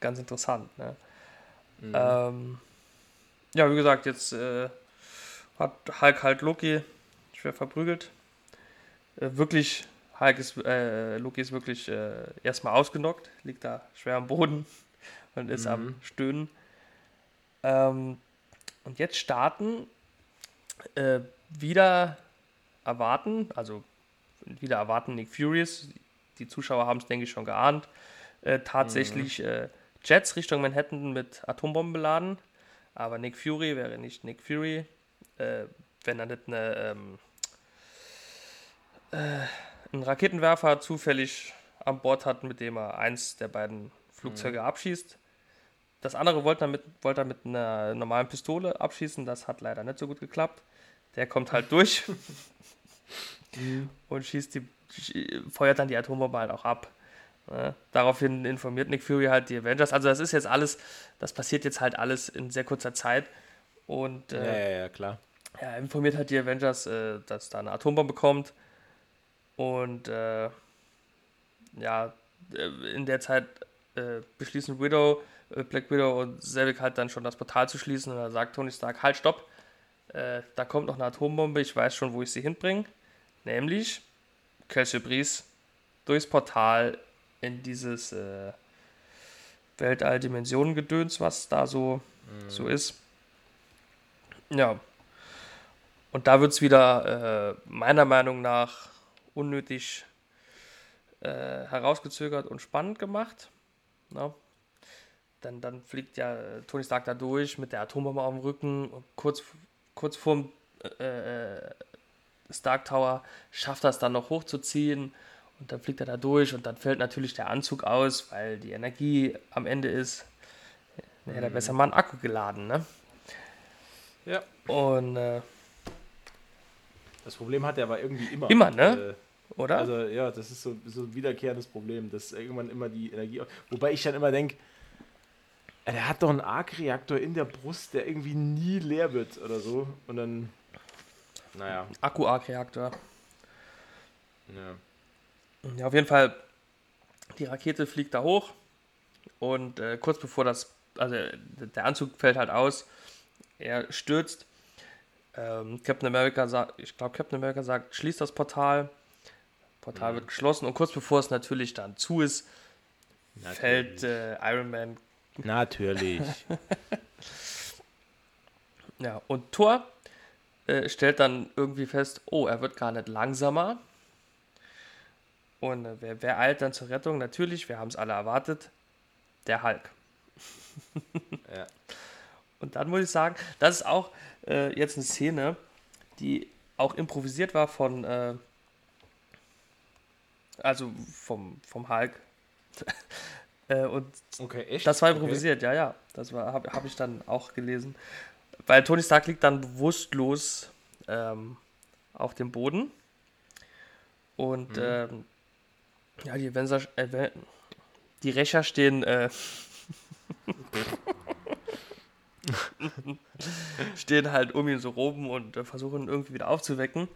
ganz interessant. Ne? Mhm. Ähm, ja, wie gesagt, jetzt äh, hat Hulk halt Loki schwer verprügelt. Äh, wirklich, Hulk ist, äh, Loki ist wirklich äh, erstmal ausgenockt, liegt da schwer am Boden und ist mhm. am Stöhnen. Ähm, und jetzt starten äh, wieder erwarten, also wieder erwarten Nick Furious, die Zuschauer haben es, denke ich, schon geahnt, äh, tatsächlich mhm. Äh, Jets Richtung Manhattan mit Atombomben beladen. Aber Nick Fury wäre nicht Nick Fury, äh, wenn er nicht eine, ähm, äh, einen Raketenwerfer zufällig an Bord hat, mit dem er eins der beiden Flugzeuge mhm. abschießt. Das andere wollte er, mit, wollte er mit einer normalen Pistole abschießen, das hat leider nicht so gut geklappt. Der kommt halt durch und schießt die, feuert dann die Atombombe halt auch ab. Ja, daraufhin informiert Nick Fury halt die Avengers. Also das ist jetzt alles, das passiert jetzt halt alles in sehr kurzer Zeit. Und äh, ja, ja, ja, klar ja, informiert halt die Avengers, äh, dass da eine Atombombe kommt. Und äh, ja, äh, in der Zeit äh, beschließen Widow, Black Widow und Selvig halt dann schon das Portal zu schließen. Und da sagt Tony Stark, halt, stopp, äh, da kommt noch eine Atombombe, ich weiß schon, wo ich sie hinbringe. Nämlich Kelsey Bries durchs Portal in dieses äh, Weltall-Dimensionen-Gedöns, was da so, mhm. so ist. Ja, und da wird es wieder äh, meiner Meinung nach unnötig äh, herausgezögert und spannend gemacht. Na? Dann, dann fliegt ja äh, Tony Stark da durch mit der Atombombe auf dem Rücken und kurz, kurz vorm äh, äh, Stark Tower schafft das dann noch hochzuziehen Und dann fliegt er da durch und dann fällt natürlich der Anzug aus, weil die Energie am Ende ist. Dann hätte er besser mal einen Akku geladen, ne? Ja. Und äh, Das Problem hat er aber irgendwie immer. Immer, ne? Äh, oder? Also ja, das ist so, so ein wiederkehrendes Problem, dass irgendwann immer die Energie. Wobei ich dann immer denke, der hat doch einen Arc-Reaktor in der Brust, der irgendwie nie leer wird oder so. Und dann. Naja. Akku-Arc-Reaktor. Ja. Ja, auf jeden Fall, die Rakete fliegt da hoch und äh, kurz bevor das, also der Anzug fällt halt aus, er stürzt. Ähm, Captain America sagt, ich glaube, Captain America sagt, schließt das Portal. Portal wird geschlossen und kurz bevor es natürlich dann zu ist, fällt äh, Iron Man. Natürlich. Ja, und Thor äh, stellt dann irgendwie fest, oh, er wird gar nicht langsamer. Und äh, wer, wer eilt dann zur Rettung? Natürlich, wir haben es alle erwartet, der Hulk. ja. Und dann muss ich sagen, das ist auch äh, jetzt eine Szene, die auch improvisiert war von, äh, also vom, vom Hulk. Äh, und Okay, echt? das war Okay. improvisiert, ja, ja. Das habe hab ich dann auch gelesen. Weil Tony Stark liegt dann bewusstlos ähm, auf dem Boden. Und ähm, ja, die Avengers, äh, die Rächer stehen, äh, stehen halt um ihn so rum und äh, versuchen ihn irgendwie wieder aufzuwecken.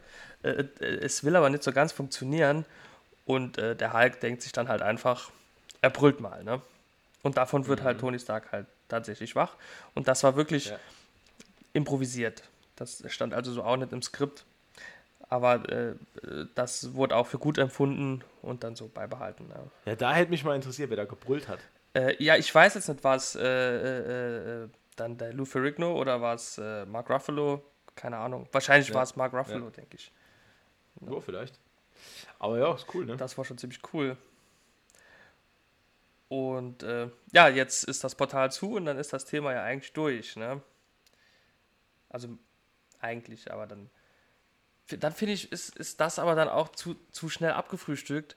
Äh, äh, es will aber nicht so ganz funktionieren. Und der Hulk denkt sich dann halt einfach, er brüllt mal, ne? Und davon wird halt Tony Stark halt tatsächlich wach. Und das war wirklich Ja. improvisiert. Das stand also so auch nicht im Skript. Aber äh, äh, das wurde auch für gut empfunden und dann so beibehalten. Ja, Ja, da hätte mich mal interessiert, wer da gebrüllt hat. äh, ja ich weiß jetzt nicht, war es äh, äh, äh, dann der Lou Ferrigno oder war es äh, Mark Ruffalo? Keine Ahnung. Wahrscheinlich Ja. war es Mark Ruffalo, denke ich. Ja, vielleicht. Aber ja, ist cool, ne? Das war schon ziemlich cool. Und äh, ja, jetzt ist das Portal zu und dann ist das Thema ja eigentlich durch, ne? Also eigentlich, aber dann. Dann finde ich, ist, ist das aber dann auch zu, zu schnell abgefrühstückt,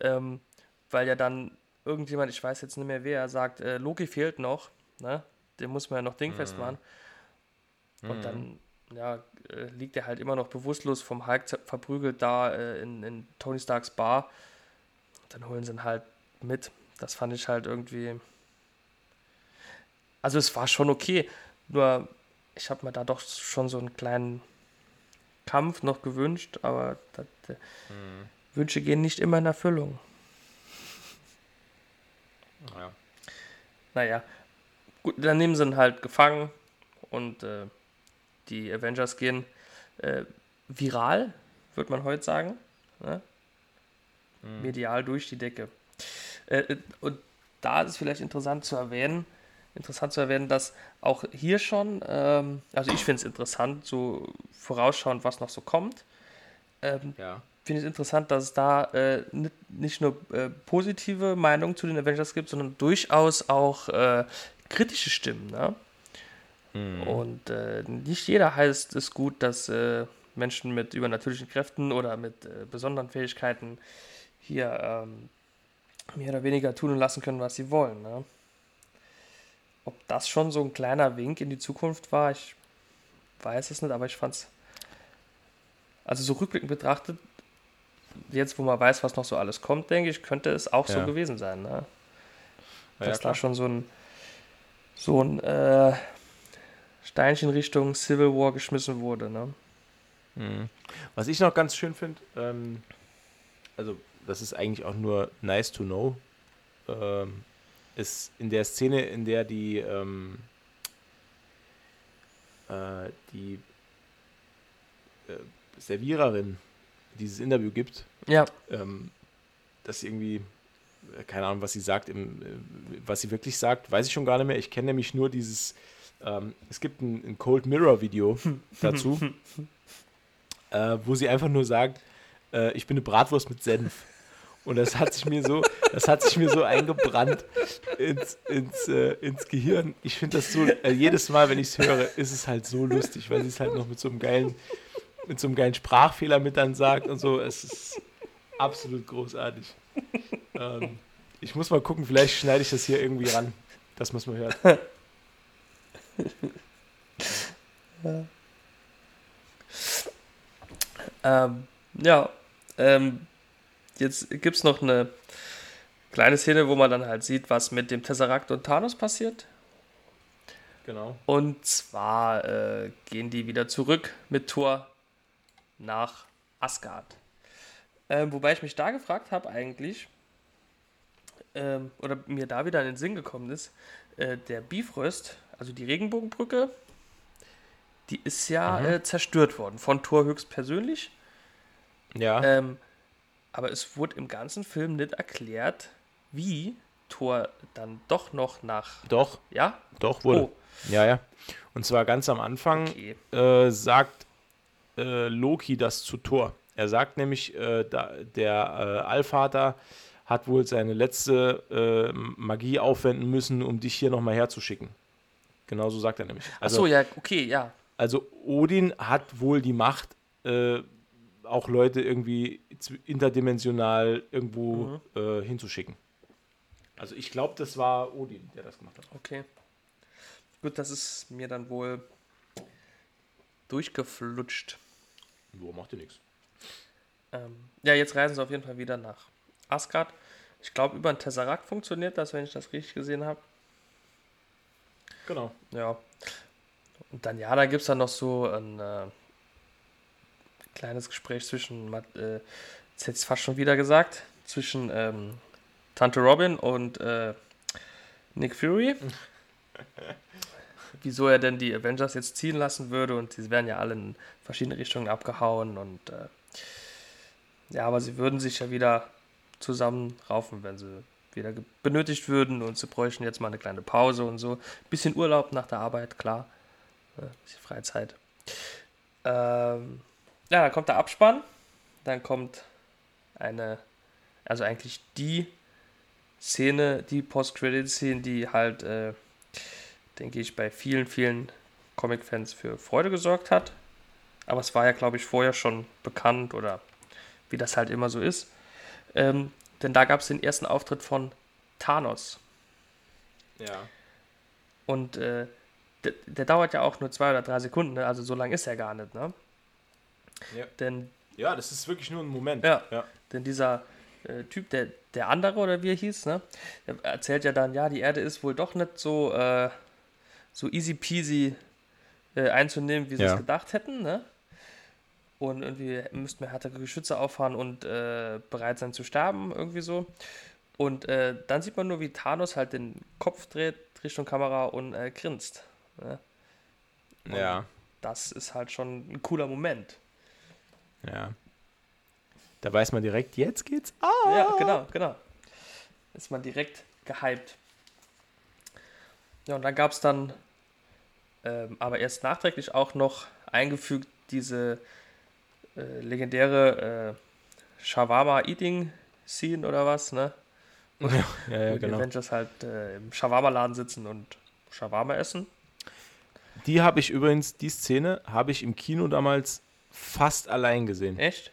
ähm, weil ja dann irgendjemand, ich weiß jetzt nicht mehr wer, sagt, äh, Loki fehlt noch, ne? Den muss man ja noch dingfest machen. Und dann ja, äh, liegt er halt immer noch bewusstlos vom Hulk verprügelt da äh, in, in Tony Starks Bar. Dann holen sie ihn halt mit. Das fand ich halt irgendwie. Also es war schon okay, nur ich habe mir da doch schon so einen kleinen Kampf noch gewünscht, aber das, äh, Wünsche gehen nicht immer in Erfüllung. Ja. Naja, gut, dann nehmen sie ihn halt gefangen und äh, die Avengers gehen äh, viral, würde man heute sagen. Ne? Medial durch die Decke. Äh, äh, und da ist es vielleicht interessant zu erwähnen, interessant zu erwähnen, dass auch hier schon, ähm, also ich finde es interessant, so vorausschauend, was noch so kommt. Ähm, Ja. finde ich es interessant, dass es da äh, nicht, nicht nur äh, positive Meinungen zu den Avengers gibt, sondern durchaus auch äh, kritische Stimmen. Ne? Und äh, nicht jeder heißt es gut, dass äh, Menschen mit übernatürlichen Kräften oder mit besonderen Fähigkeiten hier ähm, mehr oder weniger tun und lassen können, was sie wollen. Ne? Ob das schon so ein kleiner Wink in die Zukunft war, ich weiß es nicht, aber ich fand es, also so rückblickend betrachtet, jetzt wo man weiß, was noch so alles kommt, denke ich, könnte es auch so Ja. gewesen sein. Ne? Ja, dass ja, da schon so ein, so ein äh, Steinchen Richtung Civil War geschmissen wurde. Ne? Was ich noch ganz schön finde, ähm, also das ist eigentlich auch nur nice to know, ähm, ist in der Szene, in der die, ähm, äh, die äh, Serviererin dieses Interview gibt, Ja, ähm, dass sie irgendwie, äh, keine Ahnung, was sie sagt, im, äh, was sie wirklich sagt, weiß ich schon gar nicht mehr. Ich kenne nämlich nur dieses, ähm, es gibt ein, ein Cold Mirror Video dazu, äh, wo sie einfach nur sagt, äh, ich bin eine Bratwurst mit Senf. Und das hat sich mir so, das hat sich mir so eingebrannt ins, ins, äh, ins Gehirn. Ich finde das so, äh, jedes Mal, wenn ich es höre, ist es halt so lustig, weil sie es halt noch mit so einem geilen, mit so einem geilen Sprachfehler mit dann sagt und so. Es ist, Absolut großartig. ähm, ich muss mal gucken, vielleicht schneide ich das hier irgendwie ran, dass man es mal hört. ja. Ähm, ja, ähm, jetzt gibt es noch eine kleine Szene, wo man dann halt sieht, was mit dem Tesseract und Thanos passiert. Genau. Und zwar äh, gehen die wieder zurück mit Thor nach Asgard. Ähm, wobei ich mich da gefragt habe eigentlich, ähm, oder mir da wieder in den Sinn gekommen ist, äh, der Bifröst, also die Regenbogenbrücke, die ist ja mhm. äh, zerstört worden von Thor höchstpersönlich. Ja. Ähm, aber es wurde im ganzen Film nicht erklärt, wie Thor dann doch noch nach. Doch. Ja? Doch, wurde. Oh. Ja, ja. Und zwar ganz am Anfang okay. äh, sagt äh, Loki das zu Thor. Er sagt nämlich, äh, da, der äh, Allvater hat wohl seine letzte äh, Magie aufwenden müssen, um dich hier nochmal herzuschicken. Genauso sagt er nämlich. Also, Ach so, ja, okay, ja. Also Odin hat wohl die Macht, äh, auch Leute irgendwie interdimensional irgendwo mhm. äh, hinzuschicken. Also ich glaube, das war Odin, der das gemacht hat. Okay. Gut, das ist mir dann wohl durchgeflutscht. Jo, macht dir nichts. Ähm, ja, jetzt reisen sie auf jeden Fall wieder nach Asgard. Ich glaube, über ein Tesseract funktioniert das, wenn ich das richtig gesehen habe. Genau. Ja. Und dann, ja, da gibt es dann noch so ein äh, kleines Gespräch zwischen, äh, jetzt hätte ich fast schon wieder gesagt, zwischen ähm, Tante Robin und äh, Nick Fury. Wieso er denn die Avengers jetzt ziehen lassen würde und sie werden ja alle in verschiedene Richtungen abgehauen und äh, ja, aber sie würden sich ja wieder zusammenraufen, wenn sie wieder benötigt würden und sie bräuchten jetzt mal eine kleine Pause und so. Bisschen Urlaub nach der Arbeit, klar. Ein bisschen Freizeit. Ähm, ja, dann kommt der Abspann. Dann kommt eine, also eigentlich die Szene, die Post-Credit-Szene, die halt, äh, denke ich, bei vielen, vielen Comic-Fans für Freude gesorgt hat. Aber es war ja, glaube ich, vorher schon bekannt oder wie das halt immer so ist. Ähm, denn da gab es den ersten Auftritt von Thanos. Ja. Und äh, der, der, dauert ja auch nur zwei oder drei Sekunden, ne? also so lang ist er gar nicht, ne? Ja. Denn, ja, das ist wirklich nur ein Moment. Ja. ja. Denn dieser äh, Typ, der, der andere oder wie er hieß, ne? Der erzählt ja dann, ja, die Erde ist wohl doch nicht so, äh, so easy peasy äh, einzunehmen, wie sie ja. es gedacht hätten, ne? und irgendwie müssten wir härtere Geschütze auffahren und äh, bereit sein zu sterben, irgendwie so. Und äh, dann sieht man nur, wie Thanos halt den Kopf dreht Richtung Kamera und äh, grinst. Ne? Und ja. Das ist halt schon ein cooler Moment. Ja. Da weiß man direkt, jetzt geht's. Ah! Ja, genau, genau. Ist man direkt gehypt. Ja, und dann gab es dann ähm, aber erst nachträglich auch noch eingefügt diese äh, legendäre äh, Shawarma-Eating-Scene oder was, ne? ja, ja, ja genau. Die Avengers halt äh, im Shawarma-Laden sitzen und Shawarma essen. Die habe ich übrigens, die Szene habe ich im Kino damals fast allein gesehen. Echt?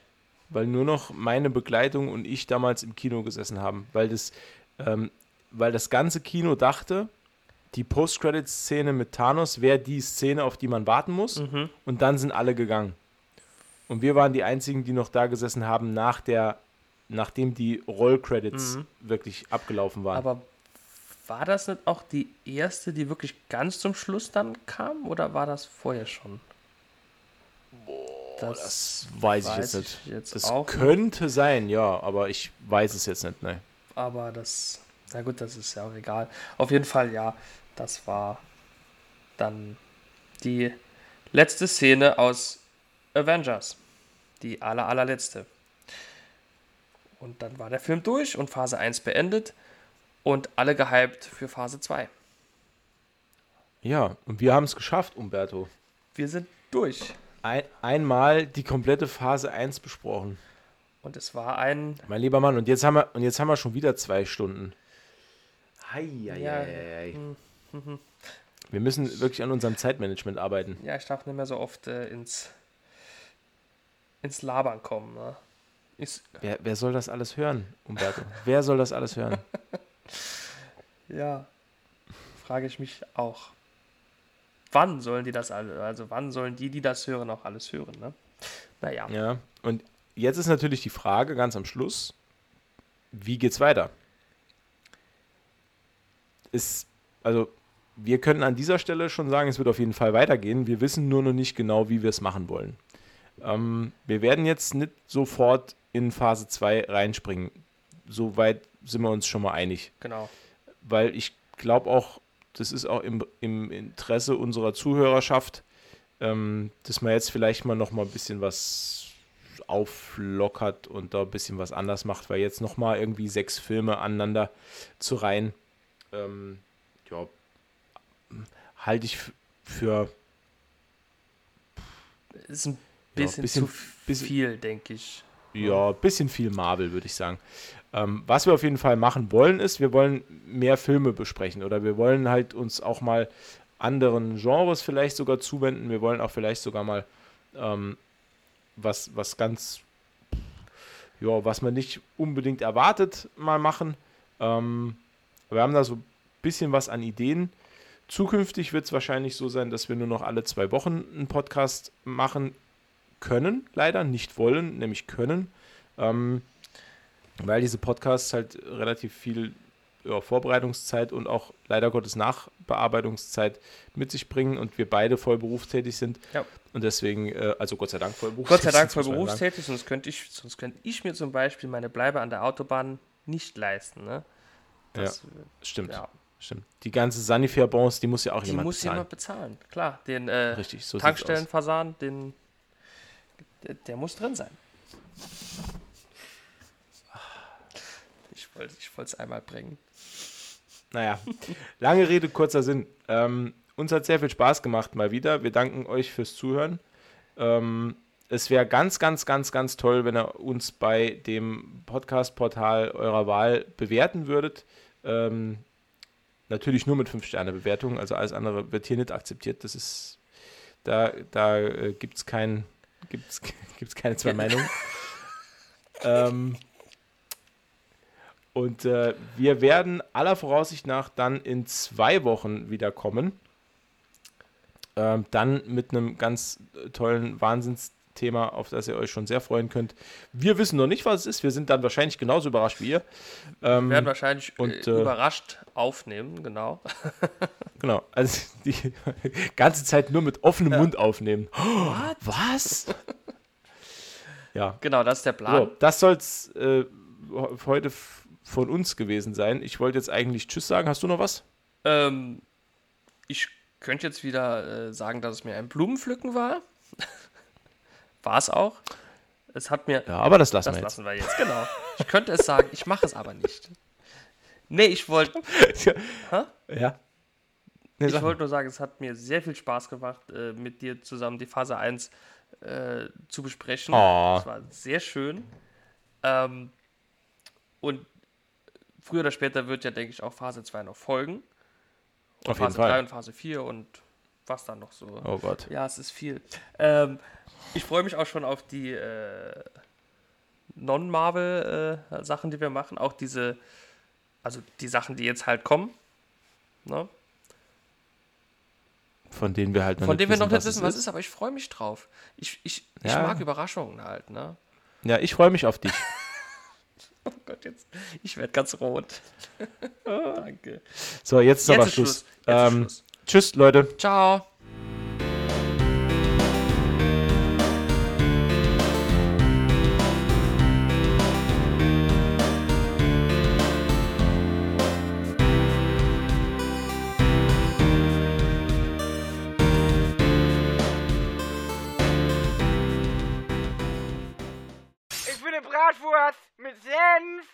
Weil nur noch meine Begleitung und ich damals im Kino gesessen haben. Weil das, ähm, weil das ganze Kino dachte, die Post-Credit-Szene mit Thanos wäre die Szene, auf die man warten muss. Mhm. Und dann sind alle gegangen. Und wir waren die einzigen, die noch da gesessen haben, nach der, nachdem die Roll-Credits mhm. wirklich abgelaufen waren. Aber war das nicht auch die erste, die wirklich ganz zum Schluss dann kam? Oder war das vorher schon? Boah, das, das weiß, weiß, ich jetzt nicht. Ich jetzt das könnte nicht. sein, ja, aber ich weiß es jetzt nicht, ne. Aber das, na gut, das ist ja auch egal. Auf jeden Fall, ja, das war dann die letzte Szene aus Avengers. Die aller, allerletzte. Und dann war der Film durch und Phase 1 beendet und alle gehypt für Phase 2. Ja, und wir haben es geschafft, Umberto. Wir sind durch. Ein, einmal die komplette Phase 1 besprochen. Und es war ein. Mein lieber Mann, und jetzt haben wir, und jetzt haben wir schon wieder zwei Stunden. Hei, hei, ja. hei, hei. Wir müssen wirklich an unserem Zeitmanagement arbeiten. Ja, ich darf nicht mehr so oft äh, ins ins Labern kommen. Ne? Ist, Wer, wer soll das alles hören, Umberto? wer soll das alles hören? ja, frage ich mich auch. Wann sollen die das alle, also wann sollen die, die das hören, auch alles hören, ne? Naja. Ja, und jetzt ist natürlich die Frage ganz am Schluss, wie geht's weiter? Ist, also, wir können an dieser Stelle schon sagen, es wird auf jeden Fall weitergehen. Wir wissen nur noch nicht genau, wie wir es machen wollen. Ähm, wir werden jetzt nicht sofort in Phase 2 reinspringen. Soweit sind wir uns schon mal einig. Genau. Weil ich glaube auch, das ist auch im, im Interesse unserer Zuhörerschaft, ähm, dass man jetzt vielleicht mal noch mal ein bisschen was auflockert und da ein bisschen was anders macht, weil jetzt noch mal irgendwie sechs Filme aneinander zu reihen, ähm, ja, halte ich für Ist ein Ja, bisschen, bisschen- zu bisschen- viel, denke ich. Ja, ein bisschen viel Marvel, würde ich sagen. Ähm, was wir auf jeden Fall machen wollen, ist, wir wollen mehr Filme besprechen oder wir wollen halt uns auch mal anderen Genres vielleicht sogar zuwenden. Wir wollen auch vielleicht sogar mal ähm, was, was ganz, ja, was man nicht unbedingt erwartet, mal machen. Ähm, wir haben da so ein bisschen was an Ideen. Zukünftig wird es wahrscheinlich so sein, dass wir nur noch alle zwei Wochen einen Podcast machen können, leider, nicht wollen, nämlich können, ähm, weil diese Podcasts halt relativ viel ja, Vorbereitungszeit und auch leider Gottes Nachbearbeitungszeit mit sich bringen und wir beide voll berufstätig sind. Ja. Und deswegen, äh, also Gott sei Dank voll Gott berufstätig. sei Dank voll muss berufstätig, sonst könnte ich, sonst könnte ich mir zum Beispiel meine Bleibe an der Autobahn nicht leisten. Ne? Das, Stimmt, ja. stimmt. Die ganze Sanifair-Bonus, die muss ja auch Die jemand muss bezahlen. jemand bezahlen. Klar, den äh, Richtig, so. Tankstellenversahen, den, der, der muss drin sein. Ich wollte ich es einmal bringen. Naja, lange Rede, kurzer Sinn. Ähm, uns hat sehr viel Spaß gemacht mal wieder. Wir danken euch fürs Zuhören. Ähm, es wäre ganz, ganz, ganz, ganz toll, wenn ihr uns bei dem Podcast-Portal eurer Wahl bewerten würdet. Ähm, natürlich nur mit 5-Sterne-Bewertungen, also alles andere wird hier nicht akzeptiert. Das ist, da, da äh, gibt es kein, gibt's, gibt's keine zwei Meinungen. ähm, und äh, wir werden aller Voraussicht nach dann in zwei Wochen wieder kommen. Ähm, dann mit einem ganz tollen Wahnsinnsthema, auf das ihr euch schon sehr freuen könnt. Wir wissen noch nicht, was es ist. Wir sind dann wahrscheinlich genauso überrascht wie ihr. Ähm, Wir werden wahrscheinlich und, äh, äh, überrascht aufnehmen, genau. genau. Also die ganze Zeit nur mit offenem Mund aufnehmen. was? ja. Genau, das ist der Plan. So, das soll es äh, heute von uns gewesen sein. Ich wollte jetzt eigentlich Tschüss sagen. Hast du noch was? Ähm, ich könnte jetzt wieder äh, sagen, dass es mir ein Blumenpflücken war. War es auch. Es hat mir. Ja, aber das lassen das wir lassen wir jetzt, genau. Ich könnte es sagen, ich mache es aber nicht. Nee, ich wollte jetzt. Hä? ja. Nee, ich wollte nur sagen, es hat mir sehr viel Spaß gemacht, äh, mit dir zusammen die Phase 1 äh, zu besprechen. Oh. Es war sehr schön. Ähm, und früher oder später wird ja, denke ich, auch Phase 2 noch folgen. Und Auf jeden Phase 3 Fall. und Phase 4 und was dann noch so. Oh Gott. Ja, es ist viel. Ähm, ich freue mich auch schon auf die äh, Non-Marvel-Sachen, die wir machen. Auch diese, also die Sachen, die jetzt halt kommen. Ne? Von denen wir halt noch Von nicht denen wir noch nicht wissen, was es ist, aber ich freue mich drauf. Ich, ich, ich Ja. mag Überraschungen halt, ne? Ja, ich freue mich auf dich. Oh Gott, jetzt. Ich werde ganz rot. Danke. So, jetzt ist Jetzt aber Schluss. Schluss. Jetzt ähm, Schluss. Tschüss, Leute. Ciao. Mit Senf.